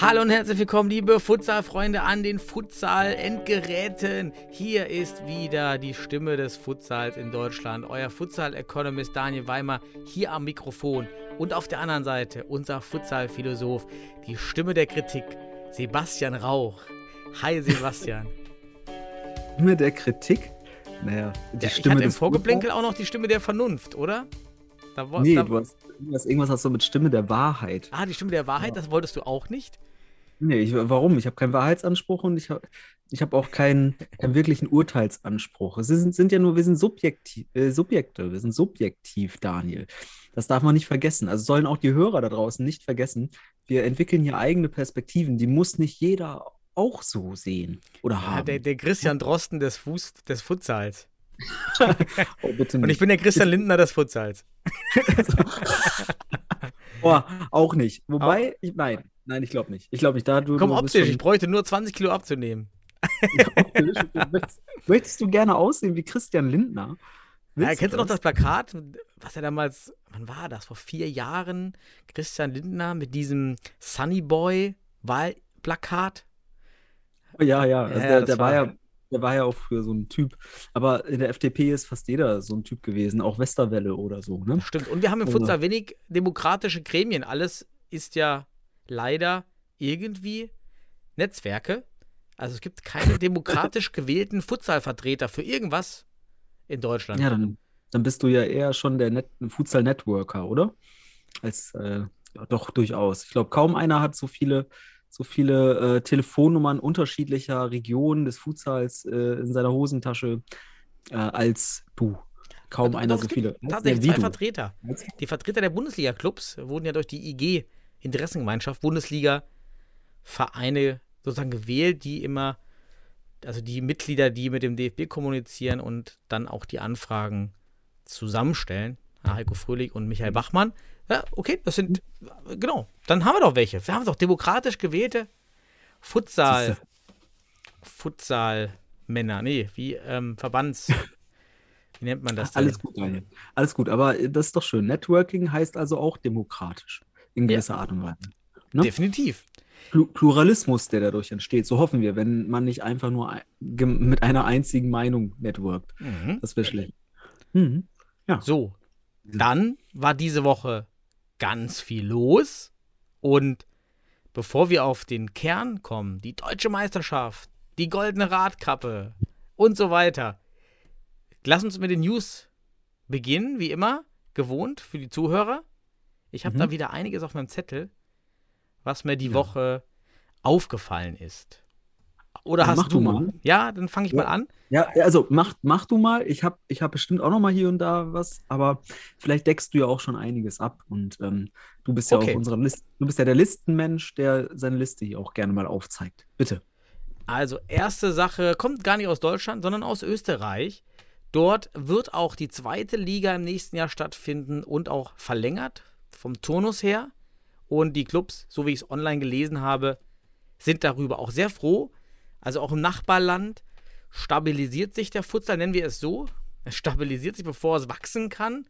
Hallo und herzlich willkommen, liebe Futsal-Freunde an den Futsal-Endgeräten. Hier ist wieder die Stimme des Futsals in Deutschland. Euer Futsal-Economist Daniel Weimer hier am Mikrofon. Und auf der anderen Seite unser Futsal-Philosoph, die Stimme der Kritik, Sebastian Rauch. Hi Sebastian. Stimme der Kritik? Naja, die Ja, ich Stimme hatte im Vorgeblinkel auch noch die Stimme der Vernunft, oder? Da, Nee, da, du hast irgendwas, irgendwas hast du mit Stimme der Wahrheit. ah, die Stimme der Wahrheit, das wolltest du auch nicht? Nee, ich, warum? Ich habe keinen Wahrheitsanspruch und ich habe ich hab auch keinen, keinen wirklichen Urteilsanspruch. Es sind, sind ja nur, wir sind subjektiv, äh, Subjekte, wir sind subjektiv, Daniel. Das darf man nicht vergessen. Also sollen auch die Hörer da draußen nicht vergessen. Wir entwickeln hier eigene Perspektiven. Die muss nicht jeder auch so sehen oder Ja, haben. der, der Christian Drosten des, Fuß, des Futsals. oh, Und ich bin der Christian Lindner des Futsals. Oh, auch nicht. Wobei, ich, nein, nein, ich glaube nicht. Ich glaube nicht. Da du, Komm, du optisch, schon- ich bräuchte nur 20 Kilo abzunehmen. möchtest, möchtest du gerne aussehen wie Christian Lindner? Ja, kennst du noch das Plakat, was er damals, wann war das? Vor vier Jahren, Christian Lindner mit diesem Sunny Boy Wahlplakat. Ja, ja. Also Ja, der, der war war- ja, der war ja auch früher so ein Typ. Aber in der FDP ist fast jeder so ein Typ gewesen, auch Westerwelle oder so, ne? Stimmt. Und wir haben im Also- Futsal wenig demokratische Gremien. Alles ist ja leider irgendwie Netzwerke. Also es gibt keine demokratisch gewählten Futsalvertreter für irgendwas in Deutschland. Ja, dann, dann bist du ja eher schon der Net Futsal-Networker, oder? Als, äh, doch, durchaus. Ich glaube, kaum einer hat so viele, so viele äh, Telefonnummern unterschiedlicher Regionen des Futsals äh, in seiner Hosentasche äh, als du. Kaum Doch, einer so viele. Tatsächlich Ja, zwei du. Vertreter. Die Vertreter der Bundesliga-Clubs wurden ja durch die IG Interessengemeinschaft Bundesliga-Vereine sozusagen gewählt, die immer, also die Mitglieder, die mit dem DFB kommunizieren und dann auch die Anfragen zusammenstellen. Ja, Heiko Fröhlich und Michael Bachmann. Ja, okay, das sind, genau, dann haben wir doch welche. Wir haben doch demokratisch gewählte Futsal. Futsal-Männer, nee, wie ähm, Verbands, wie nennt man das denn? Alles gut, Daniel. Alles gut, aber das ist doch schön. Networking heißt also auch demokratisch. In Ja. gewisser Art und Weise. ne? Definitiv. Plu- Pluralismus, der dadurch entsteht. So hoffen wir, wenn man nicht einfach nur ein, mit einer einzigen Meinung networkt. Mhm. Das wäre schlecht. Mhm. So, dann war diese Woche ganz viel los. Und bevor wir auf den Kern kommen, die deutsche Meisterschaft, die goldene Radkappe und so weiter, lass uns mit den News beginnen, wie immer, gewohnt für die Zuhörer. Ich habe Mhm. da wieder einiges auf meinem Zettel, was mir die Ja. Woche aufgefallen ist. Oder Dann hast mach du? du mal. Ja, dann fange ich Ja. mal an. Ja, also mach, mach du mal. Ich habe ich hab bestimmt auch noch mal hier und da was, aber vielleicht deckst du ja auch schon einiges ab. Und ähm, du bist ja Okay. auch unserer Liste. Du bist ja der Listenmensch, der seine Liste hier auch gerne mal aufzeigt. Bitte. Also, erste Sache kommt gar nicht aus Deutschland, sondern aus Österreich. Dort wird auch die zweite Liga im nächsten Jahr stattfinden und auch verlängert vom Turnus her. Und die Clubs, so wie ich es online gelesen habe, sind darüber auch sehr froh. Also auch im Nachbarland stabilisiert sich der Futsal, nennen wir es so. Es stabilisiert sich, bevor es wachsen kann.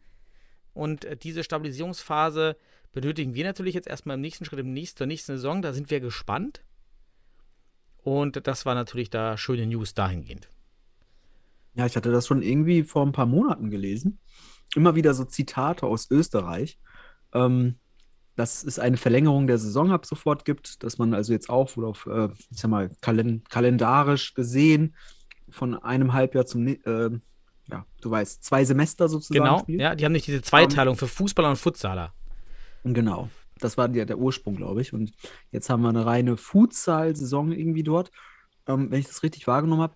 Und äh, diese Stabilisierungsphase benötigen wir natürlich jetzt erstmal im nächsten Schritt, im nächsten, zur nächsten Saison. Da sind wir gespannt. Und das war natürlich da schöne News dahingehend. Ja, ich hatte das schon irgendwie vor ein paar Monaten gelesen. Immer wieder so Zitate aus Österreich. Ähm, dass es eine Verlängerung der Saison ab sofort gibt, dass man also jetzt auch wohl auf, äh, ich sag mal, kalen kalendarisch gesehen von einem Halbjahr zum, äh, ja, du weißt, zwei Semester sozusagen Genau, spielt. ja, die haben nicht diese Zweiteilung für Fußballer und Futsaler. Genau. Das war ja der Ursprung, glaube ich. Und jetzt haben wir eine reine Futsal-Saison irgendwie dort, ähm, wenn ich das richtig wahrgenommen habe.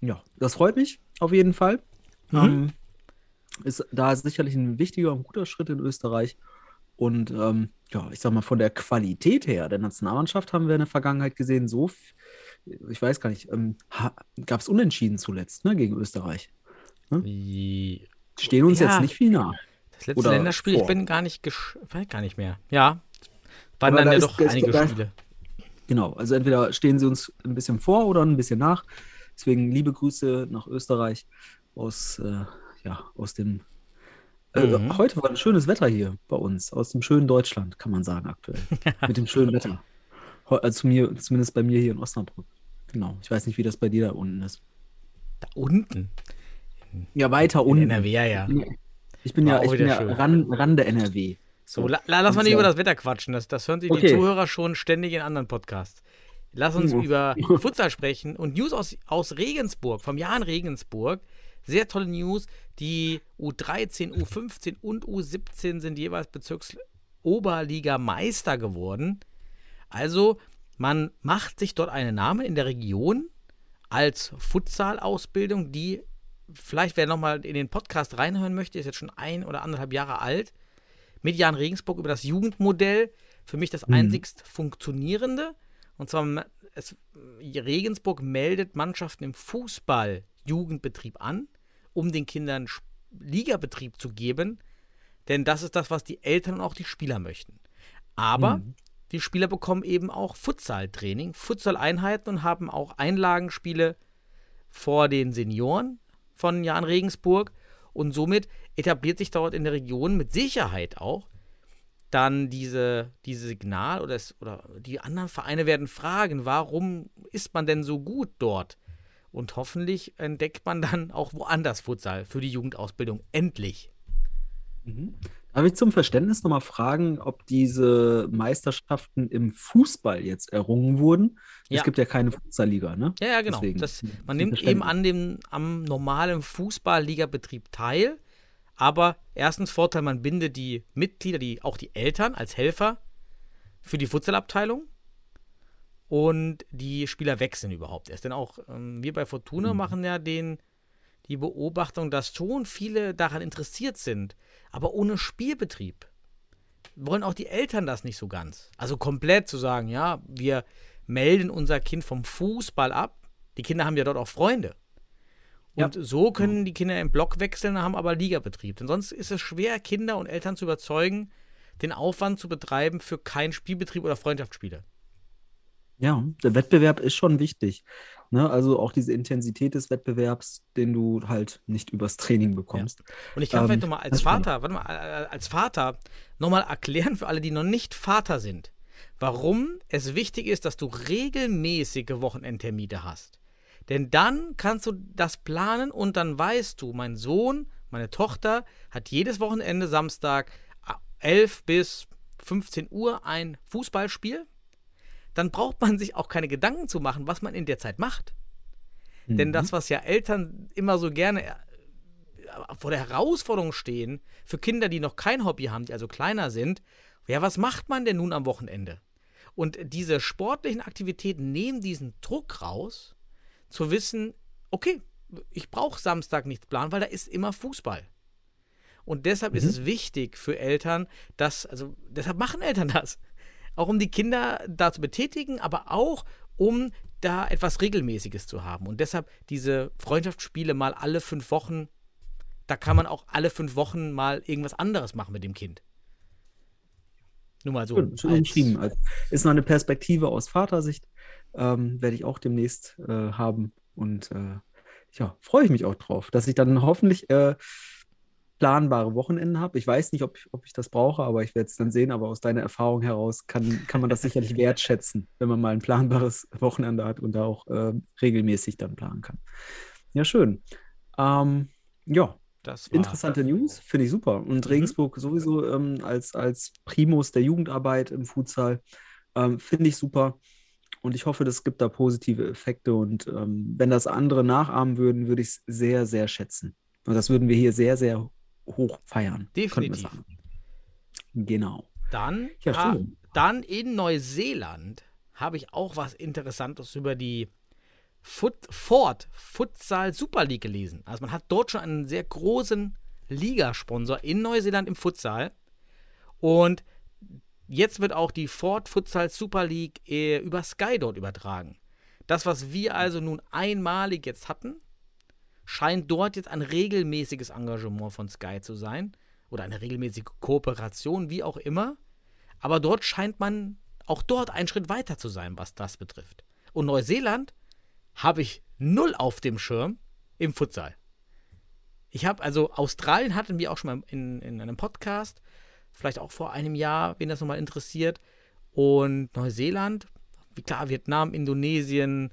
Ja, das freut mich auf jeden Fall. Mhm. Ähm, ist da sicherlich ein wichtiger und guter Schritt in Österreich. Und ähm, ja, ich sag mal, von der Qualität her der Nationalmannschaft haben wir in der Vergangenheit gesehen, so, ich weiß gar nicht, ähm, gab es Unentschieden zuletzt, ne, gegen Österreich. Die, Stehen uns Ja. jetzt nicht viel nach. das letzte Oder Länderspiel, ich vor. bin gar nicht, gesch weiß gar nicht mehr. Ja, waren Aber dann da ja ist- doch ist- einige da- Spiele. Genau, also entweder stehen sie uns ein bisschen vor oder ein bisschen nach. Deswegen liebe Grüße nach Österreich aus, äh, ja, aus dem. Äh, Mhm. Heute war ein schönes Wetter hier bei uns, aus dem schönen Deutschland, kann man sagen, aktuell. Mit dem schönen Wetter. Also zu mir, zumindest bei mir hier in Osnabrück. Genau. Ich weiß nicht, wie das bei dir da unten ist. Da unten, Ja, weiter in unten. NRW, ja, ja. Ich bin War ja, ich bin ja schön. ran, Rande NRW. So, la, la, lass mal nicht über das Wetter quatschen. Das, das hören sich die Okay. Zuhörer schon ständig in anderen Podcasts. Lass uns über Futsal sprechen und News aus, aus Regensburg, vom Jahr in Regensburg. Sehr tolle News. Die U13, U15 und U17 sind jeweils Bezirksoberliga-Meister geworden. Also, man macht sich dort einen Namen in der Region als Futsal-Ausbildung, die vielleicht, wer nochmal in den Podcast reinhören möchte, ist jetzt schon ein oder anderthalb Jahre alt, mit Jan Regensburg über das Jugendmodell. Für mich das Mhm. einzigst funktionierende. Und zwar, es, Regensburg meldet Mannschaften im Fußball-Jugendbetrieb an, um den Kindern Ligabetrieb zu geben. Denn das ist das, was die Eltern und auch die Spieler möchten. Aber Mhm. die Spieler bekommen eben auch Futsal-Training, Futsal-Einheiten und haben auch Einlagenspiele vor den Senioren von Jan Regensburg. Und somit etabliert sich dort in der Region mit Sicherheit auch dann diese, diese Signal oder, es, oder die anderen Vereine werden fragen, warum ist man denn so gut dort? Und hoffentlich entdeckt man dann auch woanders Futsal für die Jugendausbildung. Endlich. Darf ich zum Verständnis nochmal fragen, ob diese Meisterschaften im Fußball jetzt errungen wurden? Ja. Es gibt ja keine Futsal-Liga, ne? Ja, ja, genau. Das, Zum man nimmt eben an dem, am normalen Fußball-Liga-Betrieb teil. Aber erstens Vorteil, man bindet die Mitglieder, die, auch die Eltern als Helfer für die Futsalabteilung. Und die Spieler wechseln überhaupt erst. Denn auch ähm, wir bei Fortuna machen ja den, die Beobachtung, dass schon viele daran interessiert sind, aber ohne Spielbetrieb. Wollen auch die Eltern das nicht so ganz. Also komplett zu sagen, ja, wir melden unser Kind vom Fußball ab. Die Kinder haben ja dort auch Freunde. Und so können die Kinder im Block wechseln, haben aber Ligabetrieb. Denn sonst ist es schwer, Kinder und Eltern zu überzeugen, den Aufwand zu betreiben für keinen Spielbetrieb oder Freundschaftsspiele. Ja, der Wettbewerb ist schon wichtig. Ne? Also auch diese Intensität des Wettbewerbs, den du halt nicht übers Training bekommst. Und ich kann Ähm, vielleicht nochmal als. Vater, warte mal, äh, als Vater nochmal erklären für alle, die noch nicht Vater sind, warum es wichtig ist, dass du regelmäßige Wochenendtermine hast. Denn dann kannst du das planen und dann weißt du, mein Sohn, meine Tochter hat jedes Wochenende Samstag äh, 11 bis 15 Uhr ein Fußballspiel. Dann braucht man sich auch keine Gedanken zu machen, was man in der Zeit macht. Denn Mhm. das, was ja Eltern immer so gerne äh, vor der Herausforderung stehen, für Kinder, die noch kein Hobby haben, die also kleiner sind, ja, was macht man denn nun am Wochenende? Und diese sportlichen Aktivitäten nehmen diesen Druck raus, zu wissen, okay, ich brauche Samstag nichts planen, weil da ist immer Fußball. Und deshalb ist es wichtig für Eltern, dass, also deshalb machen Eltern das. Auch um die Kinder da zu betätigen, aber auch um da etwas Regelmäßiges zu haben. Und deshalb diese Freundschaftsspiele mal alle fünf Wochen, da kann man auch alle fünf Wochen mal irgendwas anderes machen mit dem Kind. Nur mal so. Schön, schön umschrieben. Also, ist noch eine Perspektive aus Vatersicht. Ähm, werde ich auch demnächst äh, haben. Und äh, ja, freue ich mich auch drauf, dass ich dann hoffentlich äh, planbare Wochenenden habe. Ich weiß nicht, ob, ob ich das brauche, aber ich werde es dann sehen. Aber aus deiner Erfahrung heraus kann, kann man das sicherlich wertschätzen, wenn man mal ein planbares Wochenende hat und da auch äh, regelmäßig dann planen kann. Ja, schön. Ähm, ja, Interessante News, finde ich super. Und Regensburg sowieso ähm, als, als Primus der Jugendarbeit im Futsal ähm, finde ich super. Und ich hoffe, das gibt da positive Effekte. Und ähm, wenn das andere nachahmen würden, würde ich es sehr, sehr schätzen. Und das würden wir hier sehr, sehr hoch feiern. Definitiv. Genau. Dann, Ja, ah, dann in Neuseeland habe ich auch was Interessantes über die Foot, Ford Futsal Super League gelesen. Also man hat dort schon einen sehr großen Ligasponsor in Neuseeland im Futsal. Und jetzt wird auch die Ford Futsal Super League äh, über Sky dort übertragen. Das, was wir also nun einmalig jetzt hatten, scheint dort jetzt ein regelmäßiges Engagement von Sky zu sein oder eine regelmäßige Kooperation, wie auch immer. Aber dort scheint man auch dort einen Schritt weiter zu sein, was das betrifft. Und Neuseeland habe ich null auf dem Schirm im Futsal. Ich habe, also Australien hatten wir auch schon mal in, in einem Podcast, vielleicht auch vor einem Jahr, wen das nochmal interessiert. Und Neuseeland, wie klar, Vietnam, Indonesien,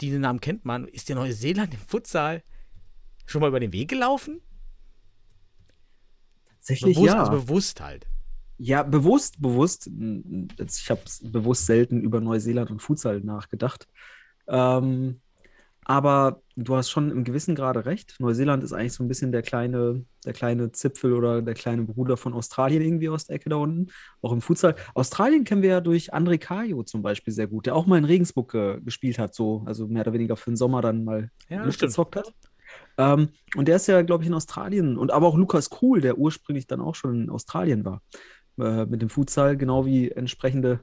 diese Namen kennt man. Ist der Neuseeland im Futsal schon mal über den Weg gelaufen? Tatsächlich bewusst, ja. Also bewusst halt. Ja, bewusst, bewusst. Ich habe bewusst selten über Neuseeland und Futsal nachgedacht. Ähm, aber du hast schon im gewissen Grade recht. Neuseeland ist eigentlich so ein bisschen der kleine, der kleine Zipfel oder der kleine Bruder von Australien irgendwie aus der Ecke da unten. Auch im Futsal. Australien kennen wir ja durch André Kajo zum Beispiel sehr gut, der auch mal in Regensburg äh, gespielt hat, so, also mehr oder weniger für den Sommer dann mal Ja, mitgezockt hat. Ähm, und der ist ja, glaube ich, in Australien. Und aber auch Lukas Kuhl, der ursprünglich dann auch schon in Australien war. Äh, mit dem Futsal, genau wie entsprechende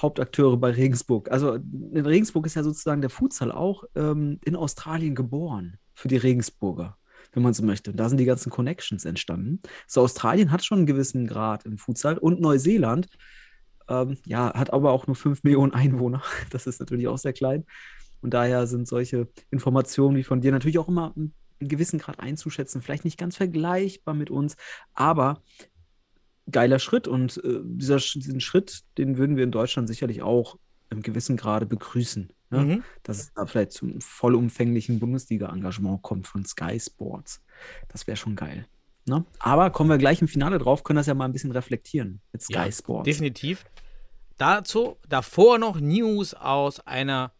Hauptakteure bei Regensburg. Also in Regensburg ist ja sozusagen der Futsal auch ähm, in Australien geboren für die Regensburger, wenn man so möchte. Und da sind die ganzen Connections entstanden. So Australien hat schon einen gewissen Grad im Futsal und Neuseeland, ähm, ja, hat aber auch nur 5 Millionen Einwohner. Das ist natürlich auch sehr klein. Und daher sind solche Informationen wie von dir natürlich auch immer einen gewissen Grad einzuschätzen. Vielleicht nicht ganz vergleichbar mit uns, aber geiler Schritt. Und äh, dieser, diesen Schritt, den würden wir in Deutschland sicherlich auch im gewissen Grade begrüßen. Ne? Mhm. Dass es da vielleicht zum vollumfänglichen Bundesliga-Engagement kommt von Sky Sports. Das wäre schon geil. Ne? Aber kommen wir gleich im Finale drauf, können das ja mal ein bisschen reflektieren mit Sky Ja, Sports. Definitiv. Dazu davor noch News aus einer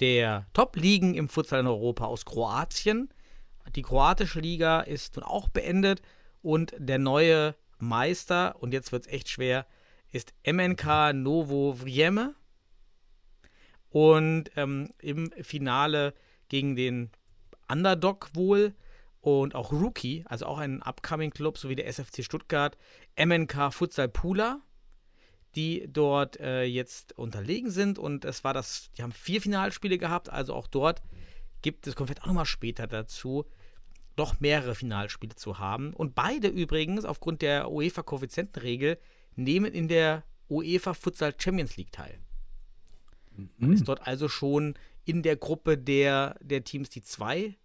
der Top-Ligen im Futsal in Europa aus Kroatien. Die kroatische Liga ist nun auch beendet und der neue Meister, und jetzt wird es echt schwer, ist MNK Novo Vrijeme. Und ähm, im Finale gegen den Underdog wohl und auch Rookie, also auch ein Upcoming Club, sowie der SFC Stuttgart, MNK Futsal Pula, die dort äh, jetzt unterlegen sind. Und es war das, die haben vier Finalspiele gehabt, also auch dort gibt es, kommt vielleicht auch nochmal später dazu, doch mehrere Finalspiele zu haben. Und beide übrigens, aufgrund der UEFA-Koeffizientenregel, nehmen in der UEFA Futsal Champions League teil. Man ist dort also schon in der Gruppe der, der Teams, die zwei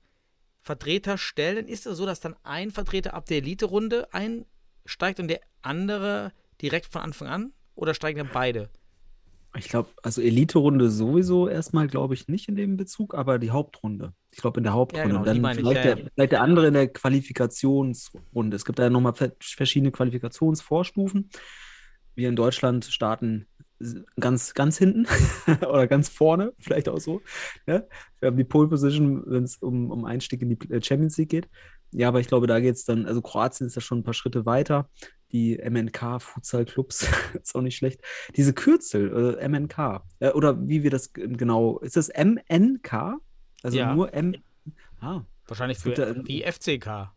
Vertreter stellen. Ist es so, dass dann ein Vertreter ab der Elite-Runde einsteigt und der andere direkt von Anfang an? Oder steigen dann beide? Ich glaube, also Elite-Runde sowieso erstmal, glaube ich, nicht in dem Bezug, aber die Hauptrunde. Ich glaube, in der Hauptrunde. genau, die Dann meine ich, vielleicht, ja, der, ja. vielleicht der andere in der Qualifikationsrunde. Es gibt da ja nochmal verschiedene Qualifikationsvorstufen. Wir in Deutschland starten ganz, ganz hinten oder ganz vorne, vielleicht auch so. Ja? Wir haben die Pole Position, wenn es um, um Einstieg in die Champions League geht. Ja, aber ich glaube, da geht es dann, also Kroatien ist ja schon ein paar Schritte weiter. Die MNK-Futsal-Clubs ist auch nicht schlecht. Diese Kürzel, äh, MNK, äh, oder wie wir das genau, ist das MNK? Also Ja. nur M. Ah, Wahrscheinlich für da- wie FCK.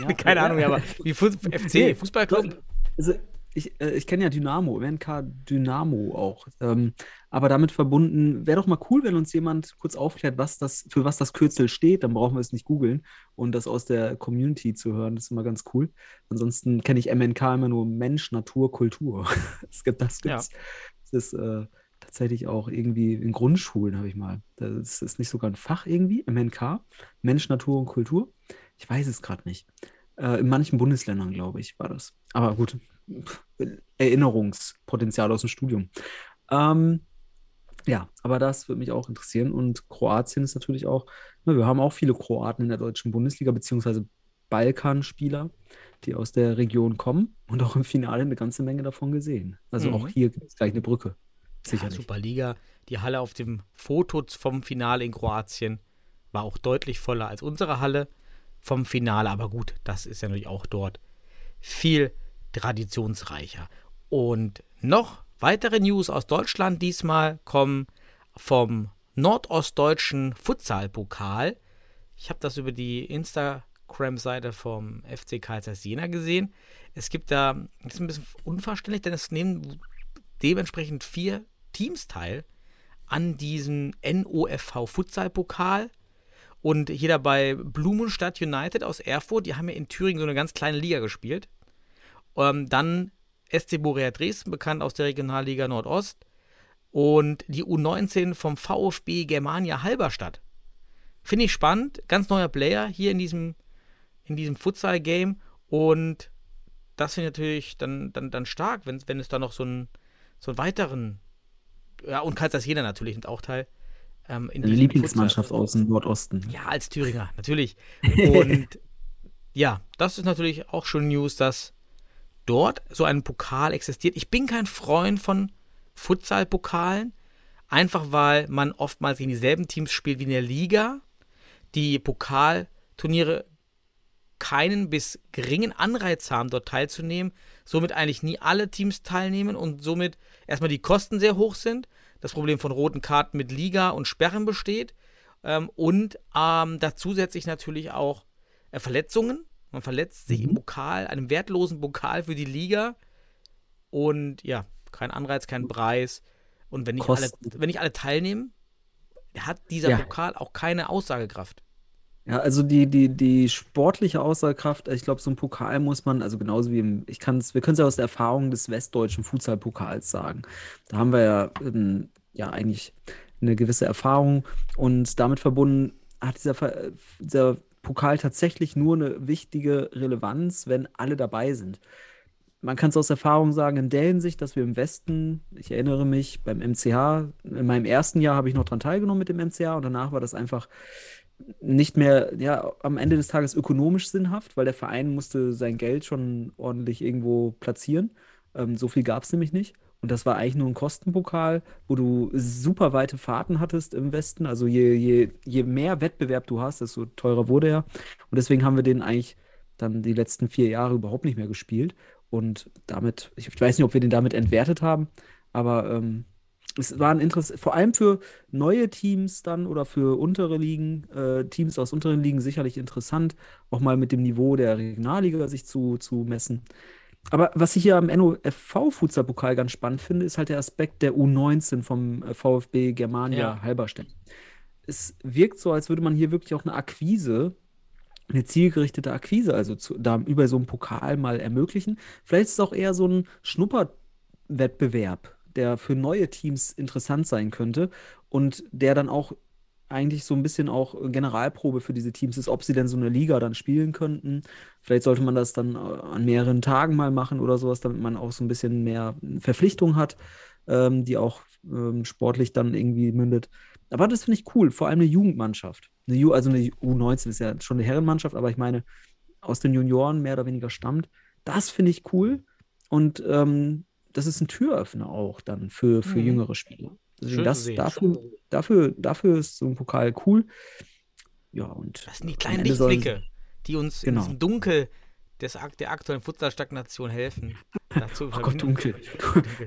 ja, Keine ja. Ahnung, aber wie Fu FC, Nee, Fußballclub. Also ich, äh, ich kenne ja Dynamo, MNK Dynamo auch. Ähm, aber damit verbunden, wäre doch mal cool, wenn uns jemand kurz aufklärt, was das, für was das Kürzel steht. Dann brauchen wir es nicht googeln und das aus der Community zu hören. Das ist immer ganz cool. Ansonsten kenne ich MNK immer nur Mensch, Natur, Kultur. Es gibt das Ja. gibt's. Das ist äh, tatsächlich auch irgendwie in Grundschulen habe ich mal. Das ist nicht sogar ein Fach irgendwie, MNK, Mensch, Natur und Kultur. Ich weiß es gerade nicht. Äh, in manchen Bundesländern, glaube ich, war das. Aber gut, Erinnerungspotenzial aus dem Studium. Ähm, ja, aber das würde mich auch interessieren. Und Kroatien ist natürlich auch, na, wir haben auch viele Kroaten in der deutschen Bundesliga, beziehungsweise Balkanspieler, die aus der Region kommen und auch im Finale eine ganze Menge davon gesehen. Also Mhm. auch hier gibt es gleich eine Brücke. Ja, Sicherlich. Superliga. Die Halle auf dem Foto vom Finale in Kroatien war auch deutlich voller als unsere Halle vom Finale. Aber gut, das ist ja natürlich auch dort viel traditionsreicher. Und noch weitere News aus Deutschland diesmal kommen vom nordostdeutschen Futsal-Pokal. Ich habe das über die Instagram-Seite vom FC Karlsruhe Jena gesehen. Es gibt da, das ist ein bisschen unverständlich, denn es nehmen dementsprechend vier Teams teil an diesem NOFV Futsal-Pokal. Und hier dabei Blumenstadt United aus Erfurt, die haben ja in Thüringen so eine ganz kleine Liga gespielt. Ähm, dann SC Borea Dresden, bekannt aus der Regionalliga Nordost. Und die U19 vom VfB Germania Halberstadt. Finde ich spannend. Ganz neuer Player hier in diesem, in diesem Futsal-Game. Und das finde ich natürlich dann, dann, dann stark, wenn, wenn es da noch so einen, so einen weiteren, ja, und Kaisers Jena natürlich nimmt auch teil. Ähm, in Eine Lieblingsmannschaft Futsal. aus dem Nordosten. Ja, als Thüringer, natürlich. Und ja, das ist natürlich auch schon News, dass dort so ein Pokal existiert. Ich bin kein Freund von Futsal-Pokalen, einfach weil man oftmals gegen dieselben Teams spielt wie in der Liga. Die Pokalturniere keinen bis geringen Anreiz haben, dort teilzunehmen, somit eigentlich nie alle Teams teilnehmen und somit erstmal die Kosten sehr hoch sind, das Problem von roten Karten mit Liga und Sperren besteht ähm, und ähm, da zusätzlich natürlich auch äh, Verletzungen. Man verletzt sich mhm. im Pokal, einem wertlosen Pokal für die Liga und ja, kein Anreiz, kein Preis. Und wenn nicht, alle, wenn nicht alle teilnehmen, hat dieser ja. Pokal auch keine Aussagekraft. Ja, also die, die, die sportliche Aussagekraft, ich glaube, so ein Pokal muss man, also genauso wie im, ich kann es, wir können es ja aus der Erfahrung des westdeutschen Futsal-Pokals sagen. Da haben wir ja, ähm, ja eigentlich eine gewisse Erfahrung und damit verbunden hat dieser, dieser Pokal tatsächlich nur eine wichtige Relevanz, wenn alle dabei sind. Man kann es aus Erfahrung sagen, in der Hinsicht, dass wir im Westen, ich erinnere mich, beim MCH, in meinem ersten Jahr habe ich noch daran teilgenommen mit dem MCH und danach war das einfach nicht mehr, ja, am Ende des Tages ökonomisch sinnhaft, weil der Verein musste sein Geld schon ordentlich irgendwo platzieren. Ähm, so viel gab es nämlich nicht. Und das war eigentlich nur ein Kostenpokal, wo du super weite Fahrten hattest im Westen. Also je, je, je mehr Wettbewerb du hast, desto teurer wurde er. Und deswegen haben wir den eigentlich dann die letzten vier Jahre überhaupt nicht mehr gespielt. Und damit, ich weiß nicht, ob wir den damit entwertet haben, aber ähm, es war ein Interesse, vor allem für neue Teams dann oder für untere Ligen, äh, Teams aus unteren Ligen sicherlich interessant, auch mal mit dem Niveau der Regionalliga sich zu, zu messen. Aber was ich hier am NOFV-Futsal-Pokal ganz spannend finde, ist halt der Aspekt der U19 vom äh, VfB Germania ja. Halberstadt. Es wirkt so, als würde man hier wirklich auch eine Akquise, eine zielgerichtete Akquise, also zu, da über so einen Pokal mal ermöglichen. Vielleicht ist es auch eher so ein Schnupperwettbewerb der für neue Teams interessant sein könnte und der dann auch eigentlich so ein bisschen auch Generalprobe für diese Teams ist, ob sie denn so eine Liga dann spielen könnten. Vielleicht sollte man das dann äh, an mehreren Tagen mal machen oder sowas, damit man auch so ein bisschen mehr Verpflichtung hat, ähm, die auch ähm, sportlich dann irgendwie mündet. Aber das finde ich cool, vor allem eine Jugendmannschaft. Eine Ju also eine U19 ist ja schon eine Herrenmannschaft, aber ich meine, aus den Junioren mehr oder weniger stammt. Das finde ich cool. Und ähm, das ist ein Türöffner auch dann für, für mhm. jüngere Spieler. Deswegen das, dafür, dafür, dafür ist so ein Pokal cool. Ja, und. Das sind die kleinen Lichtblicke, die uns genau. in diesem Dunkel des, der aktuellen Futsalstagnation helfen. Dazu oh Gott, dunkel.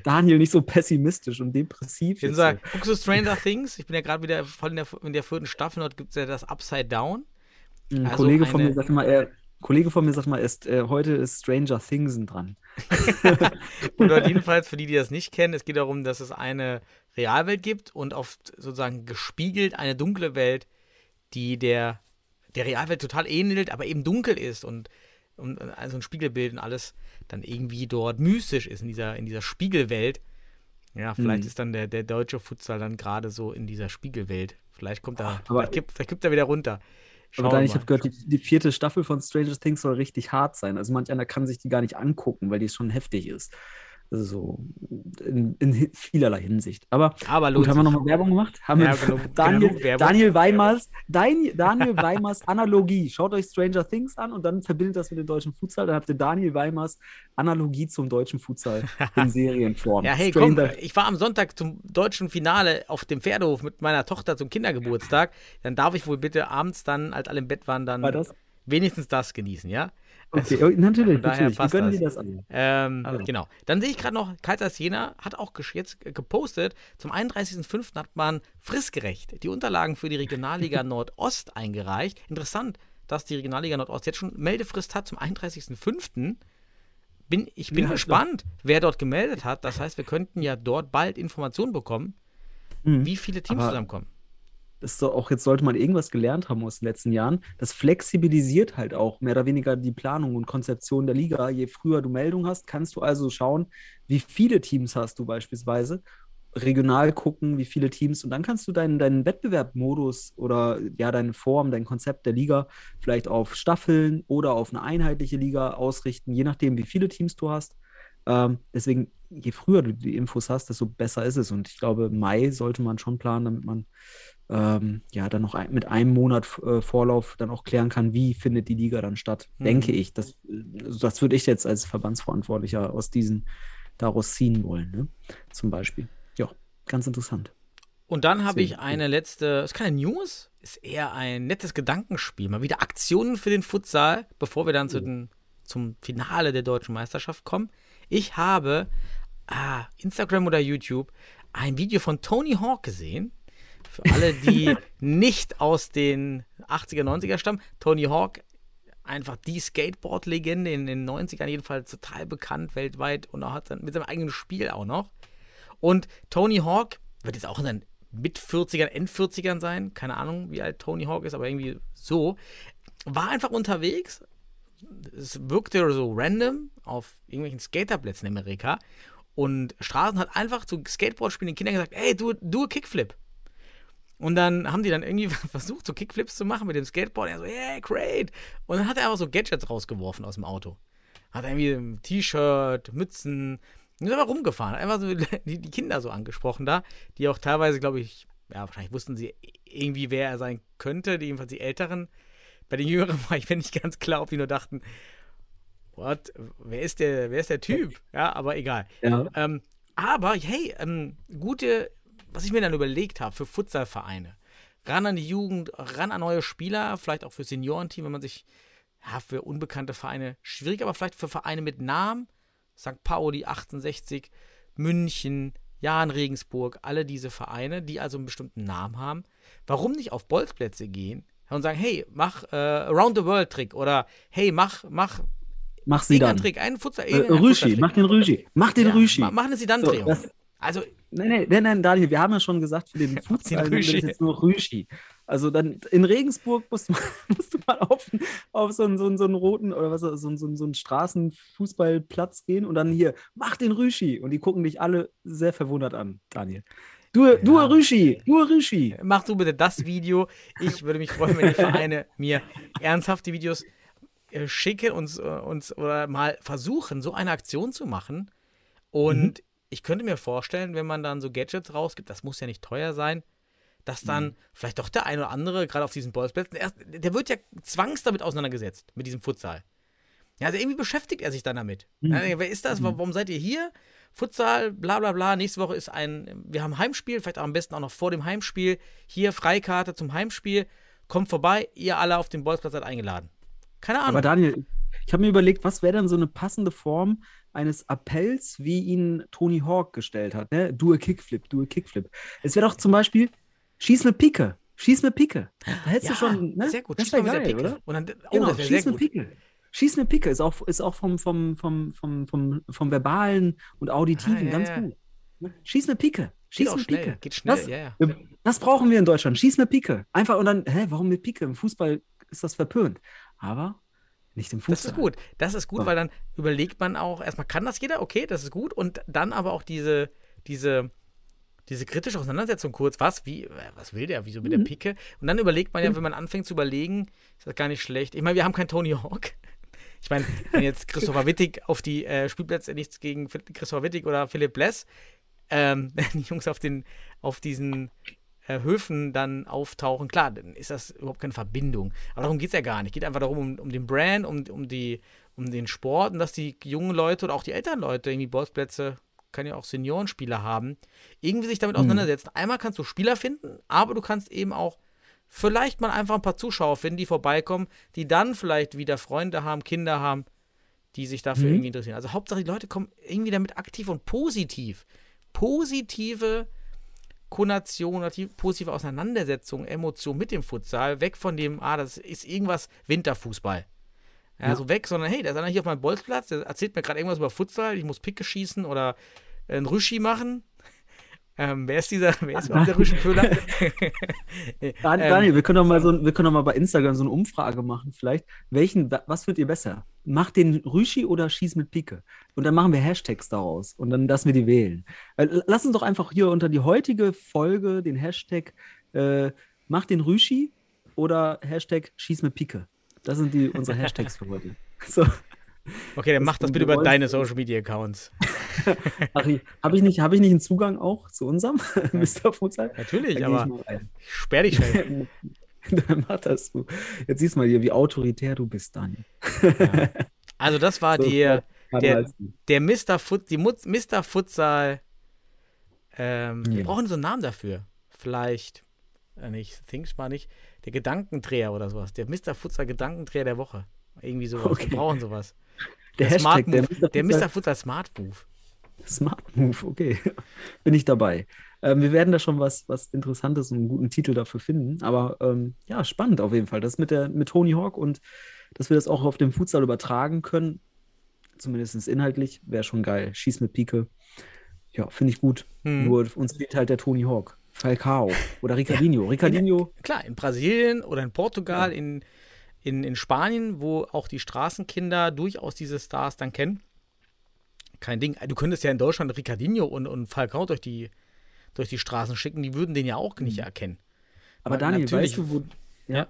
Daniel, nicht so pessimistisch und depressiv. Ich sagen, guckst du Stranger Things? Ich bin ja gerade wieder voll in der, in der vierten Staffel, dort gibt es ja das Upside Down. Ein also Kollege eine, von mir sagt immer, er, Kollege von mir sagt mal, ist, äh, heute ist Stranger Things dran. Oder jedenfalls für die, die das nicht kennen, es geht darum, dass es eine Realwelt gibt und oft sozusagen gespiegelt eine dunkle Welt, die der, der Realwelt total ähnelt, aber eben dunkel ist und, und also ein Spiegelbild und alles dann irgendwie dort mystisch ist in dieser, in dieser Spiegelwelt. Ja, vielleicht mhm. ist dann der, der deutsche Futsal dann gerade so in dieser Spiegelwelt. Vielleicht kommt er, vielleicht, kippt, vielleicht kippt er wieder runter. Aber dann, ich habe gehört, die, die, vierte Staffel von Stranger Things soll richtig hart sein. Also manch einer kann sich die gar nicht angucken, weil die schon heftig ist. So in, in vielerlei Hinsicht. Aber, Aber gut, haben wir nochmal Werbung gemacht? Haben ja, wir genug, Daniel, genug Daniel Weimars, Daniel, Daniel Weimars Analogie. Schaut euch Stranger Things an und dann verbindet das mit dem deutschen Futsal. Dann habt ihr Daniel Weimars Analogie zum deutschen Futsal in Serienform. Ja, hey, Stranger komm, ich war am Sonntag zum deutschen Finale auf dem Pferdehof mit meiner Tochter zum Kindergeburtstag. Dann darf ich wohl bitte abends dann, als alle im Bett waren, dann war wenigstens das genießen, ja? Okay, also, natürlich, natürlich. Wir gönnen dir das an. Ähm, also. Genau. Dann sehe ich gerade noch, Kaisers Jena hat auch jetzt gepostet, zum 31.05. hat man fristgerecht die Unterlagen für die Regionalliga Nordost eingereicht. Interessant, dass die Regionalliga Nordost jetzt schon Meldefrist hat zum 31.05. Bin, ich bin ja, gespannt, klar. wer dort gemeldet hat. Das heißt, wir könnten ja dort bald Informationen bekommen, mhm. wie viele Teams Aber zusammenkommen. Das ist doch auch jetzt sollte man irgendwas gelernt haben aus den letzten Jahren. Das flexibilisiert halt auch mehr oder weniger die Planung und Konzeption der Liga. Je früher du Meldung hast, kannst du also schauen, wie viele Teams hast du beispielsweise, regional gucken, wie viele Teams und dann kannst du deinen, deinen Wettbewerbmodus oder ja, deine Form, dein Konzept der Liga vielleicht auf Staffeln oder auf eine einheitliche Liga ausrichten, je nachdem, wie viele Teams du hast. Ähm, deswegen, je früher du die Infos hast, desto besser ist es. Und ich glaube, Mai sollte man schon planen, damit man ähm, ja dann noch ein, mit einem Monat äh, Vorlauf dann auch klären kann, wie findet die Liga dann statt, Mhm. denke ich. Das, das würde ich jetzt als Verbandsverantwortlicher aus diesen daraus ziehen wollen, ne? Zum Beispiel. Ja, ganz interessant. Und dann habe ich eine letzte, ist keine News, ist eher ein nettes Gedankenspiel. Mal wieder Aktionen für den Futsal, bevor wir dann zu den, zum Finale der deutschen Meisterschaft kommen. Ich habe ah, Instagram oder YouTube ein Video von Tony Hawk gesehen. Für alle, die nicht aus den 80er, 90er stammen. Tony Hawk, einfach die Skateboard-Legende in den 90ern jedenfalls total bekannt weltweit und er hat dann mit seinem eigenen Spiel auch noch. Und Tony Hawk wird jetzt auch in seinen Mit-40ern, End-40ern sein. Keine Ahnung, wie alt Tony Hawk ist, aber irgendwie so. War einfach unterwegs. Es wirkte so random auf irgendwelchen Skaterplätzen in Amerika. Und Straßen hat einfach zu Skateboard-spielenden Kindern gesagt: Ey, du, du Kickflip. Und dann haben die dann irgendwie versucht, so Kickflips zu machen mit dem Skateboard. Er so, yeah, great. Und dann hat er einfach so Gadgets rausgeworfen aus dem Auto. Hat irgendwie ein T-Shirt, Mützen. Und ist einfach rumgefahren. Hat einfach so die, die Kinder so angesprochen da, die auch teilweise, glaube ich, ja, wahrscheinlich wussten sie irgendwie, wer er sein könnte, die jedenfalls die Älteren. Bei den Jüngeren war ich mir nicht ganz klar, ob die nur dachten, what, wer ist der, wer ist der Typ? Ja, aber egal. Ja. Ähm, aber hey, ähm, gute, was ich mir dann überlegt habe für Futsalvereine. Ran an die Jugend, ran an neue Spieler, vielleicht auch für Seniorenteam, wenn man sich, ja, für unbekannte Vereine schwierig, aber vielleicht für Vereine mit Namen, St. Pauli 68, München, Jahn Regensburg, alle diese Vereine, die also einen bestimmten Namen haben. Warum nicht auf Bolzplätze gehen und sagen, hey, mach äh, Around the World Trick oder hey, mach, mach Mach sie dann. Trick, einen Futsal, Äh, Rüschi, mach den Rüschi. Mach den Ja, Rüschi. ma- Machen Sie dann So, das- Also, Nein, nein, nein, nein, Daniel, wir haben ja schon gesagt, für den Fußball das jetzt nur Rüschi. Also dann in Regensburg musst du mal, musst du mal auf, auf so, einen, so, einen, so einen roten oder was, so, einen- so, einen- so einen Straßenfußballplatz gehen und dann hier, mach den Rüschi. Und die gucken dich alle sehr verwundert an, Daniel. Du, du Rüschi, du Rüschi. mach du bitte das Video. Ich würde mich freuen, wenn die Vereine mir ernsthaft die Videos äh, schicken und äh, uns oder mal versuchen, so eine Aktion zu machen. Und ich könnte mir vorstellen, wenn man dann so Gadgets rausgibt, das muss ja nicht teuer sein, dass dann vielleicht doch der ein oder andere, gerade auf diesen Bolzplätzen, erst, der wird ja zwangs damit auseinandergesetzt, mit diesem Futsal. Ja, also irgendwie beschäftigt er sich dann damit. Mhm. Ja, wer ist das? Wa- Warum seid ihr hier? Futsal, bla bla bla. Nächste Woche ist ein, wir haben Heimspiel, vielleicht auch am besten auch noch vor dem Heimspiel. Hier Freikarte zum Heimspiel. Kommt vorbei, ihr alle auf dem Bolzplatz seid eingeladen. Keine Ahnung. Aber Daniel, ich habe mir überlegt, was wäre denn so eine passende Form eines Appells, wie ihn Tony Hawk gestellt hat. Ne? Do a Kickflip, do a Kickflip. Es wäre doch zum Beispiel, schieß eine Pike, schieß eine Pike. Da hättest ja, du schon, ne? sehr gut. Das Schieß geil, Picke. oder? Und dann, oh, genau, das schieß eine gut. Pike. Schieß eine Pike ist auch, ist auch vom, vom, vom, vom, vom, vom Verbalen und Auditiven Ah, ganz ja. gut. Ne? Schieß eine Pike. Geht Schieß eine schnell. Pike. Geht schnell, Das, ja, ja. das brauchen wir in Deutschland. Schieß eine Pike. Einfach und dann, hä, warum eine Pike? Im Fußball ist das verpönt. Aber nicht im Fußball. Das ist gut. Das ist gut, So. weil dann überlegt man auch, erstmal kann das jeder, okay, das ist gut. Und dann aber auch diese, diese, diese kritische Auseinandersetzung kurz, was, wie, äh, was will der, wieso mit Mhm. der Picke? Und dann überlegt man ja, wenn man anfängt zu überlegen, ist das gar nicht schlecht. Ich meine, wir haben keinen Tony Hawk. Ich meine, wenn jetzt Christopher Wittig auf die äh, Spielplätze, nichts gegen Christopher Wittig oder Philipp Bless, ähm, die Jungs auf, den, auf diesen äh, Höfen dann auftauchen, klar, dann ist das überhaupt keine Verbindung. Aber darum geht es ja gar nicht. Es geht einfach darum, um, um den Brand, um, um, die, um den Sport und dass die jungen Leute oder auch die älteren Leute irgendwie Bolzplätze, kann ja auch Seniorenspieler haben, irgendwie sich damit Mhm. auseinandersetzen. Einmal kannst du Spieler finden, aber du kannst eben auch vielleicht mal einfach ein paar Zuschauer finden, die vorbeikommen, die dann vielleicht wieder Freunde haben, Kinder haben, die sich dafür Mhm. irgendwie interessieren. Also Hauptsache, die Leute kommen irgendwie damit aktiv und positiv. Positive Konnotation, oder die positive Auseinandersetzung, Emotion mit dem Futsal, weg von dem, ah, das ist irgendwas Winterfußball. Ja, Ja. so weg, sondern hey, da ist einer hier auf meinem Bolzplatz, der erzählt mir gerade irgendwas über Futsal, ich muss Picke schießen oder einen Rüschi machen. Ähm, wer ist dieser, wer ist der Rüschenpöhler? Dan- Ähm, Daniel, wir können doch mal so, wir können doch mal bei Instagram so eine Umfrage machen, vielleicht. Welchen, wa- was findet ihr besser? Macht den Rüschi oder schieß mit Pike? Und dann machen wir Hashtags daraus und dann lassen wir die wählen. Äh, Lass uns doch einfach hier unter die heutige Folge den Hashtag äh, Macht den Rüschi oder Hashtag schieß mit Pike. Das sind die unsere Hashtags für heute. So. Okay, dann mach das bitte wir über deine Social Media Accounts. Habe ich, nicht, hab ich nicht einen Zugang auch zu unserem Mr. Futsal? Natürlich, aber ich ich sperr dich schnell. Dann mach das du. Jetzt siehst du mal hier, wie autoritär du bist, Daniel. Also das war So, die, Warte der- du. der Mr. Fut, die Mut, Mr. Futsal. Ähm, Wir Ja. brauchen so einen Namen dafür. Vielleicht, äh, nicht, Things mal nicht, der Gedankendreher oder sowas. Der Mr. Futsal Gedankendreher der Woche. Irgendwie sowas. Okay. Wir brauchen sowas. Der, Der, Hashtag, der Move, der Mr. Futsal Smart Move. Smart Move, okay. Bin ich dabei. Ähm, wir werden da schon was, was Interessantes und einen guten Titel dafür finden. Aber ähm, ja, spannend auf jeden Fall. Das mit, der, mit Tony Hawk und dass wir das auch auf dem Futsal übertragen können, zumindest inhaltlich, wäre schon geil. Schieß mit Pike. Ja, finde ich gut. Hm. Nur uns fehlt halt der Tony Hawk. Falcao oder Ricardinho. Ricardinho, Klar, in Brasilien oder in Portugal, in, in, in Spanien, wo auch die Straßenkinder durchaus diese Stars dann kennen. Kein Ding. Du könntest ja in Deutschland Ricardinho und, und Falcao durch die, durch die Straßen schicken, die würden den ja auch nicht erkennen. aber Daniel, natürlich- weißt du, wo, Ja.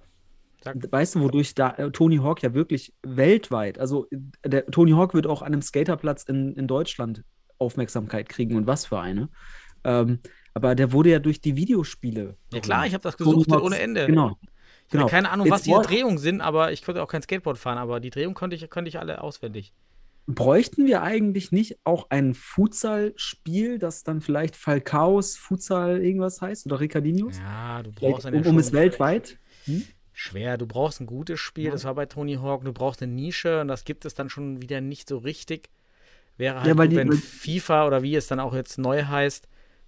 Sag. Weißt du, wodurch da äh, Tony Hawk ja wirklich weltweit, also äh, der Tony Hawk wird auch an einem Skaterplatz in, in Deutschland Aufmerksamkeit kriegen und was für eine. Ähm, aber der wurde ja durch die Videospiele. Ja klar, ich habe das gesucht ohne Ende. Genau. Ich genau. keine Ahnung, Jetzt was diese Drehungen sind, aber ich konnte auch kein Skateboard fahren, aber die Drehung konnte ich, konnte ich alle auswendig. Bräuchten wir eigentlich nicht auch ein Futsal-Spiel, das dann vielleicht Falcaos Futsal irgendwas heißt oder Ricardinhos? Ja, du brauchst ja um, um es weltweit. Schwer, du brauchst ein gutes Spiel, Ja. das war bei Tony Hawk, du brauchst eine Nische und das gibt es dann schon wieder nicht so richtig. Wäre halt Ja, gut, die- wenn FIFA oder wie es dann auch jetzt neu heißt,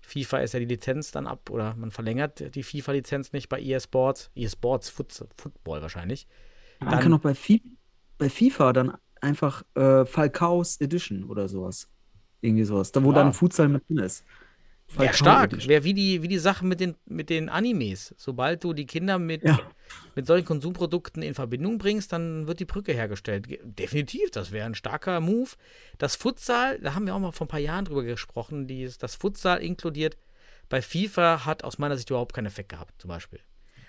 FIFA ist ja die Lizenz dann ab oder man verlängert die FIFA-Lizenz nicht bei EA Sports, EA Sports Foot, Football wahrscheinlich. Man Dann- kann auch bei, Fi bei FIFA dann einfach äh, Falcaos Edition oder sowas. Irgendwie sowas. Da wo Ja. dann Futsal mit drin ist. Wäre stark, wäre wie die, wie die Sache mit den, mit den Animes. Sobald du die Kinder mit, Ja. mit solchen Konsumprodukten in Verbindung bringst, dann wird die Brücke hergestellt. Ge- Definitiv, das wäre ein starker Move. Das Futsal, da haben wir auch mal vor ein paar Jahren drüber gesprochen, die, das Futsal inkludiert bei FIFA hat aus meiner Sicht überhaupt keinen Effekt gehabt, zum Beispiel.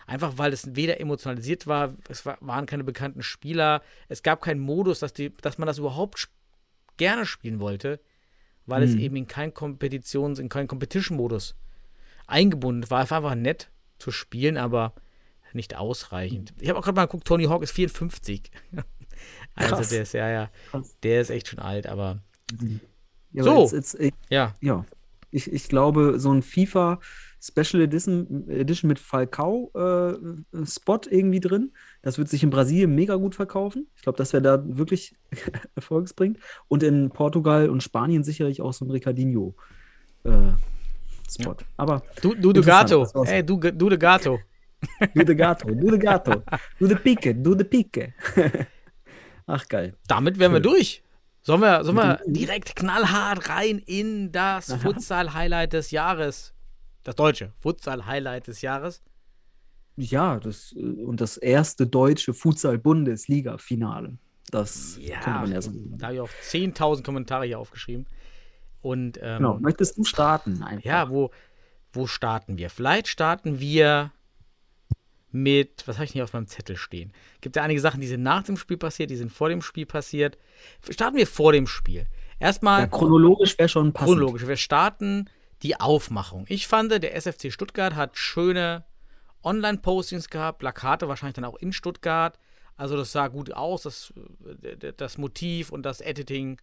Einfach weil es weder emotionalisiert war, es war, waren keine bekannten Spieler, es gab keinen Modus, dass, die, dass man das überhaupt gerne spielen wollte, weil es Mhm. eben in keinen Kompetitions-, in keinen Competition-Modus eingebunden war. Es war einfach nett zu spielen, aber nicht ausreichend. Ich habe auch gerade mal geguckt, Tony Hawk ist 54. also Krass. der ist, ja, ja, Krass. der ist echt schon alt, aber Ja, So. aber Jetzt, jetzt, ich, ja, ja, ich, ich glaube, so ein FIFA Special Edition, Edition mit Falcao äh, Spot irgendwie drin, das wird sich in Brasilien mega gut verkaufen. Ich glaube, das wäre da wirklich erfolgsbringend. Und in Portugal und Spanien sicherlich auch so ein Ricardinho äh, Spot. Aber du, du de Gato, das war's. ey, du, du de Gato. du de gato, du de gato, du de pique, du de pique. Ach, geil. Damit wären wir durch. Sollen wir, sollen wir dem- direkt knallhart rein in das. Futsal-Highlight des Jahres? Das deutsche Futsal-Highlight des Jahres. Ja, das, äh, und das erste deutsche Futsal-Bundesliga-Finale. Das Ja, könnte man ja sagen. Da habe ich auch 10.000 Kommentare hier aufgeschrieben. Und ähm, Genau. Möchtest du starten? Einfach? ja, wo, wo starten wir? Vielleicht starten wir mit, was habe ich hier auf meinem Zettel stehen? Gibt ja einige Sachen, die sind nach dem Spiel passiert, die sind vor dem Spiel passiert. Starten wir vor dem Spiel. Erstmal Ja, chronologisch wäre schon passend. chronologisch. Wir starten die Aufmachung. Ich fand, der SFC Stuttgart hat schöne Online-Postings gehabt, Plakate wahrscheinlich dann auch in Stuttgart. Also das sah gut aus, das, äh, das Motiv und das Editing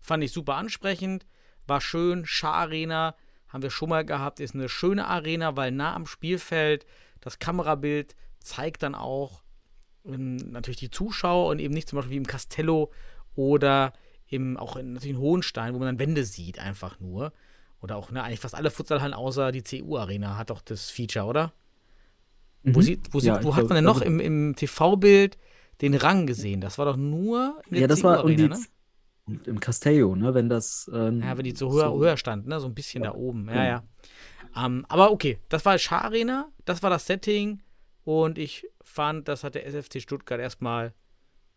fand ich super ansprechend. War schön, Schar-Arena haben wir schon mal gehabt, ist eine schöne Arena, weil nah am Spielfeld das Kamerabild zeigt dann auch ähm, natürlich die Zuschauer und eben nicht zum Beispiel wie im Castello oder im, auch in, natürlich in Hohenstein, wo man dann Wände sieht, einfach nur. Oder auch, ne, eigentlich fast alle Futsalhallen außer die CU-Arena hat doch das Feature, oder? Wo, Mhm. sieht, wo, sieht, Ja, wo ich hat glaub- man denn noch also- im, im TV-Bild den Rang gesehen? Das war doch nur in der Ja, das war und CU-Arena, die, ne? im Castello, ne? Wenn das. ähm, Ja, wenn die so höher, so- höher stand, ne? So ein bisschen da oben. Ja, ja. Ähm, aber okay, das war Scharena, das war das Setting und ich fand, das hat der SFC Stuttgart erstmal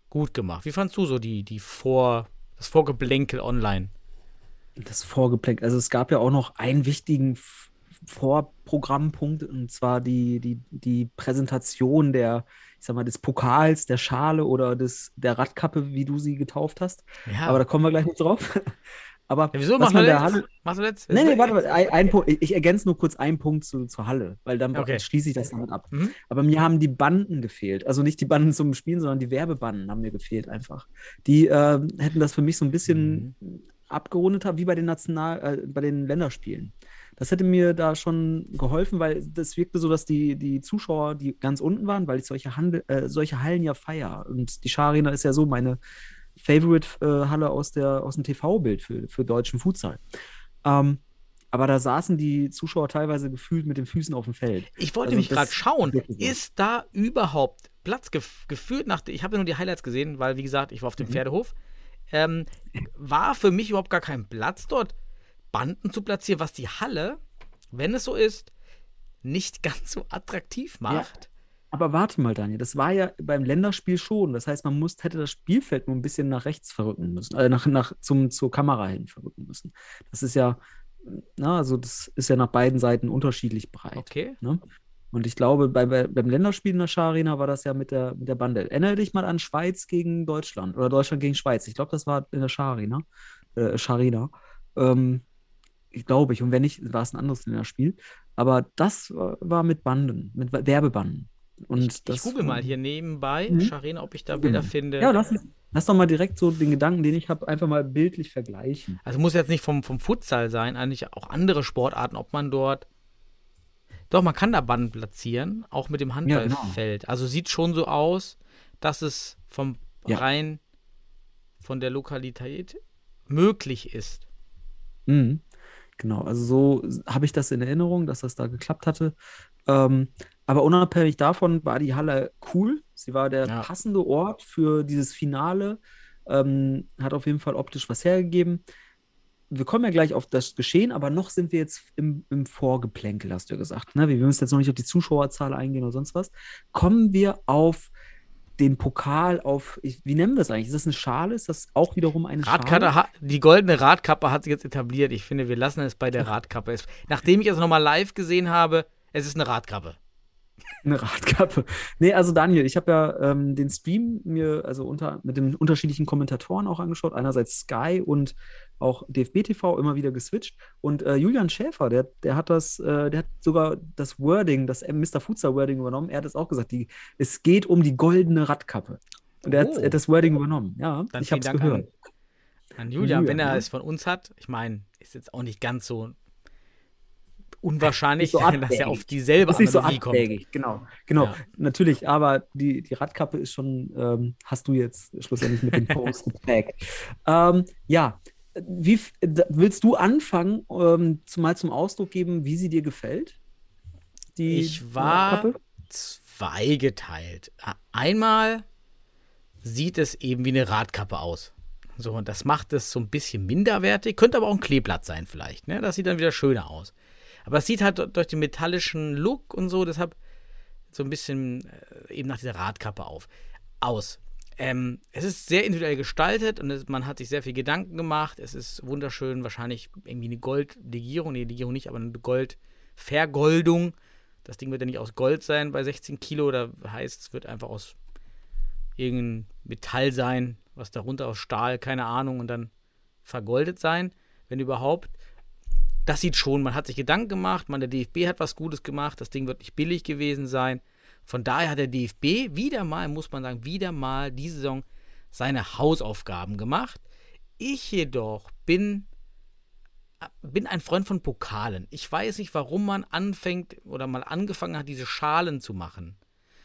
gut gemacht. Wie fandst du so die, die Vor, das Vorgeblänkel online? Das Vorgeplänkel. Also es gab ja auch noch einen wichtigen Vorprogrammpunkt und zwar die, die, die Präsentation der, ich sag mal, des Pokals, der Schale oder des, der Radkappe, wie du sie getauft hast. Ja, Aber da kommen wir gleich noch drauf. Aber ja, wieso was machst du man der jetzt? Halle, Machst du jetzt? Nee, nee, warte, warte, ein, ein Punkt. Ich, ergänze nur kurz einen Punkt zu, zur Halle, weil dann Okay. schließe ich das damit ab. Mhm. Aber mir haben die Banden gefehlt. Also nicht die Banden zum Spielen, sondern die Werbebanden haben mir gefehlt einfach. Die ähm, hätten das für mich so ein bisschen Mhm. Abgerundet haben, wie bei den National, äh, bei den Länderspielen. Das hätte mir da schon geholfen, weil das wirkte so, dass die, die Zuschauer, die ganz unten waren, weil ich solche, Handel, äh, solche Hallen ja feier. Und die Scharena ist ja so meine Favorite-Halle aus, der, aus dem TV-Bild für, für deutschen Futsal. Ähm, aber da saßen die Zuschauer teilweise gefühlt mit den Füßen auf dem Feld. Ich wollte Also das gerade schauen, ist da überhaupt Platz gef geführt nach. Ich habe ja nur die Highlights gesehen, weil, wie gesagt, ich war auf dem Mhm. Pferdehof. Ähm, war für mich überhaupt gar kein Platz dort, Banden zu platzieren, was die Halle, wenn es so ist, nicht ganz so attraktiv macht. Aber warte mal, Daniel, das war ja beim Länderspiel schon. Das heißt, man muss, hätte das Spielfeld nur ein bisschen nach rechts verrücken müssen, äh, nach, nach, zum, zur Kamera hin verrücken müssen. Das ist ja, na, also das ist ja nach beiden Seiten unterschiedlich breit. Okay. Ne? Und ich glaube, bei, bei, beim Länderspiel in der Scharena war das ja mit der, mit der Bande. Erinnere dich mal an Schweiz gegen Deutschland oder Deutschland gegen Schweiz. Ich glaube, das war in der Scharena. Äh, Scharena. Ähm, ich glaube ich. Und wenn nicht, war es ein anderes Länderspiel. Aber das war, mit Banden, mit Werbebanden. Und Ich, ich das, google mal hier nebenbei, Mhm. Scharena, ob ich da Bilder mal. finde. Ja, lass, lass doch mal direkt so den Gedanken, den ich habe, einfach mal bildlich vergleichen. Also muss jetzt nicht vom, vom Futsal sein, eigentlich auch andere Sportarten, ob man dort. Doch, man kann da Banden platzieren, auch mit dem genau. Handballfeld. Also sieht schon so aus, dass es vom Ja. rein von der Lokalität möglich ist. Mhm. Genau, also so habe ich das in Erinnerung, dass das da geklappt hatte. Ähm, aber unabhängig davon war die Halle cool. Sie war der Ja. passende Ort für dieses Finale. Ähm, hat auf jeden Fall optisch was hergegeben. Wir kommen ja gleich auf das Geschehen, aber noch sind wir jetzt im, im Vorgeplänkel, hast du ja gesagt. Ne? Wir müssen jetzt noch nicht auf die Zuschauerzahl eingehen oder sonst was. Kommen wir auf den Pokal, auf, wie nennen wir das eigentlich? Ist das eine Schale? Ist das auch wiederum eine Radkappe, Schale? ha- die goldene Radkappe hat sich jetzt etabliert. Ich finde, wir lassen es bei der Radkappe. Es, nachdem ich es nochmal live gesehen habe, es ist eine Radkappe. Eine Radkappe. Nee, also Daniel, ich habe ja ähm, den Stream mir also unter, mit den unterschiedlichen Kommentatoren auch angeschaut. Einerseits Sky und auch DFB TV immer wieder geswitcht. Und äh, Julian Schäfer, der, der hat das, äh, der hat sogar das Wording, das Mr. Futsal Wording übernommen. Er hat es auch gesagt, die, es geht um die goldene Radkappe. Und er hat, Oh. er hat das Wording übernommen. Ja, Dann ich habe es gehört. An Julian, wenn Julian, er ja. es von uns hat. Ich meine, ist jetzt auch nicht ganz so unwahrscheinlich, so dass er abwägig. auf dieselbe Ist nicht so Analogie kommt. abwägig, genau. Genau, Ja. natürlich, aber die, die Radkappe ist schon, ähm, hast du jetzt schlussendlich mit dem Post getaggt. Ähm, ja, wie willst du anfangen, ähm, zumal zum Ausdruck geben, wie sie dir gefällt? Die Ich war Radkappe? zweigeteilt. Einmal sieht es eben wie eine Radkappe aus. So, und das macht es so ein bisschen minderwertig. Könnte aber auch ein Kleeblatt sein, vielleicht. Ne? Das sieht dann wieder schöner aus. Aber es sieht halt durch den metallischen Look und so, deshalb so ein bisschen äh, eben nach dieser Radkappe auf. Aus. Ähm, es ist sehr individuell gestaltet und es, man hat sich sehr viel Gedanken gemacht. Es ist wunderschön, wahrscheinlich irgendwie eine Goldlegierung, nee, Legierung nicht, aber eine Goldvergoldung. Das Ding wird ja nicht aus Gold sein bei 16 Kilo, da heißt es wird einfach aus irgendein Metall sein, was darunter aus Stahl, keine Ahnung, und dann vergoldet sein, wenn überhaupt. Das sieht schon, man hat sich Gedanken gemacht, man, der DFB hat was Gutes gemacht, das Ding wird nicht billig gewesen sein. Von daher hat der DFB wieder mal, muss man sagen, wieder mal diese Saison seine Hausaufgaben gemacht. Ich jedoch bin, bin ein Freund von Pokalen. Ich weiß nicht, warum man anfängt oder mal angefangen hat, diese Schalen zu machen.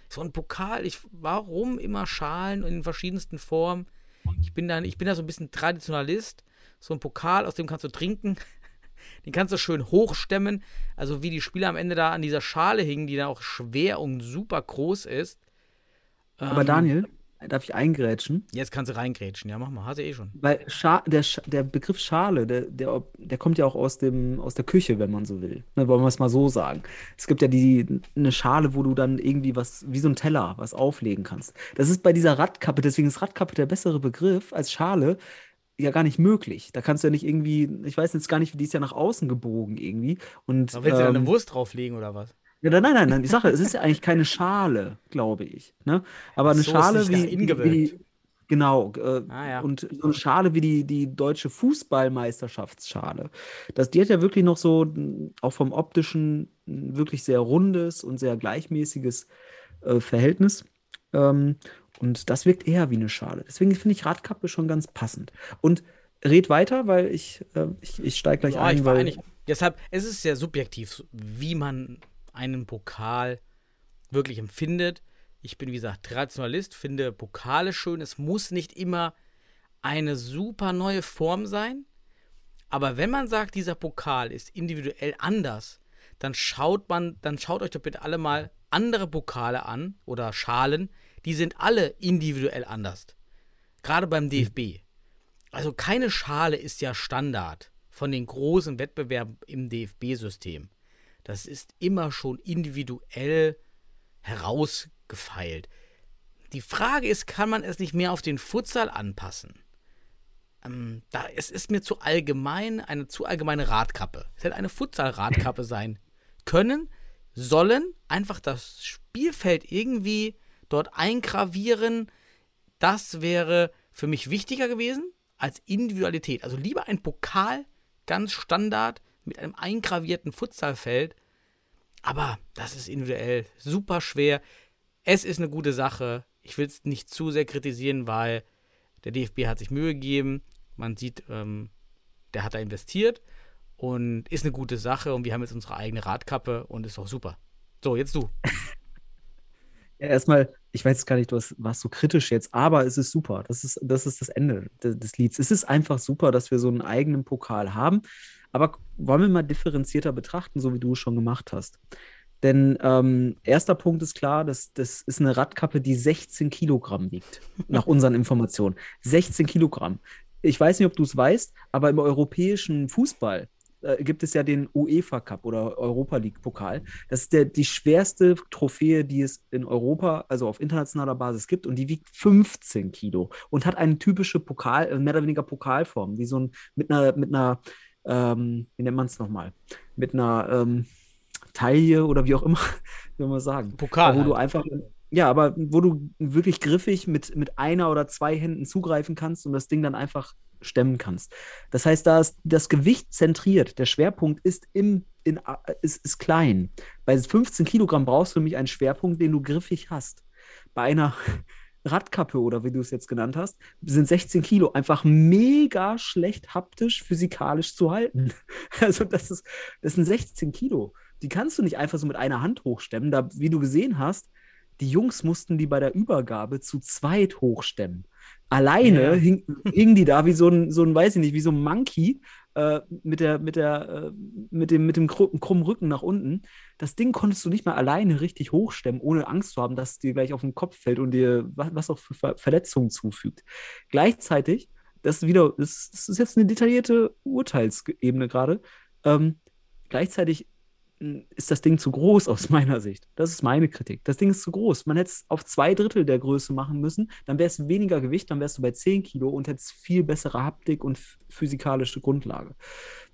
So ein Pokal, ich, warum immer Schalen in den verschiedensten Formen? Ich bin, da, ich bin da so ein bisschen Traditionalist. So ein Pokal, aus dem kannst du trinken. Den kannst du schön hochstemmen. Also wie die Spieler am Ende da an dieser Schale hingen, die dann auch schwer und super groß ist. Aber Ähm, Daniel, darf ich eingrätschen? Jetzt kannst du reingrätschen. Ja, mach mal. Hast du eh schon. Weil Scha der, Sch der Begriff Schale, der, der, der kommt ja auch aus, dem, aus der Küche, wenn man so will. Ne, wollen wir es mal so sagen. Es gibt ja die, eine Schale, wo du dann irgendwie was, wie so ein Teller, was auflegen kannst. Das ist bei dieser Radkappe, deswegen ist Radkappe der bessere Begriff als Schale, ja gar nicht möglich. Da kannst du ja nicht irgendwie, ich weiß jetzt gar nicht, die ist ja nach außen gebogen irgendwie. Und, Da willst du da eine ähm, Wurst drauflegen oder was? ja, nein, nein, nein, die Sache, es ist ja eigentlich keine Schale, glaube ich. Ne? Aber eine so, ist Schale wie, wie, wie genau, äh, Ah, ja. und so eine Schale wie die, die deutsche Fußballmeisterschaftsschale. Das, die hat ja wirklich noch so, m, auch vom optischen, m, wirklich sehr rundes und sehr gleichmäßiges äh, Verhältnis. Ähm, und das wirkt eher wie eine Schale. Deswegen finde ich Radkappe schon ganz passend. Und red weiter, weil ich, äh, ich, ich steige gleich Ja, ein, ich war einig. Deshalb, es ist sehr subjektiv, wie man einen Pokal wirklich empfindet. Ich bin, wie gesagt, Traditionalist, finde Pokale schön. Es muss nicht immer eine super neue Form sein. Aber wenn man sagt, dieser Pokal ist individuell anders, dann schaut man, dann schaut euch doch bitte alle mal andere Pokale an oder Schalen, die sind alle individuell anders. Gerade beim DFB. Also keine Schale ist ja Standard von den großen Wettbewerben im DFB-System. Das ist immer schon individuell herausgefeilt. Die Frage ist, kann man es nicht mehr auf den Futsal anpassen? Ähm, da, es ist mir zu allgemein, eine zu allgemeine Radkappe. Es hätte eine Futsal-Radkappe sein können, sollen, einfach das Spielfeld irgendwie dort eingravieren. Das wäre für mich wichtiger gewesen als Individualität. Also lieber ein Pokal, ganz Standard, mit einem eingravierten Futsalfeld. Aber das ist individuell super schwer. Es ist eine gute Sache. Ich will es nicht zu sehr kritisieren, weil der DFB hat sich Mühe gegeben. Man sieht, ähm, der hat da investiert und ist eine gute Sache. Und wir haben jetzt unsere eigene Radkappe und ist auch super. So, jetzt du. Ja, erstmal, ich weiß gar nicht, du warst so kritisch jetzt, aber es ist super. Das ist, das ist das Ende des, des Lieds. Es ist einfach super, dass wir so einen eigenen Pokal haben. Aber wollen wir mal differenzierter betrachten, so wie du es schon gemacht hast. Denn ähm, erster Punkt ist klar, das, das ist eine Radkappe, die 16 Kilogramm wiegt, nach unseren Informationen. 16 Kilogramm. Ich weiß nicht, ob du es weißt, aber im europäischen Fußball äh, gibt es ja den UEFA Cup oder Europa League Pokal. Das ist der, die schwerste Trophäe, die es in Europa, also auf internationaler Basis gibt. Und die wiegt 15 Kilo und hat eine typische Pokal, äh, mehr oder weniger Pokalform, wie so ein, mit einer, mit einer, ähm, wie nennt man es nochmal? Mit einer ähm, Taille oder wie auch immer, wie man sagen. Pokal. Wo du halt. einfach, ja, aber wo du wirklich griffig mit, mit einer oder zwei Händen zugreifen kannst und das Ding dann einfach stemmen kannst. Das heißt, da ist das Gewicht zentriert. Der Schwerpunkt ist, im, in, ist, ist klein. Bei 15 Kilogramm brauchst du nämlich einen Schwerpunkt, den du griffig hast. Bei einer Radkappe oder wie du es jetzt genannt hast, sind 16 Kilo einfach mega schlecht haptisch, physikalisch zu halten. Also das ist, das sind 16 Kilo. Die kannst du nicht einfach so mit einer Hand hochstemmen. Da, wie du gesehen hast, die Jungs mussten die bei der Übergabe zu zweit hochstemmen. Alleine Ja. hing, hingen die da wie so ein, so ein, weiß ich nicht, wie so ein Monkey äh, mit, der, mit, der, äh, mit dem, mit dem kru- krummen Rücken nach unten. Das Ding konntest du nicht mal alleine richtig hochstemmen, ohne Angst zu haben, dass es dir gleich auf den Kopf fällt und dir was, was auch für Ver Verletzungen zufügt. Gleichzeitig, das ist wieder, das, das ist jetzt eine detaillierte Urteilsebene gerade. Ähm, gleichzeitig ist das Ding zu groß aus meiner Sicht. Das ist meine Kritik. Das Ding ist zu groß. Man hätte es auf zwei Drittel der Größe machen müssen, dann wäre es weniger Gewicht, dann wärst du bei 10 Kilo und hättest viel bessere Haptik und ph- physikalische Grundlage.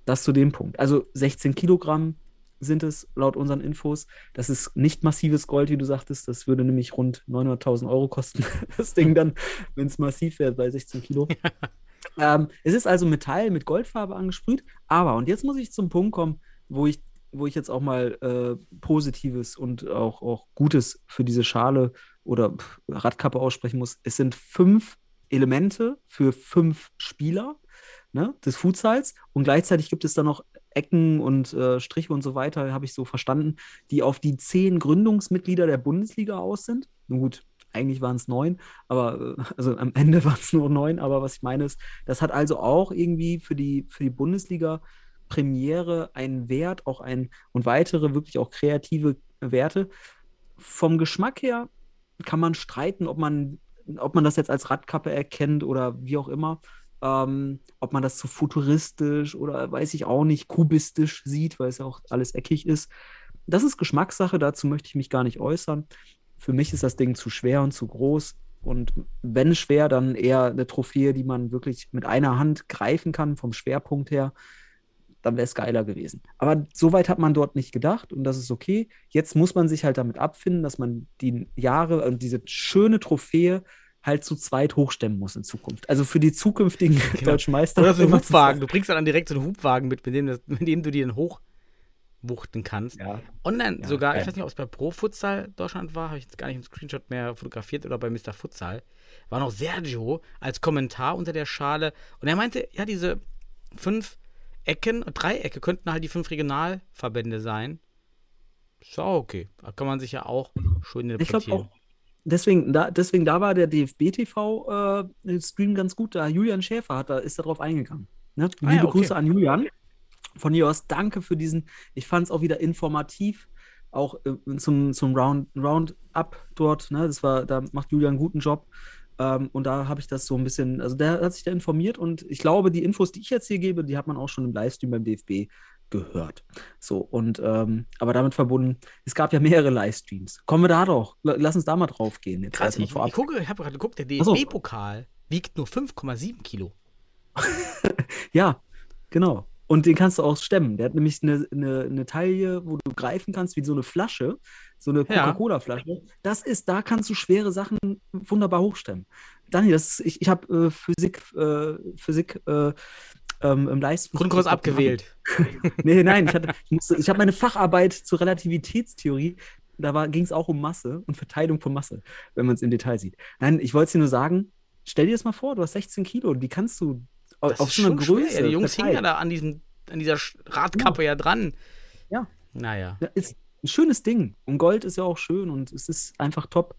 Das zu dem Punkt. Also 16 Kilogramm sind es laut unseren Infos. Das ist nicht massives Gold, wie du sagtest. Das würde nämlich rund 900.000 Euro kosten, das Ding dann, wenn es massiv wäre bei 16 Kilo. ähm, es ist also Metall mit Goldfarbe angesprüht. Aber, und jetzt muss ich zum Punkt kommen, wo ich, wo ich jetzt auch mal äh, Positives und auch, auch Gutes für diese Schale oder Radkappe aussprechen muss. Es sind fünf Elemente für fünf Spieler ne, des Futsals und gleichzeitig gibt es dann noch Ecken und äh, Striche und so weiter, habe ich so verstanden, die auf die zehn Gründungsmitglieder der Bundesliga aus sind. Nun gut, eigentlich waren es neun, aber äh, also am Ende waren es nur neun, aber was ich meine ist, das hat also auch irgendwie für die, für die Bundesliga Premiere einen Wert, auch ein und weitere wirklich auch kreative Werte. Vom Geschmack her kann man streiten, ob man ob man das jetzt als Radkappe erkennt oder wie auch immer, ähm, ob man das zu futuristisch oder weiß ich auch nicht, kubistisch sieht, weil es ja auch alles eckig ist. Das ist Geschmackssache, dazu möchte ich mich gar nicht äußern. Für mich ist das Ding zu schwer und zu groß. Und wenn schwer, dann eher eine Trophäe, die man wirklich mit einer Hand greifen kann, vom Schwerpunkt her. Dann wäre es geiler gewesen. Aber so weit hat man dort nicht gedacht und das ist okay. Jetzt muss man sich halt damit abfinden, dass man die Jahre und diese schöne Trophäe halt zu zweit hochstemmen muss in Zukunft. Also für die zukünftigen Genau. deutschen Meister. Oder so ein immer zu Hubwagen. Du bringst dann direkt so einen Hubwagen mit, mit dem, mit dem du die dann hochwuchten kannst. Ja. Online Ja, sogar, geil. ich weiß nicht, ob es bei Pro Futsal Deutschland war, habe ich jetzt gar nicht im Screenshot mehr fotografiert oder bei Mr. Futsal, war noch Sergio als Kommentar unter der Schale und er meinte, ja, diese fünf Ecken, Dreiecke könnten halt die fünf Regionalverbände sein. Ist ja auch okay. Da kann man sich ja auch schön Ich glaube interpretieren. auch. Deswegen da, deswegen da war der DFB-TV-Stream ganz gut. Da Julian Schäfer hat, da ist darauf eingegangen. Ne? Ah ja, Liebe okay. Grüße an Julian. Von hier aus danke für diesen. Ich fand es auch wieder informativ. Auch äh, zum, zum Round, Roundup dort. Ne? Das war, da macht Julian einen guten Job. Ähm, und da habe ich das so ein bisschen, also der hat sich da informiert und ich glaube, die Infos, die ich jetzt hier gebe, die hat man auch schon im Livestream beim DFB gehört. So, und ähm, aber damit verbunden, es gab ja mehrere Livestreams. Kommen wir da doch. Lass uns da mal drauf gehen. Jetzt Krass, ich, ich, gucke, ich habe gerade geguckt, der Ach so. DFB-Pokal wiegt nur 5,7 Kilo. Ja, genau. Und den kannst du auch stemmen. Der hat nämlich eine, eine, eine Taille, wo du greifen kannst, wie so eine Flasche, so eine. Coca-Cola-Flasche. Das ist, da kannst du schwere Sachen wunderbar hochstemmen. Daniel, das ist, ich, ich habe äh, Physik, äh, Physik äh, ähm, im Livestream. Grundkurs abgewählt. Nee, nein, ich, hatte- ich, musste- ich habe meine Facharbeit zur Relativitätstheorie. Da ging es auch um Masse und Verteilung von Masse, wenn man es im Detail sieht. Nein, ich wollte dir nur sagen, stell dir das mal vor, du hast 16 Kilo, die kannst du Das auf so schwer. Größe. Ja, die Jungs hingen ja da an, diesem, an dieser Radkappe ja, dran. Ja. Naja. Ja, ist ein schönes Ding. Und Gold ist ja auch schön und es ist einfach top.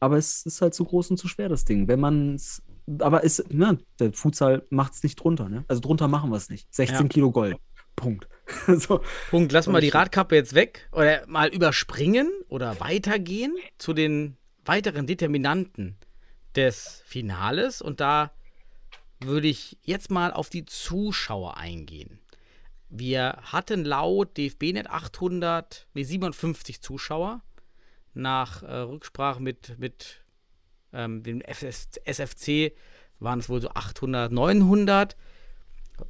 Aber es ist halt zu groß und zu schwer, das Ding. Wenn man es. Aber ist, ne, der Futsal macht es nicht drunter, ne? Also drunter machen wir es nicht. 16 Ja. Kilo Gold. Punkt. so. Punkt, lassen wir die Radkappe jetzt weg oder mal überspringen oder weitergehen zu den weiteren Determinanten des Finales. Und da würde ich jetzt mal auf die Zuschauer eingehen. Wir hatten laut DFB-Net 800, nee, 57 Zuschauer. Nach äh, Rücksprache mit, mit ähm, dem FS, SFC waren es wohl so 800, 900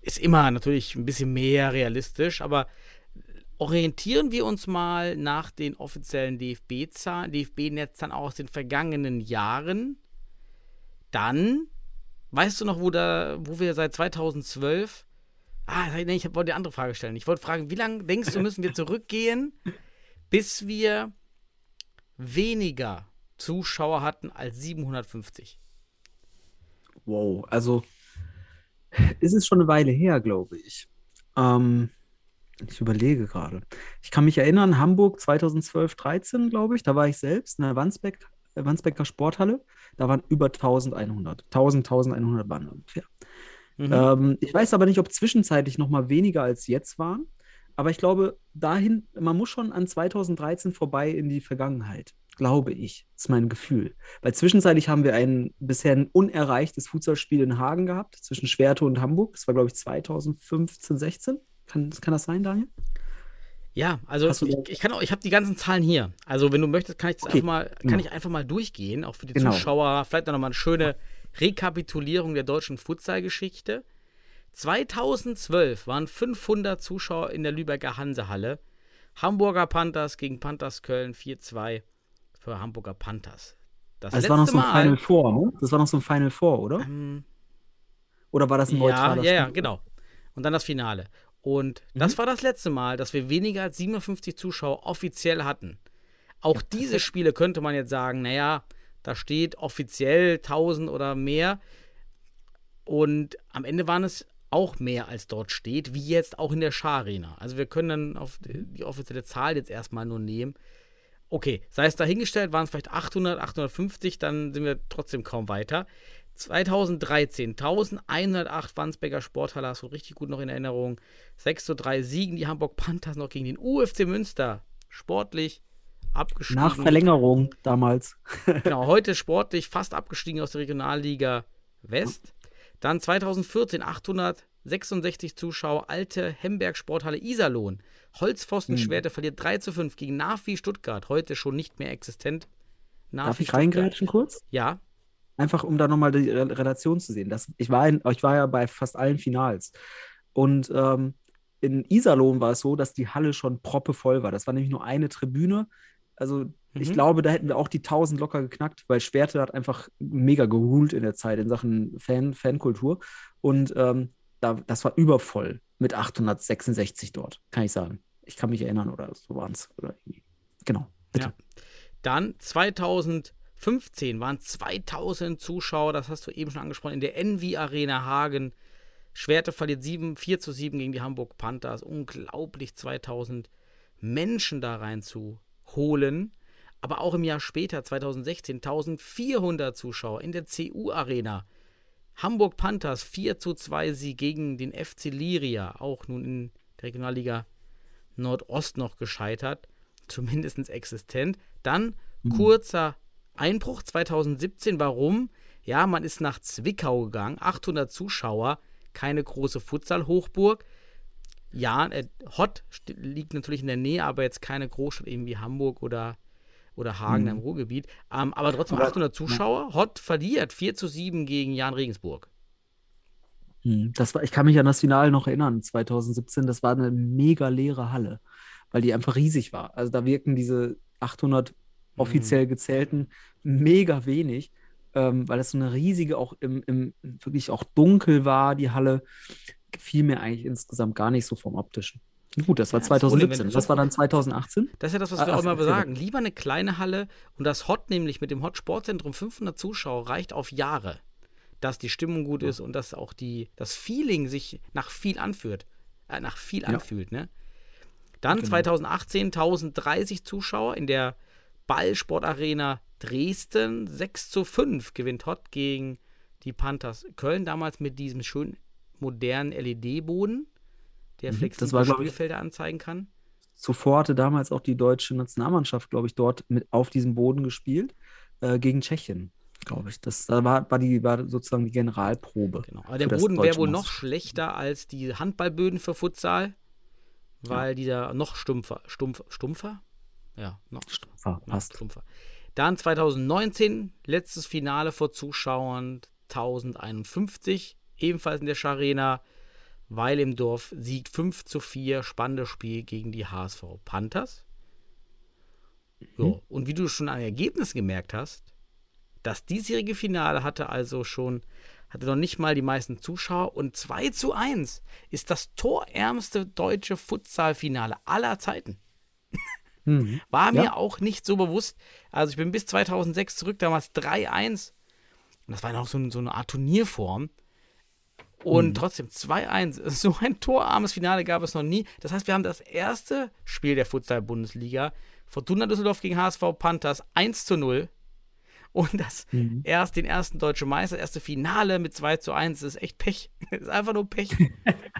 ist immer natürlich ein bisschen mehr realistisch, aber orientieren wir uns mal nach den offiziellen DFB-Netzern aus den vergangenen Jahren, dann weißt du noch, wo, da, wo wir seit 2012 Ah, nee, ich wollte eine andere Frage stellen. Ich wollte fragen, wie lange denkst du, müssen wir zurückgehen, bis wir weniger Zuschauer hatten als 750? Wow. Also ist es schon eine Weile her, glaube ich. Ähm, ich überlege gerade. Ich kann mich erinnern, Hamburg 2012, 13, glaube ich, da war ich selbst in der Wandsbeck, äh, Wandsbecker Sporthalle. Da waren über 1100. 1000, 1100 waren ungefähr. Mhm. Ähm, ich weiß aber nicht, ob zwischenzeitlich noch mal weniger als jetzt waren. Aber ich glaube, dahin, man muss schon an 2013 vorbei in die Vergangenheit. Glaube ich. Ist mein Gefühl. Weil zwischenzeitlich haben wir ein bisher ein unerreichtes Futsalspiel in Hagen gehabt, zwischen Schwerte und Hamburg. Das war, glaube ich, 2015, 16. Kann, kann das sein, Daniel? Ja, also ich, ich kann auch, ich habe die ganzen Zahlen hier. Also wenn du möchtest, kann ich das Okay, einfach mal, kann genau. ich einfach mal durchgehen, auch für die Genau. Zuschauer. Vielleicht noch mal eine schöne Rekapitulierung der deutschen Futsal-Geschichte. 2012 waren 500 Zuschauer in der Lübecker Hansehalle. Hamburger Panthers gegen Panthers Köln 4-2 für Hamburger Panthers. Das, Das letzte war noch so ein Mal. Final Four, ne? Das war noch so ein Final Four, oder? ähm, Oder war das ein ja, neutraler ja, ja, Spiel? genau. Und dann das Finale. Und Mhm. das war das letzte Mal, dass wir weniger als 57 Zuschauer offiziell hatten. Auch diese Spiele könnte man jetzt sagen, naja, da steht offiziell 1000 oder mehr. Und am Ende waren es auch mehr, als dort steht, wie jetzt auch in der Schar-Arena. Also wir können dann auf die die offizielle Zahl jetzt erstmal nur nehmen. Okay, sei es dahingestellt, waren es vielleicht 800, 850, dann sind wir trotzdem kaum weiter. 2013, 1108 Wandsbecker Sporthalle, hast du richtig gut noch in Erinnerung. 6 zu 3 siegen die Hamburg Panthers noch gegen den UFC Münster. Sportlich abgestiegen. Nach Verlängerung damals. Genau, heute sportlich fast abgestiegen aus der Regionalliga West. Dann 2014 866 Zuschauer, alte Hemberg Sporthalle Iserlohn. Holzpfostenschwerte Hm. verliert 3 zu 5 gegen Navi Stuttgart, heute schon nicht mehr existent. Darf Navi ich reingrätschen kurz? Ja, Einfach um da nochmal die Re Relation zu sehen. Das, ich, war in, ich war ja bei fast allen Finals. Und ähm, in Iserlohn war es so, dass die Halle schon proppevoll war. Das war nämlich nur eine Tribüne. Also ich Mhm. glaube, da hätten wir auch die 1000 locker geknackt, weil Schwerte hat einfach mega geholt in der Zeit in Sachen Fan, Fankultur. Und ähm, da, das war übervoll mit 866 dort, kann ich sagen. Ich kann mich erinnern, oder so waren es. Genau. Bitte. Ja. Dann 2015 waren 2000 Zuschauer, das hast du eben schon angesprochen, in der Envy Arena Hagen. Schwerte verliert 7, 4 zu 7 gegen die Hamburg Panthers. Unglaublich 2000 Menschen da reinzuholen. Aber auch im Jahr später, 2016, 1400 Zuschauer in der CU Arena. Hamburg Panthers 4 zu 2 Sieg gegen den FC Liria, auch nun in der Regionalliga Nordost noch gescheitert, zumindest existent. Dann kurzer Einbruch 2017. Warum? Ja, man ist nach Zwickau gegangen, 800 Zuschauer, keine große Futsal-Hochburg. Ja, äh, Hott liegt natürlich in der Nähe, aber jetzt keine Großstadt eben wie Hamburg oder, oder Hagen im Ruhrgebiet. Ähm, aber trotzdem Aber- 800 Zuschauer. Hott verliert 4 zu 7 gegen Jan Regensburg. Hm, Das war, ich kann mich an das Finale noch erinnern, 2017. Das war eine mega leere Halle, weil die einfach riesig war. Also da wirken diese 800 offiziell gezählten mega wenig, ähm, weil das so eine riesige, auch im, im wirklich auch dunkel war, die Halle. Gefiel mir eigentlich insgesamt gar nicht so vom optischen. Gut, das war Ja, das Problem, wenn 2017. du Was so- war dann 2018? Das ist ja das, was Ah, wir auch ach, immer okay. sagen. Lieber eine kleine Halle und das Hot nämlich mit dem Hot Sportzentrum 500 Zuschauer reicht auf Jahre, dass die Stimmung gut ist und dass auch die, das Feeling sich nach viel anfühlt, äh, nach viel anfühlt. Ne? Dann Genau. 2018 1030 Zuschauer in der Ballsportarena Dresden 6 zu 5 gewinnt Hot gegen die Panthers Köln damals mit diesem schönen modernen LED-Boden, der Mhm, war, ich, Spielfelder anzeigen kann. Zuvor hatte damals auch die deutsche Nationalmannschaft, glaube ich, dort mit auf diesem Boden gespielt, äh, gegen Tschechien, glaube ich. Das da war, war, die, war sozusagen die Generalprobe. Genau. Aber der Boden wäre wohl noch schlechter als die Handballböden für Futsal, weil die da noch stumpfer, stumpf, stumpfer? Ja, noch Stumpfer, noch passt. stumpfer. Dann 2019, letztes Finale vor Zuschauern, 1051, ebenfalls in der Scharena. Weil im Dorf siegt 5 zu 4, spannendes Spiel gegen die HSV Panthers. Mhm. So, und wie du schon an Ergebnissen gemerkt hast, das diesjährige Finale hatte also schon, hatte noch nicht mal die meisten Zuschauer und 2 zu 1 ist das torärmste deutsche Futsal-Finale aller Zeiten. Mhm. War mir Ja. auch nicht so bewusst. Also ich bin bis 2006 zurück, damals 3-1. Und das war noch so, ein- so eine Art Turnierform. Und Mhm. trotzdem 2-1. So ein torarmes Finale gab es noch nie. Das heißt, wir haben das erste Spiel der Futsal-Bundesliga. Fortuna Düsseldorf gegen HSV Panthers 1 zu 0. Und das Mhm. erst den ersten deutschen Meister, das erste Finale mit 2 zu 1. Das ist echt Pech. Das ist einfach nur Pech.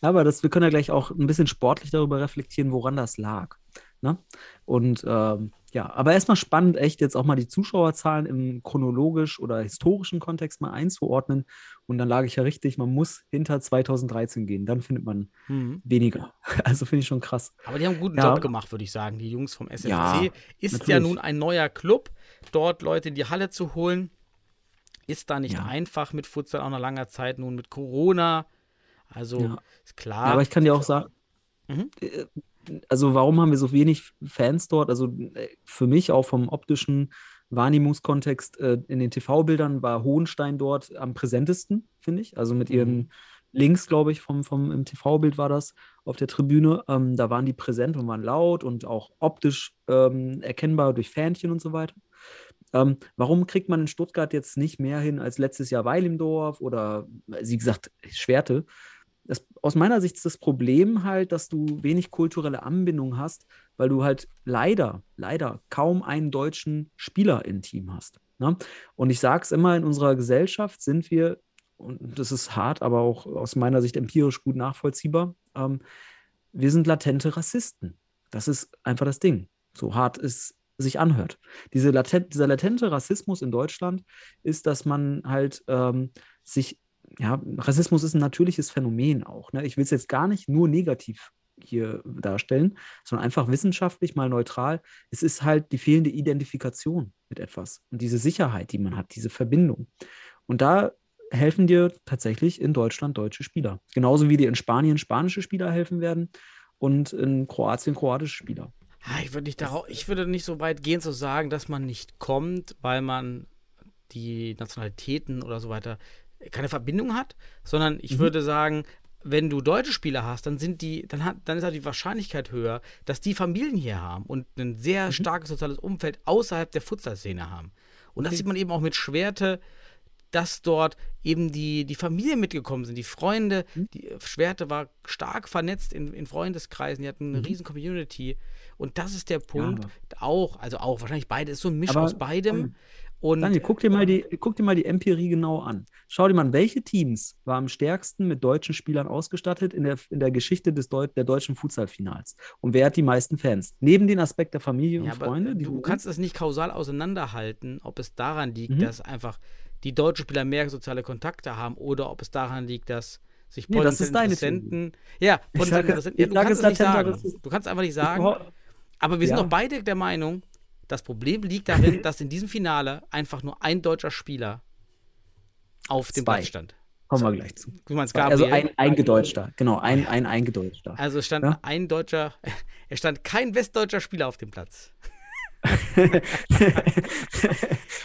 Aber das, wir können ja gleich auch ein bisschen sportlich darüber reflektieren, woran das lag. Ne? Und ähm, ja, aber erstmal spannend, echt jetzt auch mal die Zuschauerzahlen im chronologisch oder historischen Kontext mal einzuordnen. Und dann lag ich ja richtig, man muss hinter 2013 gehen, dann findet man Mhm. weniger. Also finde ich schon krass. Aber die haben einen guten Ja. Job gemacht, würde ich sagen. Die Jungs vom SFC. Ja, ist natürlich. ja nun ein neuer Club. Dort Leute in die Halle zu holen, ist da nicht Ja. einfach mit Futsal auch nach langer Zeit, nun mit Corona. Also ist klar. Aber ich kann dir auch sagen, Mhm. Äh, also warum haben wir so wenig Fans dort? Also äh, für mich auch vom optischen Wahrnehmungskontext äh, in den TV-Bildern war Hohenstein dort am präsentesten, finde ich. Also mit ihren Mhm. links, glaube ich, vom, vom im TV-Bild war das auf der Tribüne. Ähm, da waren die präsent und waren laut und auch optisch ähm, erkennbar durch Fähnchen und so weiter. Ähm, warum kriegt man in Stuttgart jetzt nicht mehr hin als letztes Jahr Weil im Dorf oder, wie gesagt, Schwerte? Das, aus meiner Sicht ist das Problem halt, dass du wenig kulturelle Anbindung hast, weil du halt leider, leider kaum einen deutschen Spieler im Team hast. Ne? Und ich sage es immer, in unserer Gesellschaft sind wir, und das ist hart, aber auch aus meiner Sicht empirisch gut nachvollziehbar, ähm, wir sind latente Rassisten. Das ist einfach das Ding. so hart es sich anhört. Diese latent, dieser latente Rassismus in Deutschland ist, dass man halt ähm, sich, ja, Rassismus ist ein natürliches Phänomen auch. Ne? Ich will es jetzt gar nicht nur negativ hier darstellen, sondern einfach wissenschaftlich mal neutral. Es ist halt die fehlende Identifikation mit etwas und diese Sicherheit, die man hat, diese Verbindung. Und da helfen dir tatsächlich in Deutschland deutsche Spieler. Genauso wie dir in Spanien spanische Spieler helfen werden und in Kroatien kroatische Spieler. Ich würde nicht, darauf, ich würde nicht so weit gehen zu sagen, dass man nicht kommt, weil man die Nationalitäten oder so weiter keine Verbindung hat, sondern ich mhm. würde sagen, wenn du deutsche Spieler hast, dann sind die, dann hat, dann ist halt die Wahrscheinlichkeit höher, dass die Familien hier haben und ein sehr mhm. starkes soziales Umfeld außerhalb der Futsal-Szene haben. Und okay. das sieht man eben auch mit Schwerte, dass dort eben die, die Familien mitgekommen sind, die Freunde. Mhm. Die Schwerte war stark vernetzt in, in Freundeskreisen, die hatten eine mhm. riesen Community. Und das ist der Punkt ja, auch, also auch wahrscheinlich beide, ist so ein Misch aus beidem. Und Daniel, guck dir, mal die, guck dir mal die Empirie genau an. Schau dir mal an, welche Teams waren am stärksten mit deutschen Spielern ausgestattet in der, in der Geschichte des Deu der deutschen Futsalfinals? Und wer hat die meisten Fans? Neben den Aspekt der Familie ja, und Freunde? du kannst es nicht kausal auseinanderhalten, ob es daran liegt, mhm. dass einfach die deutschen Spieler mehr soziale Kontakte haben oder ob es daran liegt, dass sich nee, das ist Interessenten. Ja, potenzielle Interessenten. Ja, du kannst es nicht sagen. Du kannst einfach nicht sagen. Aber wir sind ja. doch beide der Meinung, das Problem liegt darin, dass in diesem Finale einfach nur ein deutscher Spieler auf dem Platz stand. Kommen wir gleich zu. Du meinst Gabriel? Also ein eingedeutschter, genau, ein, ein eingedeutschter. Also stand ja? ein deutscher, es stand kein westdeutscher Spieler auf dem Platz.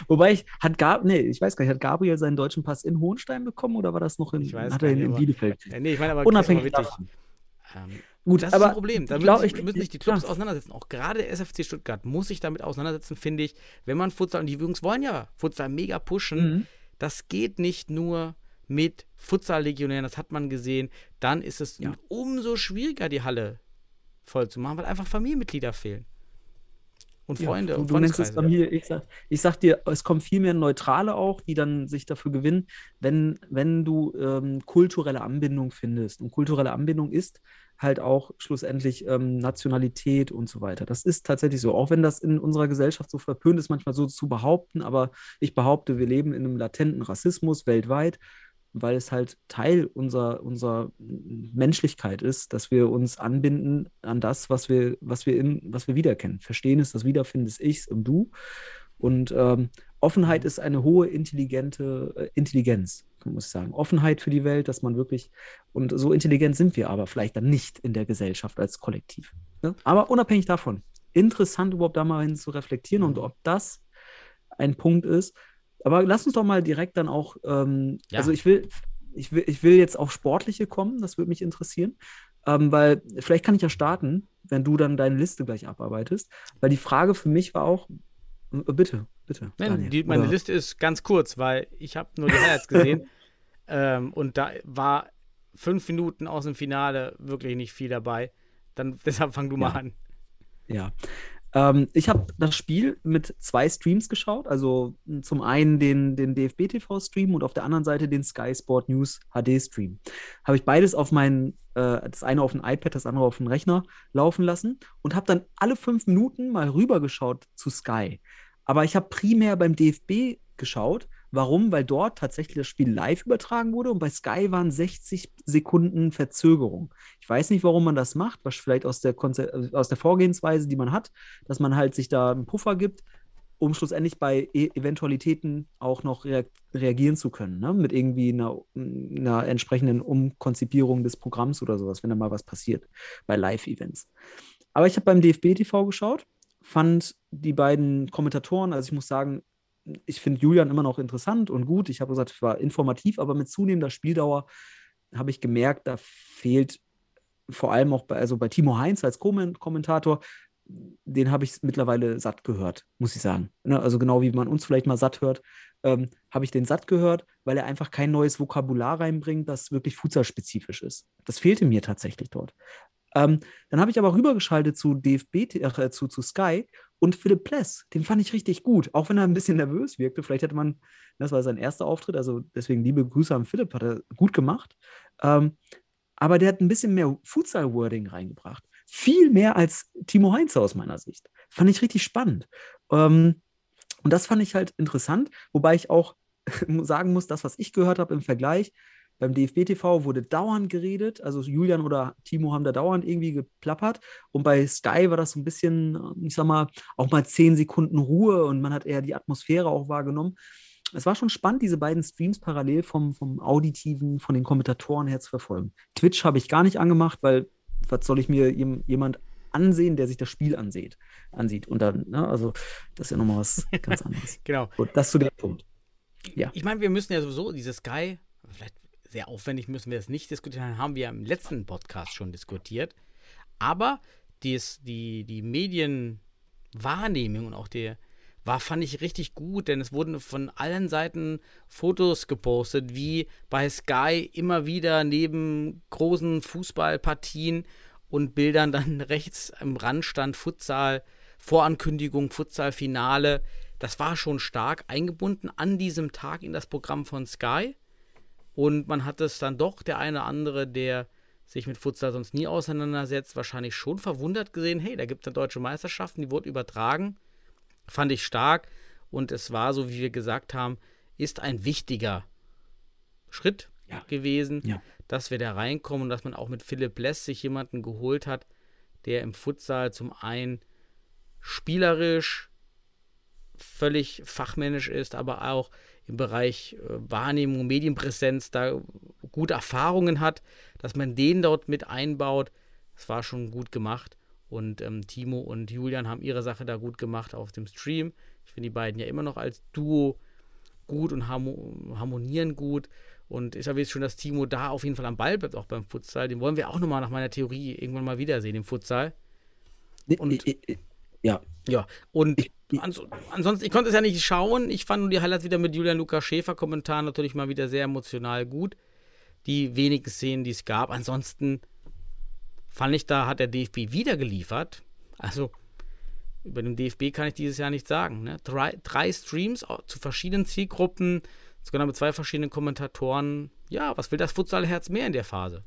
Wobei ich, hat Gab, nee, ich weiß gar nicht, hat Gabriel seinen deutschen Pass in Hohenstein bekommen oder war das noch in, ich weiß hat er ihn in Bielefeld? Ja, nee, ich meine aber unabhängig davon. Ähm, Gut, das aber ist ein Problem. Da müssen, sich, müssen sich die Clubs ja. auseinandersetzen. Auch gerade der SFC Stuttgart muss sich damit auseinandersetzen, finde ich. Wenn man Futsal, und die Jungs wollen ja Futsal mega pushen, mhm. das geht nicht nur mit Futsal-Legionären, das hat man gesehen. Dann ist es ja. umso schwieriger, die Halle voll zu machen, weil einfach Familienmitglieder fehlen. Und Freunde ja, du, und du nennst es Familie. Ich sag, ich sag dir, es kommen viel mehr Neutrale auch, die dann sich dafür gewinnen, wenn, wenn du ähm, kulturelle Anbindung findest. Und kulturelle Anbindung ist halt auch schlussendlich ähm, Nationalität und so weiter. Das ist tatsächlich so. Auch wenn das in unserer Gesellschaft so verpönt ist, manchmal so zu behaupten, aber ich behaupte, wir leben in einem latenten Rassismus weltweit weil es halt Teil unserer, unserer Menschlichkeit ist, dass wir uns anbinden an das, was wir, was wir, in, was wir wiederkennen. Verstehen ist das Wiederfinden des Ichs im Du. Und ähm, Offenheit ist eine hohe intelligente äh, Intelligenz, muss ich sagen. Offenheit für die Welt, dass man wirklich, und so intelligent sind wir aber vielleicht dann nicht in der Gesellschaft als Kollektiv. Ne? Aber unabhängig davon, interessant überhaupt da mal hin zu reflektieren und ob das ein Punkt ist, aber lass uns doch mal direkt dann auch, ähm, ja. also ich will, ich will, ich will jetzt auf Sportliche kommen, das würde mich interessieren. Ähm, weil vielleicht kann ich ja starten, wenn du dann deine Liste gleich abarbeitest. Weil die Frage für mich war auch, bitte, bitte. Nein, die, meine Liste ist ganz kurz, weil ich habe nur die Highlights gesehen ähm, und da war fünf Minuten aus dem Finale wirklich nicht viel dabei. Dann deshalb fang du mal an. Ja, ähm, ich habe das Spiel mit zwei Streams geschaut. Also zum einen den, den DFB-TV-Stream und auf der anderen Seite den Sky Sport News HD-Stream. Habe ich beides auf meinen, äh, das eine auf dem iPad, das andere auf dem Rechner laufen lassen und habe dann alle fünf Minuten mal rübergeschaut zu Sky. Aber ich habe primär beim DFB geschaut, Warum? Weil dort tatsächlich das Spiel live übertragen wurde und bei Sky waren 60 Sekunden Verzögerung. Ich weiß nicht, warum man das macht, was vielleicht aus der, Konze aus der Vorgehensweise, die man hat, dass man halt sich da einen Puffer gibt, um schlussendlich bei e Eventualitäten auch noch rea reagieren zu können, ne? mit irgendwie einer, einer entsprechenden Umkonzipierung des Programms oder sowas, wenn da mal was passiert bei Live-Events. Aber ich habe beim DFB-TV geschaut, fand die beiden Kommentatoren, also ich muss sagen, ich finde Julian immer noch interessant und gut. Ich habe gesagt, es war informativ, aber mit zunehmender Spieldauer habe ich gemerkt, da fehlt vor allem auch bei, also bei Timo Heinz als Kommentator, den habe ich mittlerweile satt gehört, muss ich sagen. Ne? Also genau wie man uns vielleicht mal satt hört, ähm, habe ich den satt gehört, weil er einfach kein neues Vokabular reinbringt, das wirklich futsalspezifisch ist. Das fehlte mir tatsächlich dort. Ähm, dann habe ich aber rübergeschaltet zu DFB, äh, zu, zu Sky und Philipp Pless, den fand ich richtig gut, auch wenn er ein bisschen nervös wirkte. Vielleicht hätte man, das war sein erster Auftritt, also deswegen liebe Grüße an Philipp, hat er gut gemacht. Ähm, aber der hat ein bisschen mehr Futsal-Wording reingebracht. Viel mehr als Timo Heinze aus meiner Sicht. Fand ich richtig spannend. Ähm, und das fand ich halt interessant, wobei ich auch sagen muss, das, was ich gehört habe im Vergleich, beim DFB-TV wurde dauernd geredet, also Julian oder Timo haben da dauernd irgendwie geplappert. Und bei Sky war das so ein bisschen, ich sag mal, auch mal zehn Sekunden Ruhe und man hat eher die Atmosphäre auch wahrgenommen. Es war schon spannend, diese beiden Streams parallel vom, vom Auditiven, von den Kommentatoren her zu verfolgen. Twitch habe ich gar nicht angemacht, weil was soll ich mir jemand ansehen, der sich das Spiel ansieht, ansieht. Und dann, ne, also das ist ja nochmal was ganz anderes. genau. Gut, das zu dem Punkt. Ja. Ich meine, wir müssen ja sowieso diese Sky, vielleicht sehr aufwendig müssen wir es nicht diskutieren, haben wir im letzten Podcast schon diskutiert. Aber dies, die, die Medienwahrnehmung und auch der war, fand ich richtig gut, denn es wurden von allen Seiten Fotos gepostet, wie bei Sky immer wieder neben großen Fußballpartien und Bildern dann rechts am Rand stand Futsal, Vorankündigung, Futsal-Finale. Das war schon stark eingebunden an diesem Tag in das Programm von Sky. Und man hat es dann doch, der eine oder andere, der sich mit Futsal sonst nie auseinandersetzt, wahrscheinlich schon verwundert gesehen, hey, da gibt es eine deutsche Meisterschaften, die wurde übertragen. Fand ich stark. Und es war, so wie wir gesagt haben, ist ein wichtiger Schritt ja. gewesen, ja. dass wir da reinkommen und dass man auch mit Philipp Less sich jemanden geholt hat, der im Futsal zum einen spielerisch völlig fachmännisch ist, aber auch im Bereich äh, Wahrnehmung, Medienpräsenz da gute Erfahrungen hat, dass man den dort mit einbaut. Das war schon gut gemacht. Und ähm, Timo und Julian haben ihre Sache da gut gemacht auf dem Stream. Ich finde die beiden ja immer noch als Duo gut und harmonieren gut. Und ich habe jetzt schon, dass Timo da auf jeden Fall am Ball bleibt, auch beim Futsal. Den wollen wir auch nochmal nach meiner Theorie irgendwann mal wiedersehen im Futsal. Und, ja. Ja, und ans ansonsten, ich konnte es ja nicht schauen. Ich fand nur die Highlights wieder mit Julian Lukas Schäfer Kommentar natürlich mal wieder sehr emotional gut. Die wenigen Szenen, die es gab. Ansonsten fand ich, da hat der DFB wieder geliefert. Also über den DFB kann ich dieses Jahr nicht sagen. Ne? Drei, drei Streams zu verschiedenen Zielgruppen, sogar mit zwei verschiedenen Kommentatoren. Ja, was will das Futsalherz mehr in der Phase?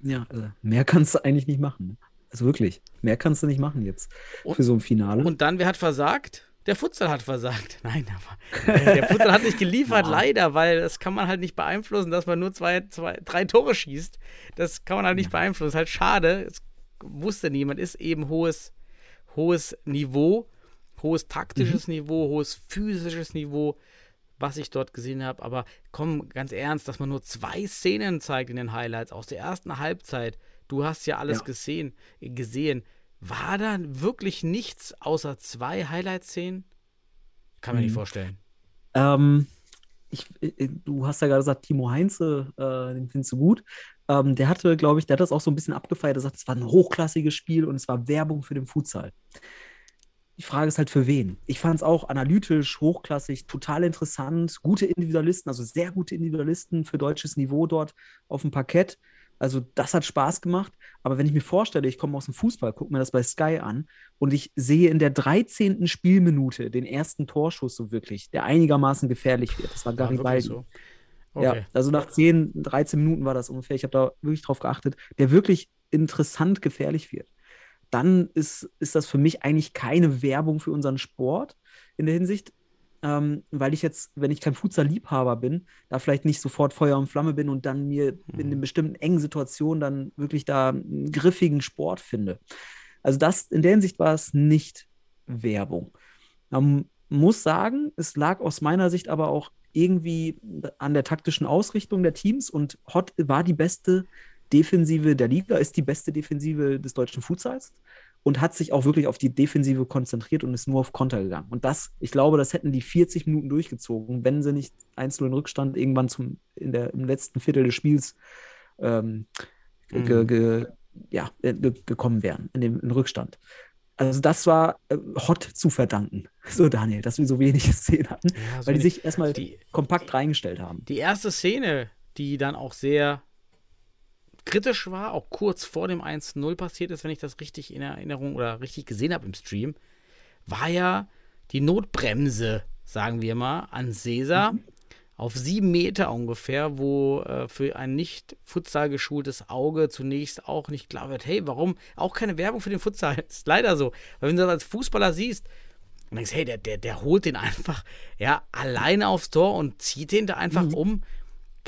Ja, also mehr kannst du eigentlich nicht machen. Also wirklich, mehr kannst du nicht machen jetzt und, für so ein Finale. Und dann, wer hat versagt? Der Futsal hat versagt. Nein, aber äh, der Futsal hat nicht geliefert, ja. leider, weil das kann man halt nicht beeinflussen, dass man nur zwei, zwei, drei Tore schießt. Das kann man halt nicht ja. beeinflussen. Das ist halt schade. Das wusste niemand. Ist eben hohes, hohes Niveau, hohes taktisches mhm. Niveau, hohes physisches Niveau, was ich dort gesehen habe. Aber komm, ganz ernst, dass man nur zwei Szenen zeigt in den Highlights aus der ersten Halbzeit Du hast ja alles ja. Gesehen, gesehen. War da wirklich nichts außer zwei Highlight-Szenen? Kann man mhm. nicht vorstellen. Ähm, ich, äh, du hast ja gerade gesagt, Timo Heinze, äh, den findest du gut. Ähm, der hatte, glaube ich, der hat das auch so ein bisschen abgefeiert. Er sagt, es war ein hochklassiges Spiel und es war Werbung für den Futsal. Die Frage ist halt für wen. Ich fand es auch analytisch, hochklassig, total interessant. Gute Individualisten, also sehr gute Individualisten für deutsches Niveau dort auf dem Parkett. Also das hat Spaß gemacht. Aber wenn ich mir vorstelle, ich komme aus dem Fußball, gucke mir das bei Sky an und ich sehe in der 13. Spielminute den ersten Torschuss so wirklich, der einigermaßen gefährlich wird. Das war Garibaldi. So. Okay. Ja, also nach 10, 13 Minuten war das ungefähr. Ich habe da wirklich drauf geachtet, der wirklich interessant gefährlich wird. Dann ist, ist das für mich eigentlich keine Werbung für unseren Sport in der Hinsicht, ähm, weil ich jetzt, wenn ich kein Futsal-Liebhaber bin, da vielleicht nicht sofort Feuer und Flamme bin und dann mir mhm. in einer bestimmten engen Situation dann wirklich da einen griffigen Sport finde. Also das, in der Hinsicht war es nicht Werbung. Man muss sagen, es lag aus meiner Sicht aber auch irgendwie an der taktischen Ausrichtung der Teams und Hot war die beste Defensive der Liga, ist die beste Defensive des deutschen Futsals und hat sich auch wirklich auf die Defensive konzentriert und ist nur auf Konter gegangen. Und das, ich glaube, das hätten die 40 Minuten durchgezogen, wenn sie nicht einzeln in Rückstand irgendwann zum, in der, im letzten Viertel des Spiels ähm, mhm. ge, ge, ja, äh, ge, gekommen wären, in dem in Rückstand. Also das war äh, Hot zu verdanken, so Daniel, dass wir so wenige Szenen hatten, ja, so weil die sich erstmal die, kompakt reingestellt haben. Die erste Szene, die dann auch sehr kritisch war, auch kurz vor dem 1-0 passiert ist, wenn ich das richtig in Erinnerung oder richtig gesehen habe im Stream, war ja die Notbremse, sagen wir mal, an Cesar. Mhm. auf sieben Meter ungefähr, wo äh, für ein nicht Futsal geschultes Auge zunächst auch nicht klar wird, hey, warum auch keine Werbung für den Futsal? ist leider so. Weil wenn du das als Fußballer siehst und denkst, hey, der, der, der holt den einfach ja alleine aufs Tor und zieht den da einfach mhm. um.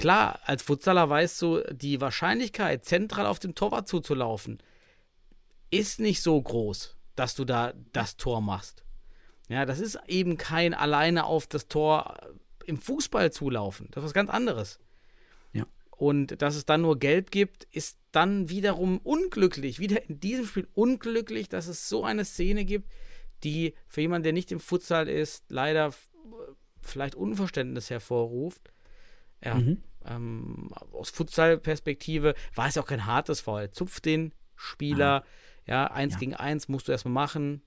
Klar, als Futsaler weißt du, die Wahrscheinlichkeit, zentral auf den Torwart zuzulaufen, ist nicht so groß, dass du da das Tor machst. Ja, das ist eben kein alleine auf das Tor im Fußball zulaufen. Das ist was ganz anderes. Ja. Und dass es dann nur Gelb gibt, ist dann wiederum unglücklich. Wieder in diesem Spiel unglücklich, dass es so eine Szene gibt, die für jemanden, der nicht im Futsal ist, leider vielleicht Unverständnis hervorruft. Ja, mhm. ähm, aus Futsal-Perspektive war es auch kein hartes Foul. Zupft den Spieler, ja, ja eins ja. gegen eins musst du erstmal machen.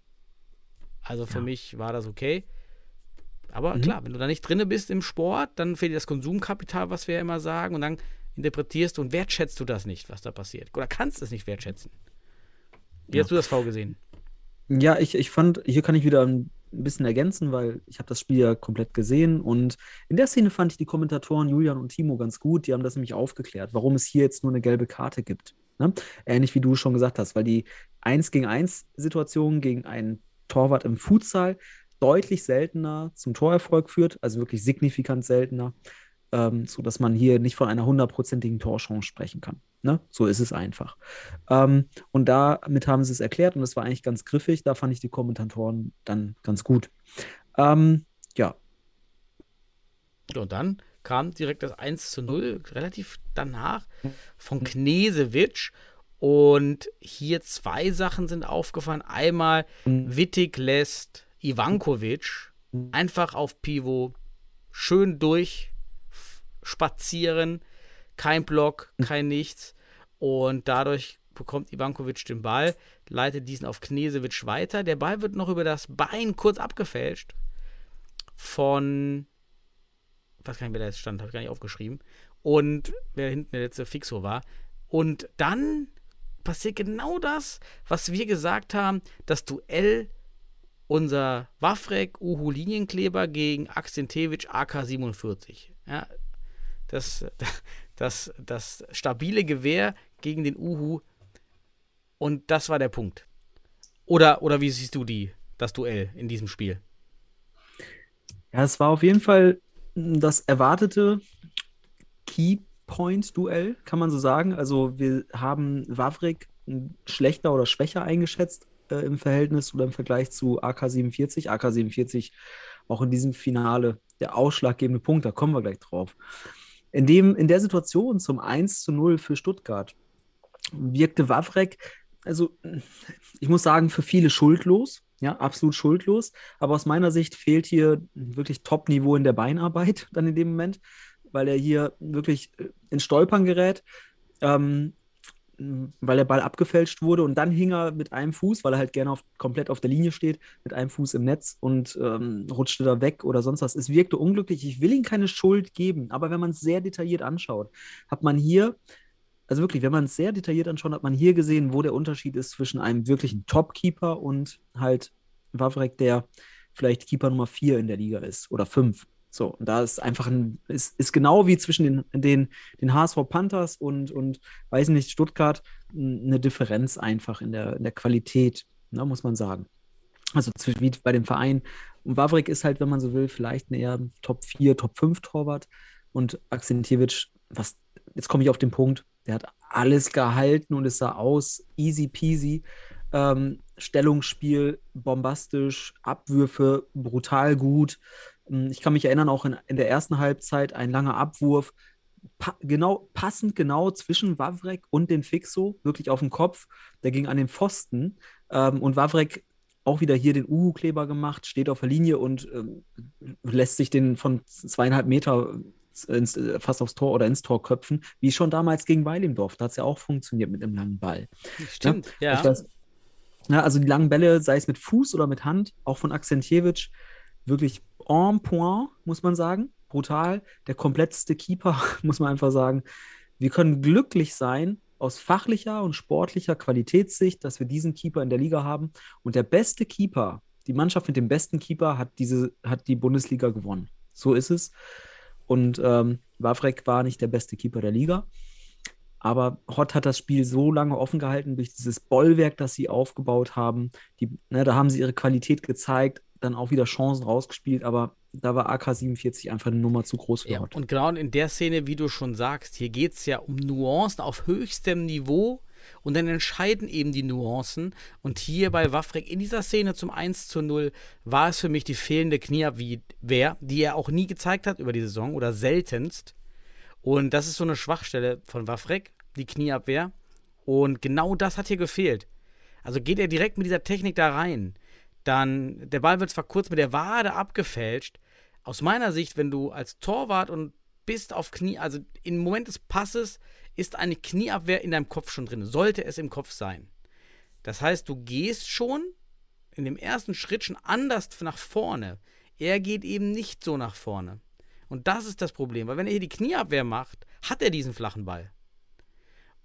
Also für ja. mich war das okay. Aber mhm. klar, wenn du da nicht drinne bist im Sport, dann fehlt dir das Konsumkapital, was wir ja immer sagen, und dann interpretierst du und wertschätzt du das nicht, was da passiert. Oder kannst es nicht wertschätzen. Wie ja. hast du das V gesehen? Ja, ich, ich fand, hier kann ich wieder ein bisschen ergänzen, weil ich habe das Spiel ja komplett gesehen und in der Szene fand ich die Kommentatoren Julian und Timo ganz gut. Die haben das nämlich aufgeklärt, warum es hier jetzt nur eine gelbe Karte gibt. Ne? Ähnlich wie du schon gesagt hast, weil die 1 gegen 1 Situation gegen einen Torwart im Futsal deutlich seltener zum Torerfolg führt, also wirklich signifikant seltener, ähm, sodass man hier nicht von einer hundertprozentigen Torchance sprechen kann. Ne? So ist es einfach. Ähm, und damit haben sie es erklärt und es war eigentlich ganz griffig. Da fand ich die Kommentatoren dann ganz gut. Ähm, ja. Und dann kam direkt das 1 zu 0, relativ danach, von Knesewitsch. Und hier zwei Sachen sind aufgefallen. Einmal, mhm. Wittig lässt Ivankovic einfach auf Pivo schön durch spazieren, kein Block, kein nichts und dadurch bekommt Ivankovic den Ball, leitet diesen auf Knesewitsch weiter. Der Ball wird noch über das Bein kurz abgefälscht von ich weiß gar nicht, wer da jetzt stand, habe ich gar nicht aufgeschrieben. Und wer hinten der letzte Fixo war. Und dann passiert genau das, was wir gesagt haben, das Duell unser Wafrek Uhu Linienkleber gegen Akzentewitsch AK-47. Ja, das, das, das stabile Gewehr gegen den Uhu. Und das war der Punkt. Oder, oder wie siehst du die, das Duell in diesem Spiel? Ja, es war auf jeden Fall das erwartete Keypoint-Duell, kann man so sagen. Also wir haben Wawrik schlechter oder schwächer eingeschätzt äh, im Verhältnis oder im Vergleich zu AK-47. AK-47 auch in diesem Finale der ausschlaggebende Punkt, da kommen wir gleich drauf. In, dem, in der Situation zum 1 zu 0 für Stuttgart wirkte Wawrek, also ich muss sagen, für viele schuldlos, ja, absolut schuldlos, aber aus meiner Sicht fehlt hier wirklich Top-Niveau in der Beinarbeit dann in dem Moment, weil er hier wirklich äh, ins Stolpern gerät. Ähm, weil der Ball abgefälscht wurde und dann hing er mit einem Fuß, weil er halt gerne auf, komplett auf der Linie steht, mit einem Fuß im Netz und ähm, rutschte da weg oder sonst was. Es wirkte unglücklich. Ich will ihm keine Schuld geben, aber wenn man es sehr detailliert anschaut, hat man hier, also wirklich, wenn man es sehr detailliert anschaut, hat man hier gesehen, wo der Unterschied ist zwischen einem wirklichen Top-Keeper und halt Wawrek, der vielleicht Keeper Nummer 4 in der Liga ist oder 5. So, und da ist einfach ein, ist, ist genau wie zwischen den, den, den HSV Panthers und, und, weiß nicht, Stuttgart eine Differenz einfach in der, in der Qualität, ne, muss man sagen. Also wie bei dem Verein. Und Wawrik ist halt, wenn man so will, vielleicht ein eher Top 4, Top 5 Torwart. Und Akzentiewicz, was, jetzt komme ich auf den Punkt, der hat alles gehalten und es sah aus, easy peasy. Ähm, Stellungsspiel bombastisch, Abwürfe brutal gut. Hm, ich kann mich erinnern, auch in, in der ersten Halbzeit ein langer Abwurf, pa genau, passend genau zwischen Wawrek und den Fixo, wirklich auf dem Kopf. Der ging an den Pfosten ähm, und Wawrek auch wieder hier den Uhu-Kleber gemacht, steht auf der Linie und ähm, lässt sich den von zweieinhalb Meter ins, äh, fast aufs Tor oder ins Tor köpfen, wie schon damals gegen Weilimdorf. Da hat es ja auch funktioniert mit einem langen Ball. Stimmt, ja. ja. Weiß, ja. also die langen Bälle, sei es mit Fuß oder mit Hand, auch von Akzentjewitsch, wirklich en point, muss man sagen. Brutal. Der kompletteste Keeper, muss man einfach sagen. Wir können glücklich sein, aus fachlicher und sportlicher Qualitätssicht, dass wir diesen Keeper in der Liga haben. Und der beste Keeper, die Mannschaft mit dem besten Keeper hat, diese, hat die Bundesliga gewonnen. So ist es. Und ähm, Wawrek war nicht der beste Keeper der Liga. Aber Hott hat das Spiel so lange offen gehalten durch dieses Bollwerk, das sie aufgebaut haben. Die, ne, da haben sie ihre Qualität gezeigt, dann auch wieder Chancen rausgespielt, aber da war AK-47 einfach eine Nummer zu groß für Ja, und genau in der Szene, wie du schon sagst, hier geht es ja um Nuancen auf höchstem Niveau und dann entscheiden eben die Nuancen. Und hier bei Wafrek in dieser Szene zum 1 zu 0 war es für mich die fehlende Knieabwehr, die er auch nie gezeigt hat über die Saison oder seltenst. Und das ist so eine Schwachstelle von Wafrek, die Knieabwehr. Und genau das hat hier gefehlt. Also geht er direkt mit dieser Technik da rein. Dann, der Ball wird zwar kurz mit der Wade abgefälscht. Aus meiner Sicht, wenn du als Torwart und bist auf Knie, also im Moment des Passes ist eine Knieabwehr in deinem Kopf schon drin. Sollte es im Kopf sein. Das heißt, du gehst schon in dem ersten Schritt schon anders nach vorne. Er geht eben nicht so nach vorne. Und das ist das Problem, weil wenn er hier die Knieabwehr macht, hat er diesen flachen Ball.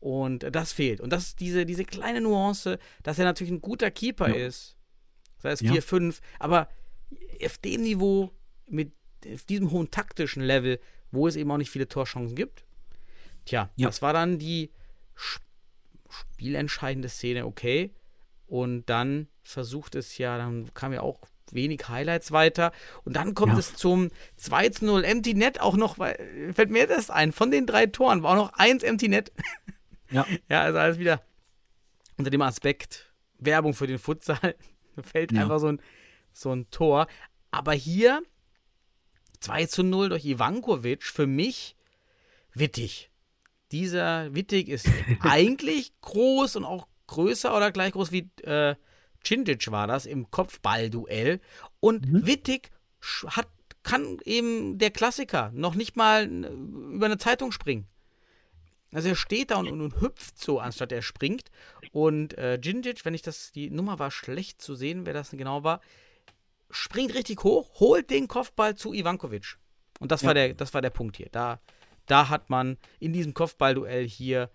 Und das fehlt. Und das ist diese, diese kleine Nuance, dass er natürlich ein guter Keeper Ja. ist. Sei es Ja. 4, 5, aber auf dem Niveau, mit auf diesem hohen taktischen Level, wo es eben auch nicht viele Torchancen gibt. Tja, Ja. das war dann die Sp- spielentscheidende Szene, okay. Und dann versucht es ja, dann kam ja auch wenig Highlights weiter. Und dann kommt Ja. es zum 2 zu 0 Empty Net auch noch, weil, fällt mir das ein, von den drei Toren war auch noch eins Empty Net. Ja. Ja, also alles wieder unter dem Aspekt Werbung für den Futsal. Fällt Ja. einfach so ein, so ein Tor. Aber hier 2 zu 0 durch Ivankovic, für mich Wittig. Dieser Wittig ist eigentlich groß und auch größer oder gleich groß wie äh, Cindic war das im Kopfballduell. Und Mhm. Wittig hat, kann eben der Klassiker noch nicht mal äh, über eine Zeitung springen. Also er steht da und, und, und hüpft so, anstatt er springt. Und äh, Djindjic, wenn ich das, die Nummer war schlecht zu sehen, wer das genau war, springt richtig hoch, holt den Kopfball zu Ivankovic. Und das, Ja. war, der, das war der Punkt hier. Da, da hat man in diesem Kopfballduell hier,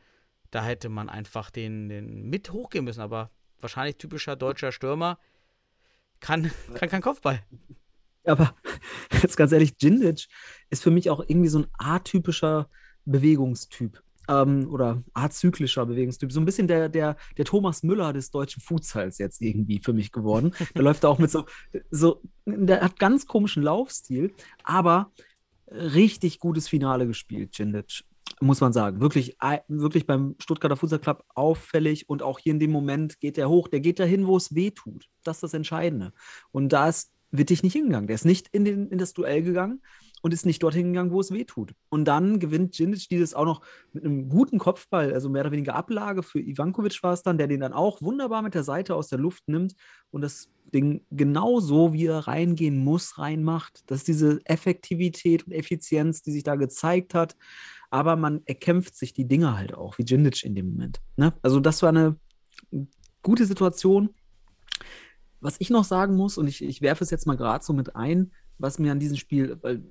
da hätte man einfach den, den mit hochgehen müssen. Aber wahrscheinlich typischer deutscher Stürmer kann, kann kein Kopfball. Aber jetzt ganz ehrlich, Djindjic ist für mich auch irgendwie so ein atypischer Bewegungstyp. Ähm, oder azyklischer Bewegungstyp. So ein bisschen der, der, der Thomas Müller des deutschen Futsals jetzt irgendwie für mich geworden. Der läuft da auch mit so, so, der hat ganz komischen Laufstil, aber richtig gutes Finale gespielt, Djindjic. Muss man sagen. Wirklich, wirklich beim Stuttgarter Futsal Club auffällig und auch hier in dem Moment geht er hoch. Der geht dahin, wo es weh tut. Das ist das Entscheidende. Und da ist Wittig nicht hingegangen. Der ist nicht in, den, in das Duell gegangen und ist nicht dorthin gegangen, wo es weh tut. Und dann gewinnt Djindjic dieses auch noch mit einem guten Kopfball, also mehr oder weniger Ablage für Ivankovic war es dann, der den dann auch wunderbar mit der Seite aus der Luft nimmt und das Ding genau so, wie er reingehen muss, reinmacht. Das ist diese Effektivität und Effizienz, die sich da gezeigt hat. Aber man erkämpft sich die Dinge halt auch, wie Djindjic in dem Moment. Ne? Also das war eine gute Situation. Was ich noch sagen muss, und ich, ich werfe es jetzt mal gerade so mit ein, was mir an diesem Spiel, weil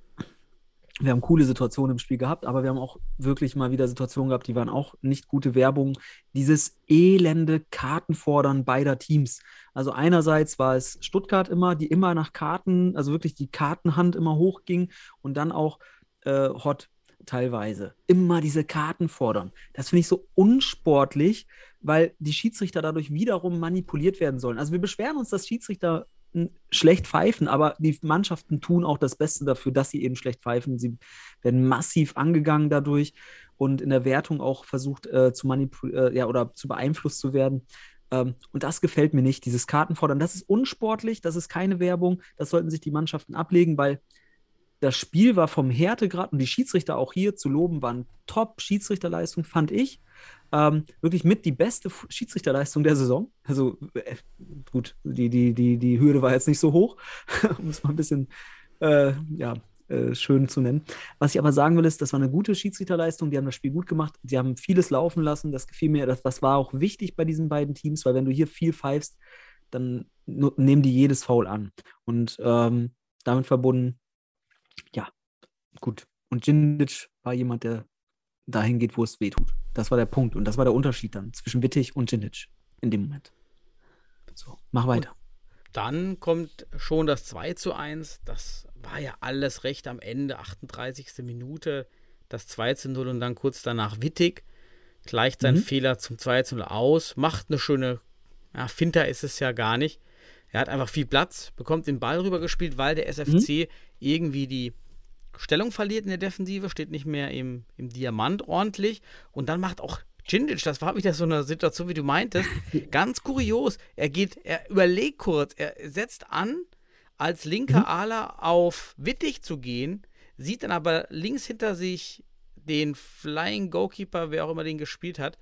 wir haben coole Situationen im Spiel gehabt, aber wir haben auch wirklich mal wieder Situationen gehabt, die waren auch nicht gute Werbung. Dieses elende Kartenfordern beider Teams. Also einerseits war es Stuttgart immer, die immer nach Karten, also wirklich die Kartenhand immer hochging und dann auch äh, Hot teilweise. Immer diese Karten fordern. Das finde ich so unsportlich, weil die Schiedsrichter dadurch wiederum manipuliert werden sollen. Also wir beschweren uns, dass Schiedsrichter schlecht pfeifen, aber die Mannschaften tun auch das Beste dafür, dass sie eben schlecht pfeifen. Sie werden massiv angegangen dadurch und in der Wertung auch versucht äh, zu manipulieren, äh, ja, oder zu beeinflusst zu werden. Ähm, und das gefällt mir nicht, dieses Kartenfordern. Das ist unsportlich, das ist keine Werbung, das sollten sich die Mannschaften ablegen, weil das Spiel war vom Härtegrad und die Schiedsrichter auch hier zu loben waren Top-Schiedsrichterleistung, fand ich. Ähm, wirklich mit die beste Schiedsrichterleistung der Saison. Also äh, gut, die, die, die, die Hürde war jetzt nicht so hoch, um es mal ein bisschen äh, ja, äh, schön zu nennen. Was ich aber sagen will, ist, das war eine gute Schiedsrichterleistung. Die haben das Spiel gut gemacht. Sie haben vieles laufen lassen. Das gefiel mir. Das, das war auch wichtig bei diesen beiden Teams, weil wenn du hier viel pfeifst, dann nehmen die jedes Foul an. Und ähm, damit verbunden, ja, gut. Und Djindjic war jemand, der dahin geht, wo es weh tut. Das war der Punkt. Und das war der Unterschied dann zwischen Wittig und Djindjic in dem Moment. So, mach weiter. Dann kommt schon das 2 zu 1. Das war ja alles recht am Ende, 38. Minute, das 2 zu 0 und dann kurz danach Wittig gleicht seinen Mhm. Fehler zum 2 zu 0 aus, macht eine schöne, ja, Finter ist es ja gar nicht. Er hat einfach viel Platz, bekommt den Ball rübergespielt, weil der SFC irgendwie die Stellung verliert in der Defensive, steht nicht mehr im, im Diamant ordentlich und dann macht auch Djindjic, das war wieder so eine Situation, wie du meintest, ganz kurios. Er geht, er überlegt kurz, er setzt an, als linker Ala auf Wittig zu gehen, sieht dann aber links hinter sich den Flying Goalkeeper, wer auch immer den gespielt hat,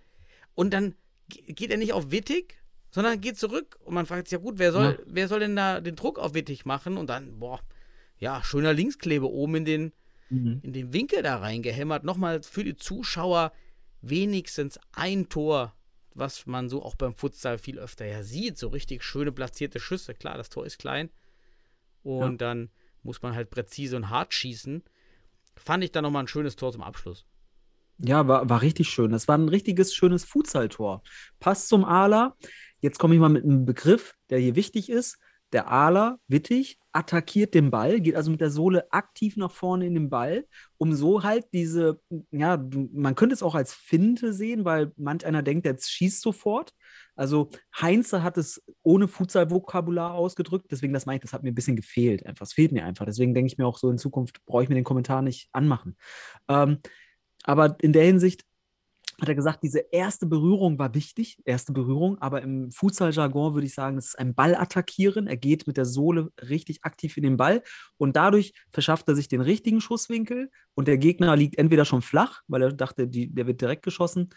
und dann ge- geht er nicht auf Wittig, sondern geht zurück und man fragt sich, ja gut, wer soll, Ja. wer soll denn da den Druck auf Wittig machen? Und dann, boah, ja, schöner Linksklebe oben in den, Mhm. in den Winkel da reingehämmert. Nochmal für die Zuschauer wenigstens ein Tor, was man so auch beim Futsal viel öfter ja sieht. So richtig schöne platzierte Schüsse. Klar, das Tor ist klein. Und dann muss man halt präzise und hart schießen. Fand ich dann nochmal ein schönes Tor zum Abschluss. Ja, war, war richtig schön. Das war ein richtiges, schönes Futsal-Tor. Passt zum Ala. Jetzt komme ich mal mit einem Begriff, der hier wichtig ist. Der Ala, Wittig, attackiert den Ball, geht also mit der Sohle aktiv nach vorne in den Ball, um so halt diese, ja, man könnte es auch als Finte sehen, weil manch einer denkt, der schießt sofort. Also Heinze hat es ohne Futsal-Vokabular ausgedrückt, deswegen das meine ich, das hat mir ein bisschen gefehlt. Einfach, es fehlt mir einfach. Deswegen denke ich mir auch so, in Zukunft brauche ich mir den Kommentar nicht anmachen. Ähm, aber in der Hinsicht hat er gesagt, diese erste Berührung war wichtig, erste Berührung, aber im Futsal-Jargon würde ich sagen, es ist ein Ball attackieren. Er geht mit der Sohle richtig aktiv in den Ball und dadurch verschafft er sich den richtigen Schusswinkel und der Gegner liegt entweder schon flach, weil er dachte, die, der wird direkt geschossen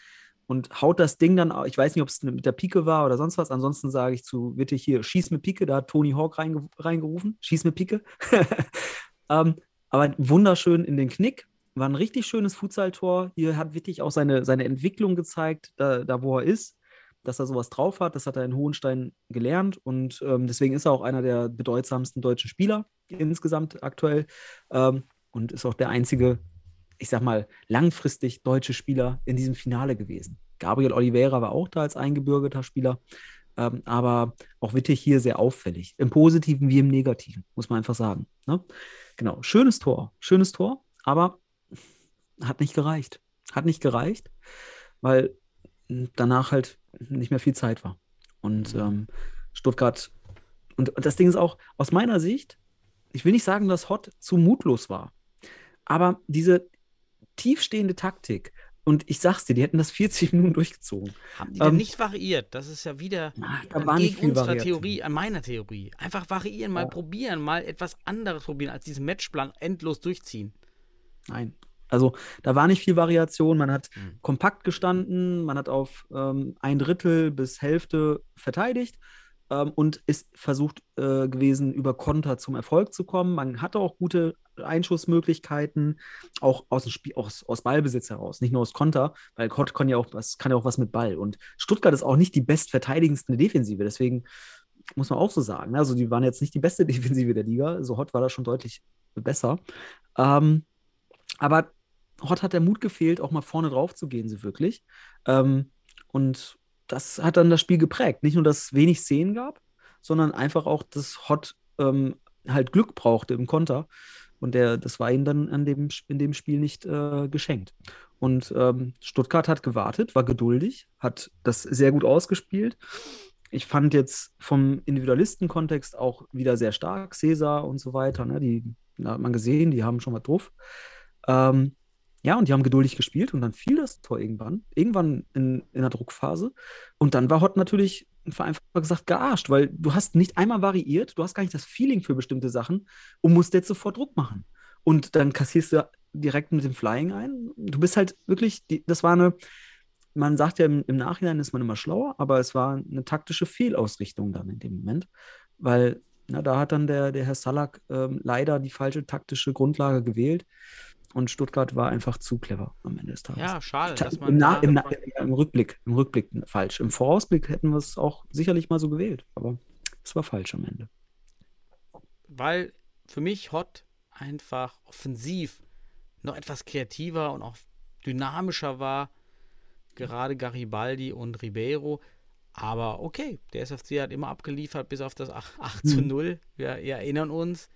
und haut das Ding dann, ich weiß nicht, ob es mit der Pike war oder sonst was, ansonsten sage ich zu Wittig hier, schieß mit Pike, da hat Tony Hawk reinge reingerufen, schieß mit Pike. ähm, aber wunderschön in den Knick, war ein richtig schönes Futsal-Tor. Hier hat Wittig auch seine, seine Entwicklung gezeigt, da, da wo er ist, dass er sowas drauf hat. Das hat er in Hohenstein gelernt und ähm, deswegen ist er auch einer der bedeutsamsten deutschen Spieler insgesamt aktuell ähm, und ist auch der einzige, ich sag mal, langfristig deutsche Spieler in diesem Finale gewesen. Gabriel Oliveira war auch da als eingebürgerter Spieler, ähm, aber auch Wittig hier sehr auffällig, im Positiven wie im Negativen, muss man einfach sagen. Ne? Genau, schönes Tor, schönes Tor, aber hat nicht gereicht. Hat nicht gereicht, weil danach halt nicht mehr viel Zeit war. Und ähm, Stuttgart, und, und das Ding ist auch, aus meiner Sicht, ich will nicht sagen, dass Hott zu mutlos war, aber diese tiefstehende Taktik, und ich sag's dir, die hätten das 40 Minuten durchgezogen. Haben die denn Ähm, nicht variiert? Das ist ja wieder Ah, da gegen unserer Variation. Theorie, an meiner Theorie. Einfach variieren, mal Ja. probieren, mal etwas anderes probieren, als diesen Matchplan endlos durchziehen. Nein. Also da war nicht viel Variation. Man hat Mhm. kompakt gestanden, man hat auf ähm, ein Drittel bis Hälfte verteidigt ähm, und ist versucht äh, gewesen, über Konter zum Erfolg zu kommen. Man hatte auch gute Einschussmöglichkeiten, auch aus dem Spiel, aus, aus Ballbesitz heraus, nicht nur aus Konter, weil Kott kann ja auch was, kann ja auch was mit Ball. Und Stuttgart ist auch nicht die bestverteidigendste Defensive, deswegen muss man auch so sagen. Also die waren jetzt nicht die beste Defensive der Liga. So Hott war da schon deutlich besser. Ähm, aber Hott hat der Mut gefehlt, auch mal vorne drauf zu gehen, so wirklich. Ähm, und das hat dann das Spiel geprägt. Nicht nur, dass es wenig Szenen gab, sondern einfach auch, dass Hott ähm, halt Glück brauchte im Konter. Und der, das war ihm dann an dem, in dem Spiel nicht äh, geschenkt. Und ähm, Stuttgart hat gewartet, war geduldig, hat das sehr gut ausgespielt. Ich fand jetzt vom Individualistenkontext auch wieder sehr stark, Cäsar und so weiter. Ne? Die hat man gesehen, die haben schon mal drauf. Ähm, ja, und die haben geduldig gespielt und dann fiel das Tor irgendwann, irgendwann in, in der Druckphase. Und dann war Hott natürlich vereinfacht gesagt gearscht, weil du hast nicht einmal variiert, du hast gar nicht das Feeling für bestimmte Sachen und musst jetzt sofort Druck machen. Und dann kassierst du direkt mit dem Flying ein. Du bist halt wirklich, das war eine, man sagt ja im, im Nachhinein ist man immer schlauer, aber es war eine taktische Fehlausrichtung dann in dem Moment, weil na, da hat dann der, der Herr Salak ähm, leider die falsche taktische Grundlage gewählt und Stuttgart war einfach zu clever am Ende des Tages. Ja, schade, dass Im, man Na, im, Na, im Rückblick, im Rückblick falsch. Im Vorausblick hätten wir es auch sicherlich mal so gewählt, aber es war falsch am Ende. weil für mich Hot einfach offensiv noch etwas kreativer und auch dynamischer war. Gerade Garibaldi und Ribeiro. Aber okay, der SFC hat immer abgeliefert bis auf das 8, 8 zu Mhm. 0. Wir, wir erinnern uns.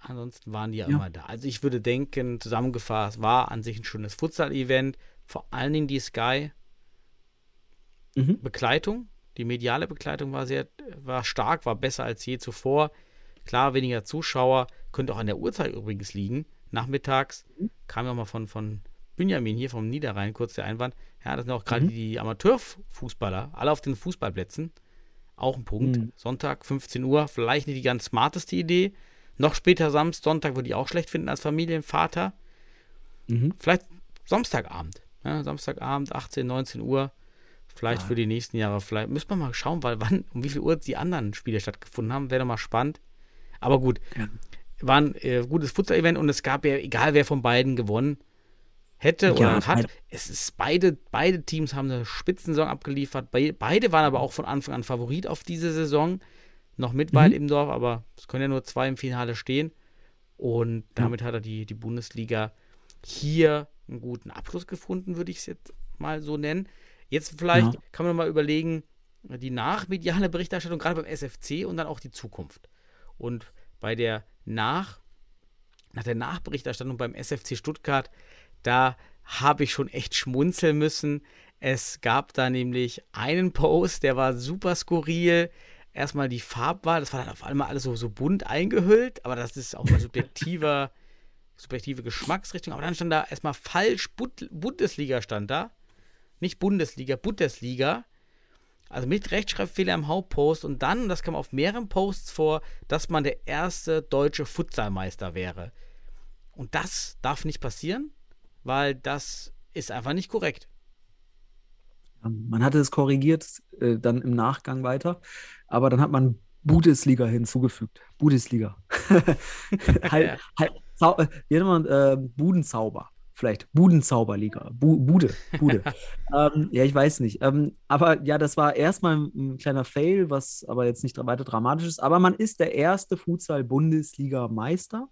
Ansonsten waren die ja, Ja. immer da. Also ich würde denken, zusammengefasst, war an sich ein schönes Futsal-Event. Vor allen Dingen die Sky-Begleitung. Mhm. Die mediale Begleitung war sehr, war stark, war besser als je zuvor. Klar, weniger Zuschauer, könnte auch an der Uhrzeit übrigens liegen. Nachmittags kam ja mal von, von Benjamin hier vom Niederrhein kurz der Einwand. Ja, das sind auch gerade Mhm. die Amateurfußballer, alle auf den Fußballplätzen. Auch ein Punkt. Mhm. Sonntag, 15 Uhr, vielleicht nicht die ganz smarteste Idee. Noch später Samstag, Sonntag würde ich auch schlecht finden als Familienvater. Mhm. Vielleicht Samstagabend. Ja, Samstagabend, 18, 19 Uhr. Vielleicht für die nächsten Jahre. Vielleicht müssen wir mal schauen, weil wann, um wie viel Uhr die anderen Spiele stattgefunden haben. Wäre doch mal spannend. Aber gut. Ja. War ein äh, gutes Futsal-Event und es gab ja, egal wer von beiden gewonnen hätte oder Ja, hat, halt- es ist beide, beide Teams haben eine Spitzensaison abgeliefert. Be beide waren aber auch von Anfang an Favorit auf diese Saison. Noch mit weit im Dorf, aber es können ja nur zwei im Finale stehen. Und damit hat er die, die Bundesliga hier einen guten Abschluss gefunden, würde ich es jetzt mal so nennen. Jetzt vielleicht Ja. kann man mal überlegen, die nachmediale Berichterstattung, gerade beim SFC und dann auch die Zukunft. Und bei der Nach, nach der Nachberichterstattung beim SFC Stuttgart, da habe ich schon echt schmunzeln müssen. Es gab da nämlich einen Post, der war super skurril. Erstmal die Farbwahl, das war dann auf einmal alles so, so bunt eingehüllt, aber das ist auch eine subjektive, subjektive Geschmacksrichtung. Aber dann stand da erstmal falsch, Bund Bundesliga stand da. Nicht Bundesliga, Bundesliga. Also mit Rechtschreibfehler im Hauptpost und dann, das kam auf mehreren Posts vor, dass man der erste deutsche Futsalmeister wäre. Und das darf nicht passieren, weil das ist einfach nicht korrekt. Ähm, Man hatte es korrigiert, äh, dann im Nachgang weiter, aber dann hat man Bundesliga hinzugefügt. Bundesliga. halt, halt, Zau man, äh, Budenzauber. Vielleicht Budenzauberliga. Bu Bude. Bude. ähm, ja, ich weiß nicht. Ähm, aber ja, das war erstmal ein, ein kleiner Fail, was aber jetzt nicht weiter dramatisch ist. Aber man ist der erste Futsal-Bundesliga-Meister.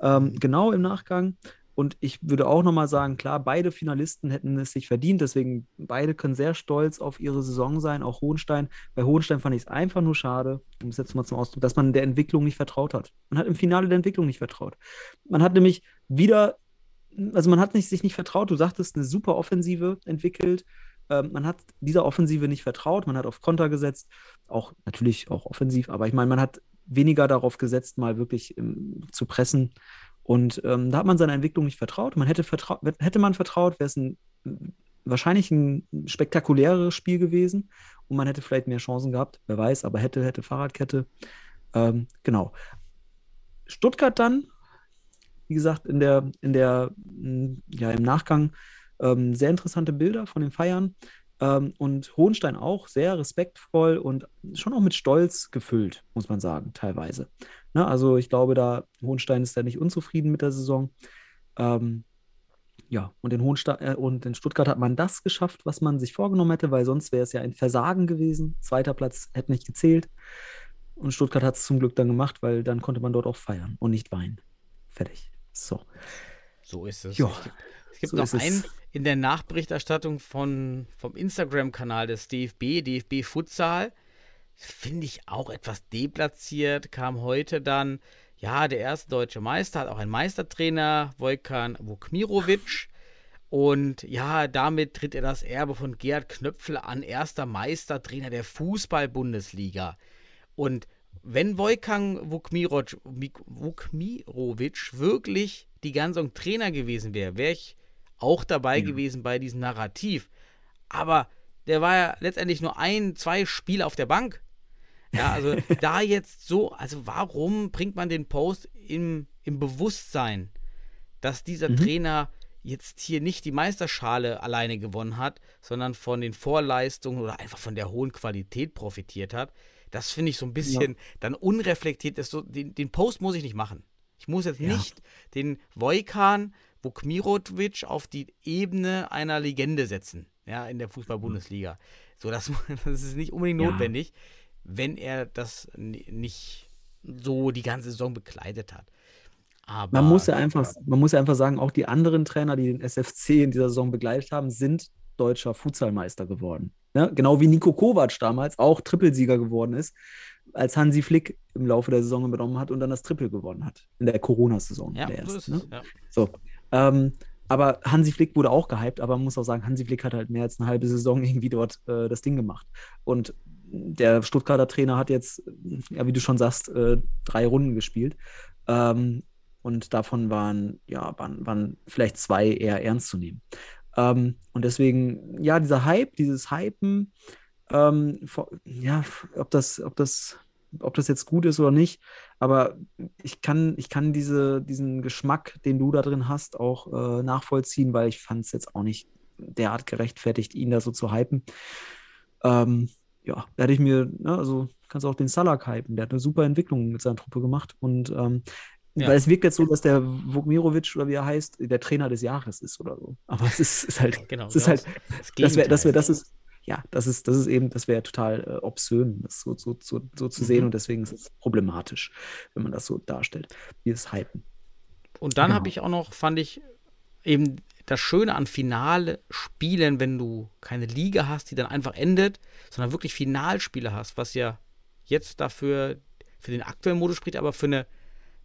Ähm, genau im Nachgang. Und ich würde auch nochmal sagen, klar, beide Finalisten hätten es sich verdient, deswegen beide können sehr stolz auf ihre Saison sein, auch Hohenstein. Bei Hohenstein fand ich es einfach nur schade, um es jetzt mal zum Ausdruck, dass man der Entwicklung nicht vertraut hat. Man hat im Finale der Entwicklung nicht vertraut. Man hat nämlich wieder, also man hat nicht, sich nicht vertraut, du sagtest, eine super Offensive entwickelt. Ähm, man hat dieser Offensive nicht vertraut, man hat auf Konter gesetzt, auch natürlich auch offensiv, aber ich meine, man hat weniger darauf gesetzt, mal wirklich ähm, zu pressen. Und ähm, da hat man seiner Entwicklung nicht vertraut. Man hätte, vertraut, hätte man vertraut, wäre es ein, wahrscheinlich ein spektakuläreres Spiel gewesen und man hätte vielleicht mehr Chancen gehabt. Wer weiß, aber hätte, hätte Fahrradkette. Ähm, genau. Stuttgart dann, wie gesagt, in der, in der, mh, ja, im Nachgang ähm, sehr interessante Bilder von den Feiern. Ähm, und Hohenstein auch sehr respektvoll und schon auch mit Stolz gefüllt, muss man sagen, teilweise. Ne, also ich glaube, da Hohenstein ist da nicht unzufrieden mit der Saison. Ähm, ja, und in, Hohenstein, äh, und in Stuttgart hat man das geschafft, was man sich vorgenommen hätte, weil sonst wäre es ja ein Versagen gewesen. Zweiter Platz hätte nicht gezählt. Und Stuttgart hat es zum Glück dann gemacht, weil dann konnte man dort auch feiern und nicht weinen. Fertig. So. So ist es. Ja, es gibt, es gibt so noch einen in der Nachberichterstattung von, vom Instagram-Kanal des DFB, DFB Futsal. Finde ich auch etwas deplatziert. Kam heute dann, ja, der erste deutsche Meister, hat auch einen Meistertrainer, Wojkan Vukmirovic. Und ja, damit tritt er das Erbe von Gerhard Knöpfel an, erster Meistertrainer der Fußball-Bundesliga. Und wenn Wojkan Vukmirovic, Vukmirovic wirklich die ganze Saison Trainer gewesen wäre, wäre ich auch dabei Ja. gewesen bei diesem Narrativ. Aber der war ja letztendlich nur ein, zwei Spiele auf der Bank. Ja, also da jetzt so, also warum bringt man den Post im, im Bewusstsein, dass dieser Mhm. Trainer jetzt hier nicht die Meisterschale alleine gewonnen hat, sondern von den Vorleistungen oder einfach von der hohen Qualität profitiert hat. Das finde ich so ein bisschen dann unreflektiert. Ist so, den, den Post muss ich nicht machen. Ich muss jetzt Ja. nicht den Wojkan Vukmirovic auf die Ebene einer Legende setzen, ja, in der Fußball-Bundesliga. So, das, das ist nicht unbedingt Ja. notwendig, wenn er das nicht so die ganze Saison bekleidet hat. Aber Man muss ja einfach, man muss ja einfach sagen, auch die anderen Trainer, die den SFC in dieser Saison begleitet haben, sind deutscher Futsalmeister geworden. Ne? Genau wie Nico Kovac damals auch Trippelsieger geworden ist. als Hansi Flick im Laufe der Saison übernommen hat und dann das Triple gewonnen hat. In der Corona-Saison. Ja, der so es. ne? Ja. So. Ähm, aber Hansi Flick wurde auch gehypt, aber man muss auch sagen, Hansi Flick hat halt mehr als eine halbe Saison irgendwie dort äh, das Ding gemacht. Und der Stuttgarter Trainer hat jetzt, ja, wie du schon sagst, äh, drei Runden gespielt. Ähm, und davon waren, ja, waren, waren vielleicht zwei eher ernst zu nehmen. Ähm, und deswegen, ja, dieser Hype, dieses Hypen, ähm, ja, ob das, ob das, ob das jetzt gut ist oder nicht, aber ich kann, ich kann diese, diesen Geschmack, den du da drin hast, auch äh, nachvollziehen, weil ich fand es jetzt auch nicht derart gerechtfertigt, ihn da so zu hypen. Ähm, ja, da hätte ich mir, ne, also kannst du auch den Salak hypen, der hat eine super Entwicklung mit seiner Truppe gemacht und ähm, Ja. weil es wirkt jetzt so, dass der Vukmirovic oder wie er heißt, der Trainer des Jahres ist oder so. Aber es ist, ist halt, Genau. es ist genau halt, das wäre, das wäre, das ist, ja, das ist, das ist eben, das wäre total äh, obszön, das so, so, so, so zu sehen Mhm. und deswegen ist es problematisch, wenn man das so darstellt, dieses Hypen. Und dann Genau. habe ich auch noch, fand ich, eben das Schöne an Finale-Spielen, wenn du keine Liga hast, die dann einfach endet, sondern wirklich Finalspiele hast, was ja jetzt dafür für den aktuellen Modus spricht, aber für eine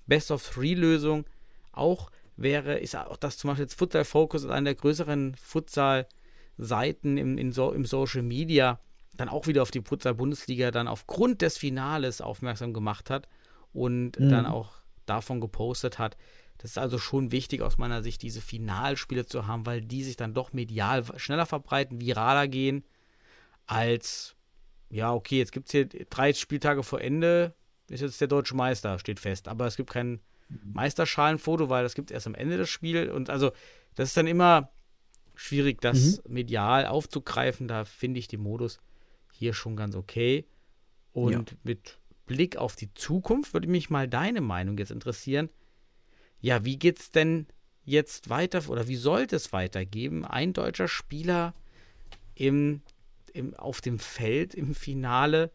Best-of-Three-Lösung auch wäre, ist auch das zum Beispiel jetzt Futsal Focus, einer der größeren Futsal-Seiten im, in so, im Social Media, dann auch wieder auf die Futsal-Bundesliga dann aufgrund des Finales aufmerksam gemacht hat und Mhm. dann auch davon gepostet hat. Das ist also schon wichtig aus meiner Sicht, diese Finalspiele zu haben, weil die sich dann doch medial schneller verbreiten, viraler gehen, als, ja, okay, jetzt gibt es hier drei Spieltage vor Ende, ist jetzt der deutsche Meister, steht fest. Aber es gibt kein Meisterschalenfoto, weil das gibt es erst am Ende des Spiels. Und also, das ist dann immer schwierig, das medial aufzugreifen. Da finde ich den Modus hier schon ganz okay. Und mit Blick auf die Zukunft würde mich mal deine Meinung jetzt interessieren. Ja, wie geht's denn jetzt weiter oder wie sollte es weitergehen? Ein deutscher Spieler im, im, auf dem Feld im Finale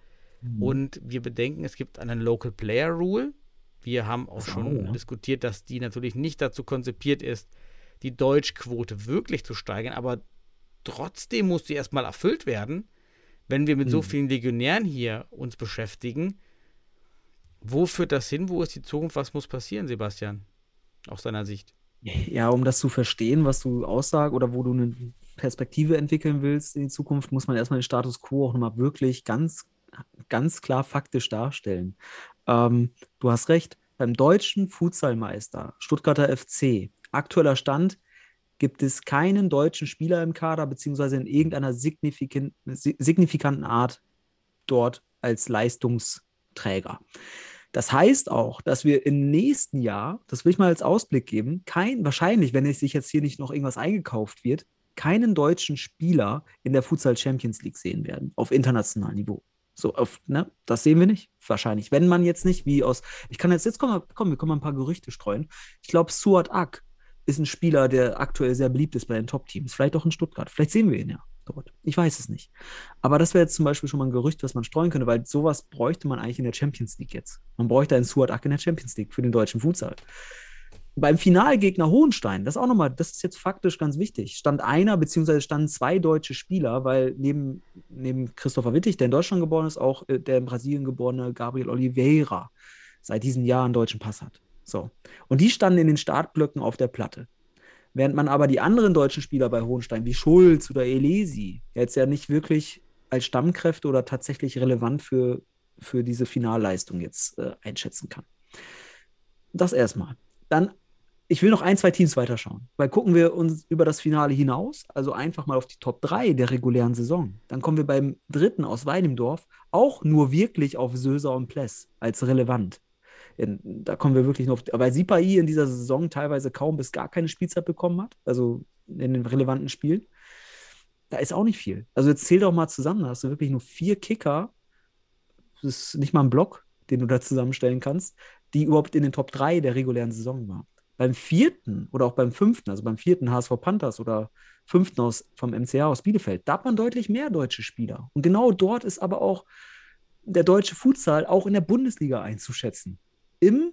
und wir bedenken, es gibt einen Local Player Rule. Wir haben auch so, schon ja. diskutiert, dass die natürlich nicht dazu konzipiert ist, die Deutschquote wirklich zu steigern, aber trotzdem muss die erstmal erfüllt werden, wenn wir mit so Mhm. vielen Legionären hier uns beschäftigen. Wo führt das hin? Wo ist die Zukunft? Was muss passieren, Sebastian? Aus deiner Sicht. Ja, um das zu verstehen, was du aussagst oder wo du eine Perspektive entwickeln willst in die Zukunft, muss man erstmal den Status quo auch nochmal wirklich ganz, ganz klar faktisch darstellen. Ähm, du hast recht, beim deutschen Futsalmeister, Stuttgarter FC, aktueller Stand, gibt es keinen deutschen Spieler im Kader, beziehungsweise in irgendeiner signifikan si- signifikanten Art dort als Leistungsträger. Das heißt auch, dass wir im nächsten Jahr, das will ich mal als Ausblick geben, kein, wahrscheinlich, wenn sich jetzt hier nicht noch irgendwas eingekauft wird, keinen deutschen Spieler in der Futsal Champions League sehen werden, auf internationalem Niveau. So, auf, ne, das sehen wir nicht, wahrscheinlich. Wenn man jetzt nicht wie aus, ich kann jetzt, jetzt kommen, komm, wir können mal ein paar Gerüchte streuen. Ich glaube, Suat Ak ist ein Spieler, der aktuell sehr beliebt ist bei den Top-Teams. Vielleicht auch in Stuttgart. Vielleicht sehen wir ihn ja dort. Ich weiß es nicht. Aber das wäre jetzt zum Beispiel schon mal ein Gerücht, was man streuen könnte, weil sowas bräuchte man eigentlich in der Champions League jetzt. Man bräuchte einen Suat Ak in der Champions League für den deutschen Futsal. Beim Finalgegner Hohenstein, das auch nochmal, das ist jetzt faktisch ganz wichtig, stand einer beziehungsweise standen zwei deutsche Spieler, weil neben, neben Christopher Wittig, der in Deutschland geboren ist, auch äh, der in Brasilien geborene Gabriel Oliveira seit diesem Jahr einen deutschen Pass hat. So. Und die standen in den Startblöcken auf der Platte. Während man aber die anderen deutschen Spieler bei Hohenstein, wie Schulz oder Elesi, jetzt ja nicht wirklich als Stammkräfte oder tatsächlich relevant für, für diese Finalleistung jetzt äh, einschätzen kann. Das erstmal. Dann, ich will noch ein, zwei Teams weiterschauen, weil gucken wir uns über das Finale hinaus, also einfach mal auf die Top 3 der regulären Saison. Dann kommen wir beim dritten aus Weidemdorf auch nur wirklich auf Söser und Pless als relevant. Da kommen wir wirklich noch, weil Sipai in dieser Saison teilweise kaum bis gar keine Spielzeit bekommen hat, also in den relevanten Spielen. Da ist auch nicht viel. Also jetzt zähl doch mal zusammen, da hast du wirklich nur vier Kicker. Das ist nicht mal ein Block, den du da zusammenstellen kannst, die überhaupt in den Top 3 der regulären Saison waren. Beim vierten oder auch beim fünften, also beim vierten HSV Panthers oder fünften aus, vom MCA aus Bielefeld, da hat man deutlich mehr deutsche Spieler. Und genau dort ist aber auch der deutsche Futsal auch in der Bundesliga einzuschätzen. Im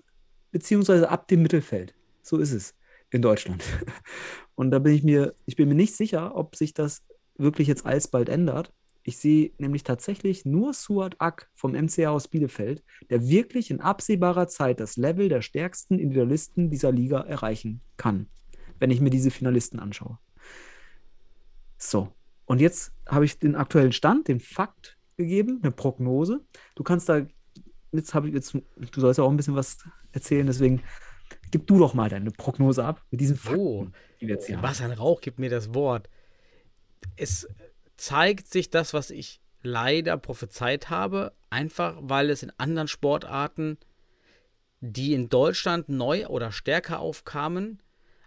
beziehungsweise ab dem Mittelfeld. So ist es in Deutschland. Und da bin ich mir, ich bin mir nicht sicher, ob sich das wirklich jetzt alsbald ändert. Ich sehe nämlich tatsächlich nur Suat Ak vom MCA aus Bielefeld, der wirklich in absehbarer Zeit das Level der stärksten Individualisten dieser Liga erreichen kann, wenn ich mir diese Finalisten anschaue. So, und jetzt habe ich den aktuellen Stand, den Fakt gegeben, eine Prognose. Du kannst da, jetzt habe ich jetzt, du sollst ja auch ein bisschen was erzählen, deswegen gib du doch mal deine Prognose ab mit diesen Fakten, Oh, die wir jetzt hier haben. Sebastian Rauch gibt mir das Wort. Es zeigt sich das, was ich leider prophezeit habe, einfach weil es in anderen Sportarten, die in Deutschland neu oder stärker aufkamen,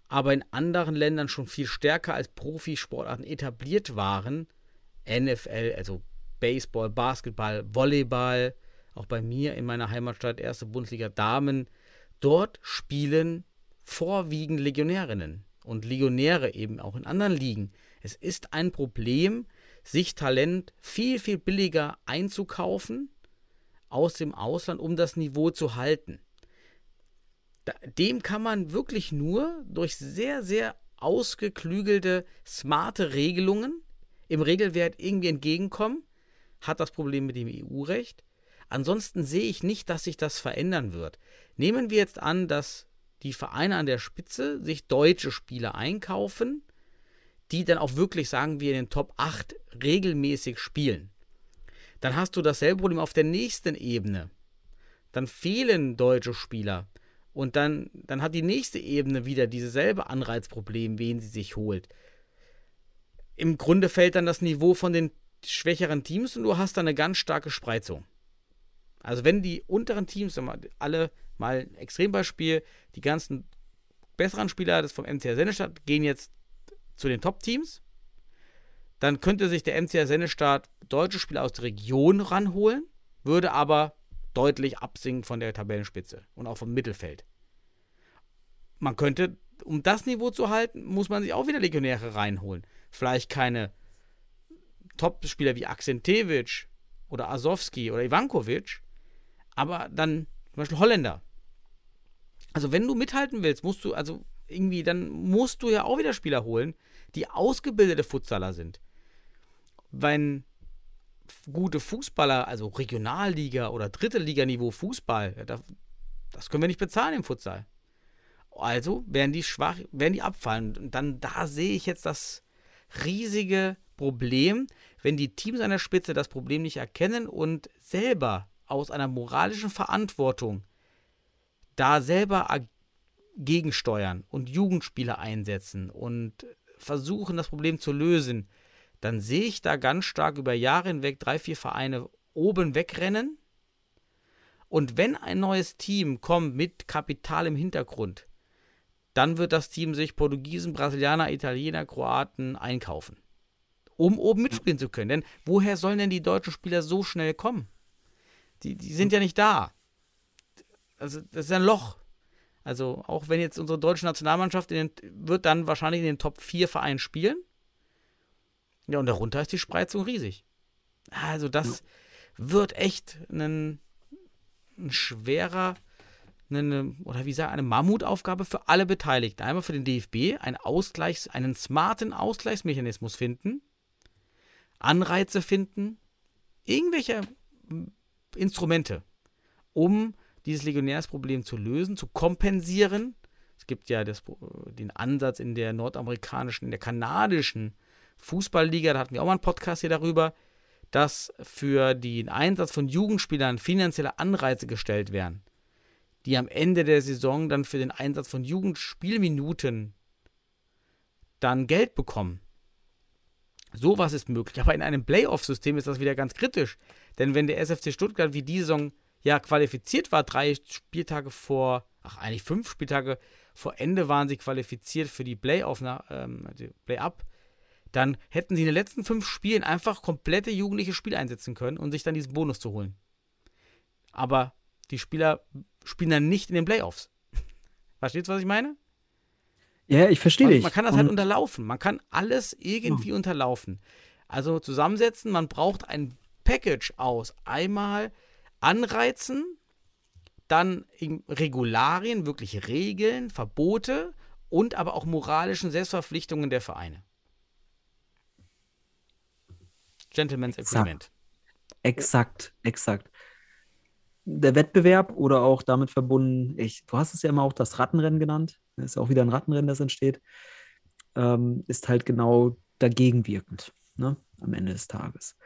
aber in anderen Ländern schon viel stärker als Profisportarten etabliert waren, NFL, also Baseball, Basketball, Volleyball, auch bei mir in meiner Heimatstadt erste Bundesliga Damen, dort spielen vorwiegend Legionärinnen und Legionäre eben auch in anderen Ligen. Es ist ein Problem, sich Talent viel, viel billiger einzukaufen aus dem Ausland, um das Niveau zu halten. Dem kann man wirklich nur durch sehr, sehr ausgeklügelte, smarte Regelungen im Regelwert irgendwie entgegenkommen. Hat das Problem mit dem EU-Recht. Ansonsten sehe ich nicht, dass sich das verändern wird. Nehmen wir jetzt an, dass die Vereine an der Spitze sich deutsche Spieler einkaufen, die dann auch wirklich, sagen wir, in den Top 8 regelmäßig spielen. Dann hast du dasselbe Problem auf der nächsten Ebene. Dann fehlen deutsche Spieler. Und dann, dann hat die nächste Ebene wieder dieses selbe Anreizproblem, wen sie sich holt. Im Grunde fällt dann das Niveau von den schwächeren Teams und du hast dann eine ganz starke Spreizung. Also wenn die unteren Teams, mal, alle mal ein Extrembeispiel, die ganzen besseren Spieler des vom MCR Sennestadt gehen jetzt zu den Top-Teams, dann könnte sich der MCR Sennestadt deutsche Spieler aus der Region ranholen, würde aber deutlich absinken von der Tabellenspitze und auch vom Mittelfeld. Man könnte, um das Niveau zu halten, muss man sich auch wieder Legionäre reinholen. Vielleicht keine Top-Spieler wie Aksentevic oder Asowski oder Ivankovic, aber dann zum Beispiel Holländer. Also wenn du mithalten willst, musst du, also irgendwie, dann musst du ja auch wieder Spieler holen, die ausgebildete Futsaler sind. Wenn gute Fußballer, also Regionalliga oder dritte Liganiveau Fußball, das können wir nicht bezahlen im Futsal. Also werden die schwach, werden die abfallen. Und dann da sehe ich jetzt das riesige Problem, wenn die Teams an der Spitze das Problem nicht erkennen und selber aus einer moralischen Verantwortung da selber gegensteuern und Jugendspieler einsetzen und versuchen, das Problem zu lösen, dann sehe ich da ganz stark über Jahre hinweg drei, vier Vereine oben wegrennen. Und wenn ein neues Team kommt mit Kapital im Hintergrund, dann wird das Team sich Portugiesen, Brasilianer, Italiener, Kroaten einkaufen, um oben mitspielen zu können. Denn woher sollen denn die deutschen Spieler so schnell kommen? Die, die sind ja nicht da. Also das ist ein Loch. Also auch wenn jetzt unsere deutsche Nationalmannschaft den, wird dann wahrscheinlich in den Top 4 Vereinen spielen. Ja, und darunter ist die Spreizung riesig. Also das ja. wird echt ein, ein schwerer, eine, oder wie sagen, eine Mammutaufgabe für alle Beteiligten. Einmal für den DFB, einen Ausgleichs-, einen smarten Ausgleichsmechanismus finden, Anreize finden, irgendwelche Instrumente, um dieses Legionärsproblem zu lösen, zu kompensieren. Es gibt ja das, den Ansatz in der nordamerikanischen, in der kanadischen Fußballliga, da hatten wir auch mal einen Podcast hier darüber, dass für den Einsatz von Jugendspielern finanzielle Anreize gestellt werden, die am Ende der Saison dann für den Einsatz von Jugendspielminuten dann Geld bekommen. Sowas ist möglich, aber in einem Playoff-System ist das wieder ganz kritisch. Denn wenn der SFC Stuttgart wie die Saison ja qualifiziert war, drei Spieltage vor, ach eigentlich fünf Spieltage vor Ende waren sie qualifiziert für die Playoff, ähm, die Play-Up, dann hätten sie in den letzten fünf Spielen einfach komplette jugendliche Spiele einsetzen können und sich dann diesen Bonus zu holen. Aber die Spieler spielen dann nicht in den Playoffs. Verstehst du, was ich meine? Ja, ich verstehe dich. Man kann das halt unterlaufen. Man kann alles irgendwie oh. unterlaufen. Also zusammensetzen, man braucht ein Package aus. Einmal Anreizen, dann Regularien, wirklich Regeln, Verbote und aber auch moralischen Selbstverpflichtungen der Vereine. Gentleman's Exakt. Agreement. Exakt, exakt. Der Wettbewerb oder auch damit verbunden, ich, du hast es ja immer auch das Rattenrennen genannt, das ist auch wieder ein Rattenrennen, das entsteht, ähm, ist halt genau dagegen wirkend, ne, am Ende des Tages.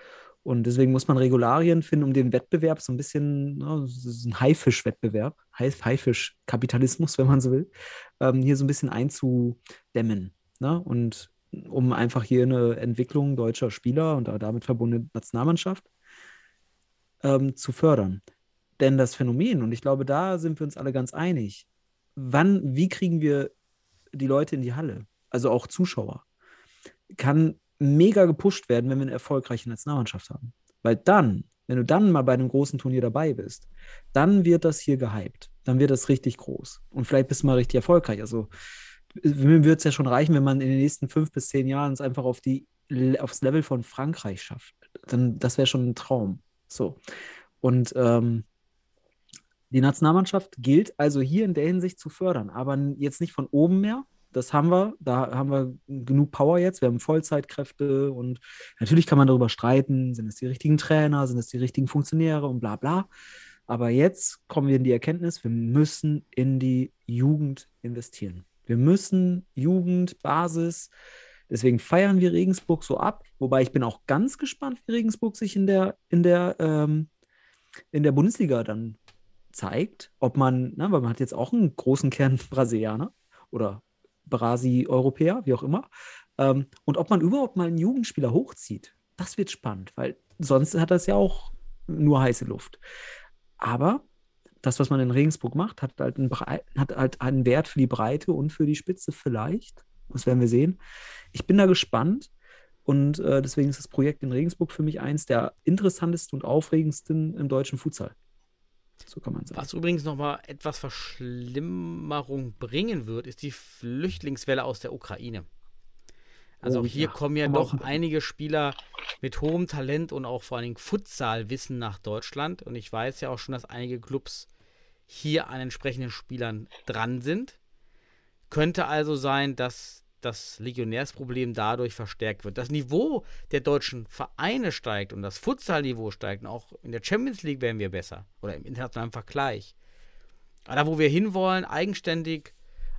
Und deswegen muss man Regularien finden, um den Wettbewerb so ein bisschen, ne, das ist ein Haifisch-Wettbewerb, Hai- Haifisch-Kapitalismus, wenn man so will, ähm, hier so ein bisschen einzudämmen. Ne? Und um einfach hier eine Entwicklung deutscher Spieler und damit verbundene Nationalmannschaft ähm, zu fördern. Denn das Phänomen, und ich glaube, da sind wir uns alle ganz einig, wann, wie kriegen wir die Leute in die Halle, also auch Zuschauer, kann mega gepusht werden, wenn wir eine erfolgreiche Nationalmannschaft haben. Weil dann, wenn du dann mal bei einem großen Turnier dabei bist, dann wird das hier gehypt. Dann wird das richtig groß. Und vielleicht bist du mal richtig erfolgreich. Also mir würde es ja schon reichen, wenn man in den nächsten fünf bis zehn Jahren es einfach auf die, aufs Level von Frankreich schafft. Dann, das wäre schon ein Traum. So. Und ähm, die Nationalmannschaft gilt also hier in der Hinsicht zu fördern, aber jetzt nicht von oben mehr. Das haben wir, da haben wir genug Power jetzt. Wir haben Vollzeitkräfte und natürlich kann man darüber streiten, sind es die richtigen Trainer, sind es die richtigen Funktionäre und bla bla. Aber jetzt kommen wir in die Erkenntnis, wir müssen in die Jugend investieren. Wir müssen Jugend, Basis. Deswegen feiern wir Regensburg so ab. Wobei ich bin auch ganz gespannt, wie Regensburg sich in der, in der, ähm, in der Bundesliga dann zeigt. Ob man, na, weil man hat jetzt auch einen großen Kern Brasilianer oder Brasi-Europäer, wie auch immer. Ähm, und ob man überhaupt mal einen Jugendspieler hochzieht, das wird spannend, weil sonst hat das ja auch nur heiße Luft. Aber das, was man in Regensburg macht, hat halt, einen, Brei- hat halt einen Wert für die Breite und für die Spitze vielleicht. Das werden wir sehen. Ich bin da gespannt und äh, deswegen ist das Projekt in Regensburg für mich eins der interessantesten und aufregendsten im deutschen Futsal. So kann man sagen. Was übrigens nochmal etwas Verschlimmerung bringen wird, ist die Flüchtlingswelle aus der Ukraine. Also Oh auch hier ja, kommen ja komm doch einige Spieler mit hohem Talent und auch vor allen Dingen Futsalwissen nach Deutschland. Und ich weiß ja auch schon, dass einige Clubs hier an entsprechenden Spielern dran sind. Könnte also sein, dass das Legionärsproblem dadurch verstärkt wird. Das Niveau der deutschen Vereine steigt und das Futsalniveau steigt. Und auch in der Champions League werden wir besser. Oder im internationalen Vergleich. Aber da, wo wir hinwollen, eigenständig,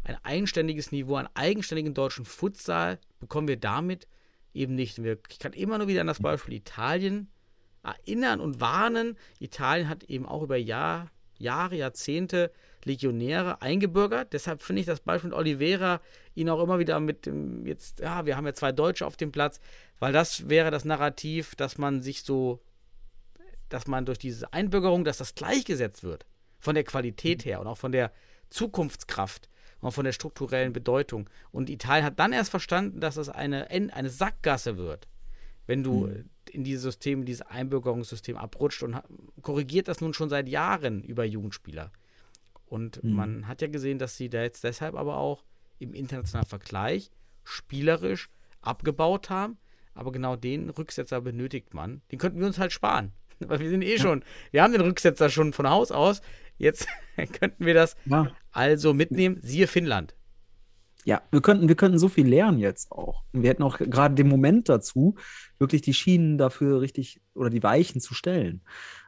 ein eigenständiges Niveau, einen eigenständigen deutschen Futsal, bekommen wir damit eben nicht. Wir, ich kann immer nur wieder an das Beispiel Italien erinnern und warnen. Italien hat eben auch über Jahr, Jahre, Jahrzehnte Legionäre eingebürgert. Deshalb finde ich das Beispiel mit Oliveira ihn auch immer wieder mit dem, jetzt, ja, wir haben ja zwei Deutsche auf dem Platz, weil das wäre das Narrativ, dass man sich so, dass man durch diese Einbürgerung, dass das gleichgesetzt wird. Von der Qualität her und auch von der Zukunftskraft und von der strukturellen Bedeutung. Und Italien hat dann erst verstanden, dass es eine, eine Sackgasse wird, wenn du Mhm. in dieses System, dieses Einbürgerungssystem abrutscht und korrigiert das nun schon seit Jahren über Jugendspieler. Und Mhm. man hat ja gesehen, dass sie da jetzt deshalb aber auch im internationalen Vergleich spielerisch abgebaut haben. Aber genau den Rücksetzer benötigt man. Den könnten wir uns halt sparen. Weil wir sind eh schon, wir haben den Rücksetzer schon von Haus aus. Jetzt könnten wir das Ja. also mitnehmen. Siehe Finnland. Ja, wir könnten, wir könnten so viel lernen jetzt auch. Und wir hätten auch gerade den Moment dazu, wirklich die Schienen dafür richtig oder die Weichen zu stellen.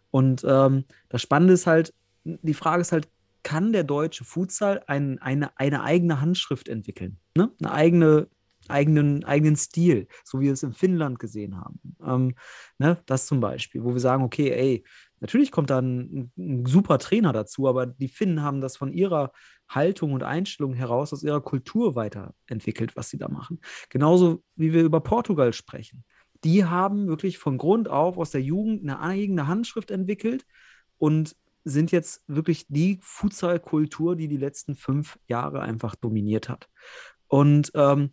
Und ähm, das Spannende ist halt, die Frage ist halt, kann der deutsche Futsal ein, eine, eine eigene Handschrift entwickeln? Ne? Eine eigene, eigenen, eigenen Stil, so wie wir es in Finnland gesehen haben. Ähm, ne? Das zum Beispiel, wo wir sagen, okay, ey, natürlich kommt da ein, ein super Trainer dazu, aber die Finnen haben das von ihrer Haltung und Einstellung heraus aus ihrer Kultur weiterentwickelt, was sie da machen. Genauso wie wir über Portugal sprechen. Die haben wirklich von Grund auf aus der Jugend eine eigene Handschrift entwickelt und sind jetzt wirklich die Futsal-Kultur, die die letzten fünf Jahre einfach dominiert hat. Und ähm,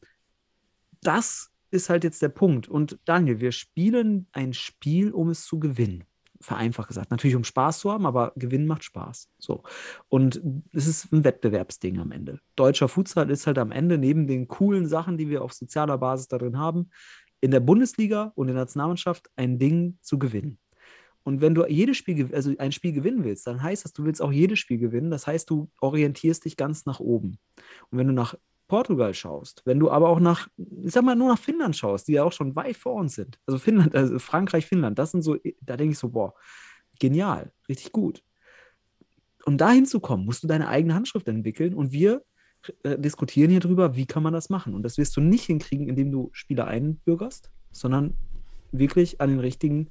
das ist halt jetzt der Punkt. Und Daniel, wir spielen ein Spiel, um es zu gewinnen. Vereinfacht gesagt. Natürlich, um Spaß zu haben, aber Gewinnen macht Spaß. So. Und es ist ein Wettbewerbsding am Ende. Deutscher Futsal ist halt am Ende neben den coolen Sachen, die wir auf sozialer Basis da drin haben, in der Bundesliga und in der Nationalmannschaft ein Ding zu gewinnen. Und wenn du jedes Spiel, also ein Spiel gewinnen willst, dann heißt das, du willst auch jedes Spiel gewinnen. Das heißt, du orientierst dich ganz nach oben. Und wenn du nach Portugal schaust, wenn du aber auch nach, ich sag mal, nur nach Finnland schaust, die ja auch schon weit vor uns sind. Also Finnland, also Frankreich, Finnland, das sind so, da denke ich so, boah, genial, richtig gut. Um dahin zu kommen, musst du deine eigene Handschrift entwickeln und wir äh, diskutieren hier drüber, wie kann man das machen. Und das wirst du nicht hinkriegen, indem du Spieler einbürgerst, sondern wirklich an den richtigen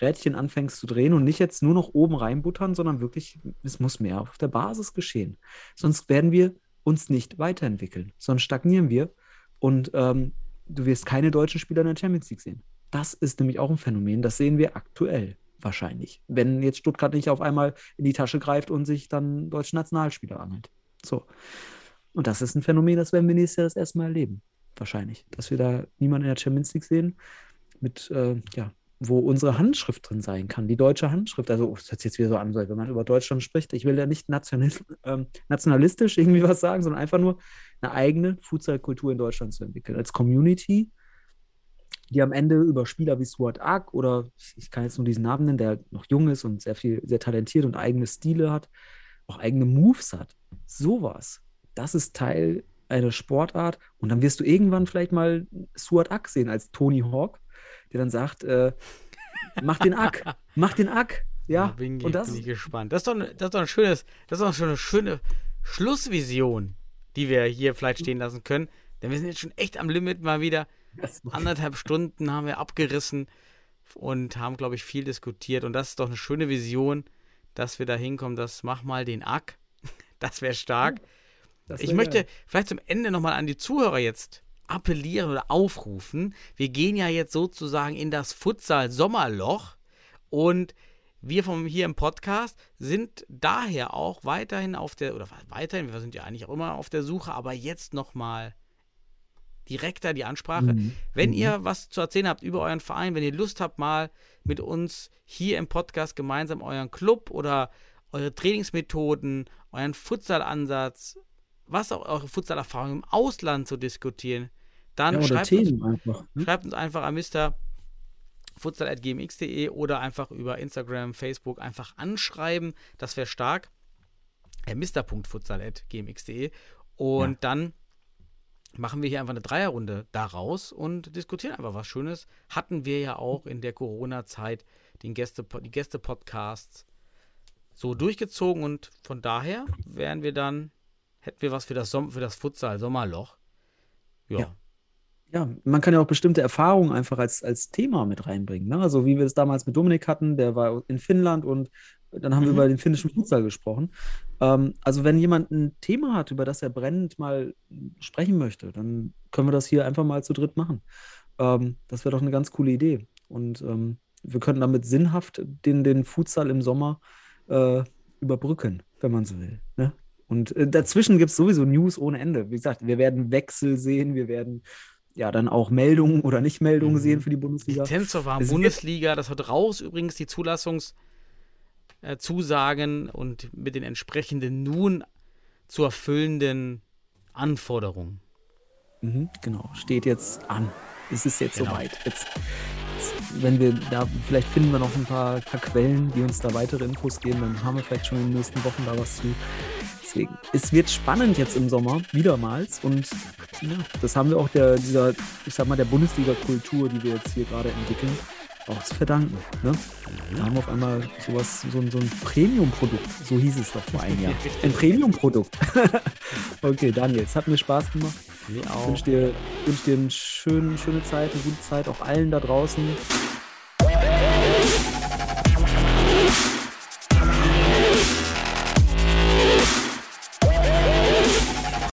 Rädchen anfängst zu drehen und nicht jetzt nur noch oben reinbuttern, sondern wirklich, es muss mehr auf der Basis geschehen. Sonst werden wir uns nicht weiterentwickeln, sonst stagnieren wir und ähm, du wirst keine deutschen Spieler in der Champions League sehen. Das ist nämlich auch ein Phänomen, das sehen wir aktuell wahrscheinlich, wenn jetzt Stuttgart nicht auf einmal in die Tasche greift und sich dann deutschen Nationalspieler angelt. So. Und das ist ein Phänomen, das werden wir nächstes Jahr das erste Mal erleben. Wahrscheinlich. Dass wir da niemanden in der Champions League sehen, mit, äh, ja, wo unsere Handschrift drin sein kann, die deutsche Handschrift. Also, oh, das hört sich jetzt wieder so an, wenn man über Deutschland spricht. Ich will ja nicht ähm, nationalistisch irgendwie was sagen, sondern einfach nur eine eigene Fußballkultur in Deutschland zu entwickeln. Als Community, die am Ende über Spieler wie Swart Ark oder ich kann jetzt nur diesen Namen nennen, der noch jung ist und sehr viel, sehr talentiert und eigene Stile hat, auch eigene Moves hat. Sowas. Das ist Teil einer Sportart. Und dann wirst du irgendwann vielleicht mal Stuart Ack sehen als Tony Hawk der dann sagt, äh, mach den Ack, mach den Ack. Ja, da bin, und das bin ich gespannt. Das ist, doch, das ist doch ein schönes, das ist doch schon eine schöne Schlussvision, die wir hier vielleicht stehen lassen können. Denn wir sind jetzt schon echt am Limit mal wieder. Anderthalb Stunden haben wir abgerissen und haben, glaube ich, viel diskutiert. Und das ist doch eine schöne Vision, dass wir da hinkommen, dass mach mal den Ack. Das wäre stark. Das wär ich möchte vielleicht zum Ende nochmal an die Zuhörer jetzt appellieren oder aufrufen. Wir gehen ja jetzt sozusagen in das Futsal-Sommerloch und wir vom hier im Podcast sind daher auch weiterhin auf der, oder weiterhin, wir sind ja eigentlich auch immer auf der Suche, aber jetzt nochmal direkter die Ansprache. Mhm. Wenn mhm. ihr was zu erzählen habt über euren Verein, wenn ihr Lust habt, mal mit uns hier im Podcast gemeinsam euren Club oder eure Trainingsmethoden, euren Futsal-Ansatz, was auch eure Futsal-Erfahrung im Ausland zu diskutieren, dann ja, schreibt, uns, einfach, ne? schreibt, uns, einfach an Mr. futsal.gmx.de oder einfach über Instagram, Facebook einfach anschreiben. Das wäre stark. Äh, Mr.futsal.gmx.de. Und ja. dann machen wir hier einfach eine Dreierrunde daraus und diskutieren einfach was Schönes. Hatten wir ja auch in der Corona-Zeit den Gäste, die Gäste-Podcasts so durchgezogen und von daher wären wir dann, hätten wir was für das, Som für das Futsal-Sommerloch. Ja. ja ja, man kann ja auch bestimmte Erfahrungen einfach als, als Thema mit reinbringen. Ne? Also wie wir es damals mit Dominik hatten, der war in Finnland und dann haben mhm. wir über den finnischen Futsal gesprochen. Ähm, also wenn jemand ein Thema hat, über das er brennend mal sprechen möchte, dann können wir das hier einfach mal zu dritt machen. Ähm, das wäre doch eine ganz coole Idee. Und ähm, wir könnten damit sinnhaft den, den Futsal im Sommer äh, überbrücken, wenn man so will. Ne? Und äh, dazwischen gibt es sowieso News ohne Ende. Wie gesagt, wir werden Wechsel sehen, wir werden ja dann auch Meldungen oder Nicht-Meldungen mhm. sehen für die Bundesliga. Die Tänzer waren Bundesliga, das hat raus übrigens die Zulassungszusagen äh, und mit den entsprechenden nun zu erfüllenden Anforderungen. Mhm, genau, steht jetzt an. Es ist jetzt genau. soweit. Jetzt, jetzt, wenn wir da, vielleicht finden wir noch ein paar, paar Quellen, die uns da weitere Infos geben, dann haben wir vielleicht schon in den nächsten Wochen da was zu. Deswegen, es wird spannend jetzt im Sommer, wiedermals. Und ja, das haben wir auch der, dieser, ich sag mal, der Bundesliga-Kultur, die wir jetzt hier gerade entwickeln, auch zu verdanken. Ne? Da haben wir auf einmal sowas, so, so ein Premium-Produkt, so hieß es doch vor einem Jahr. Ein Premium-Produkt. okay, Daniel, es hat mir Spaß gemacht. Mir auch. Ich wünsche dir, wünsch dir eine schöne, schöne Zeit, eine gute Zeit, auch allen da draußen.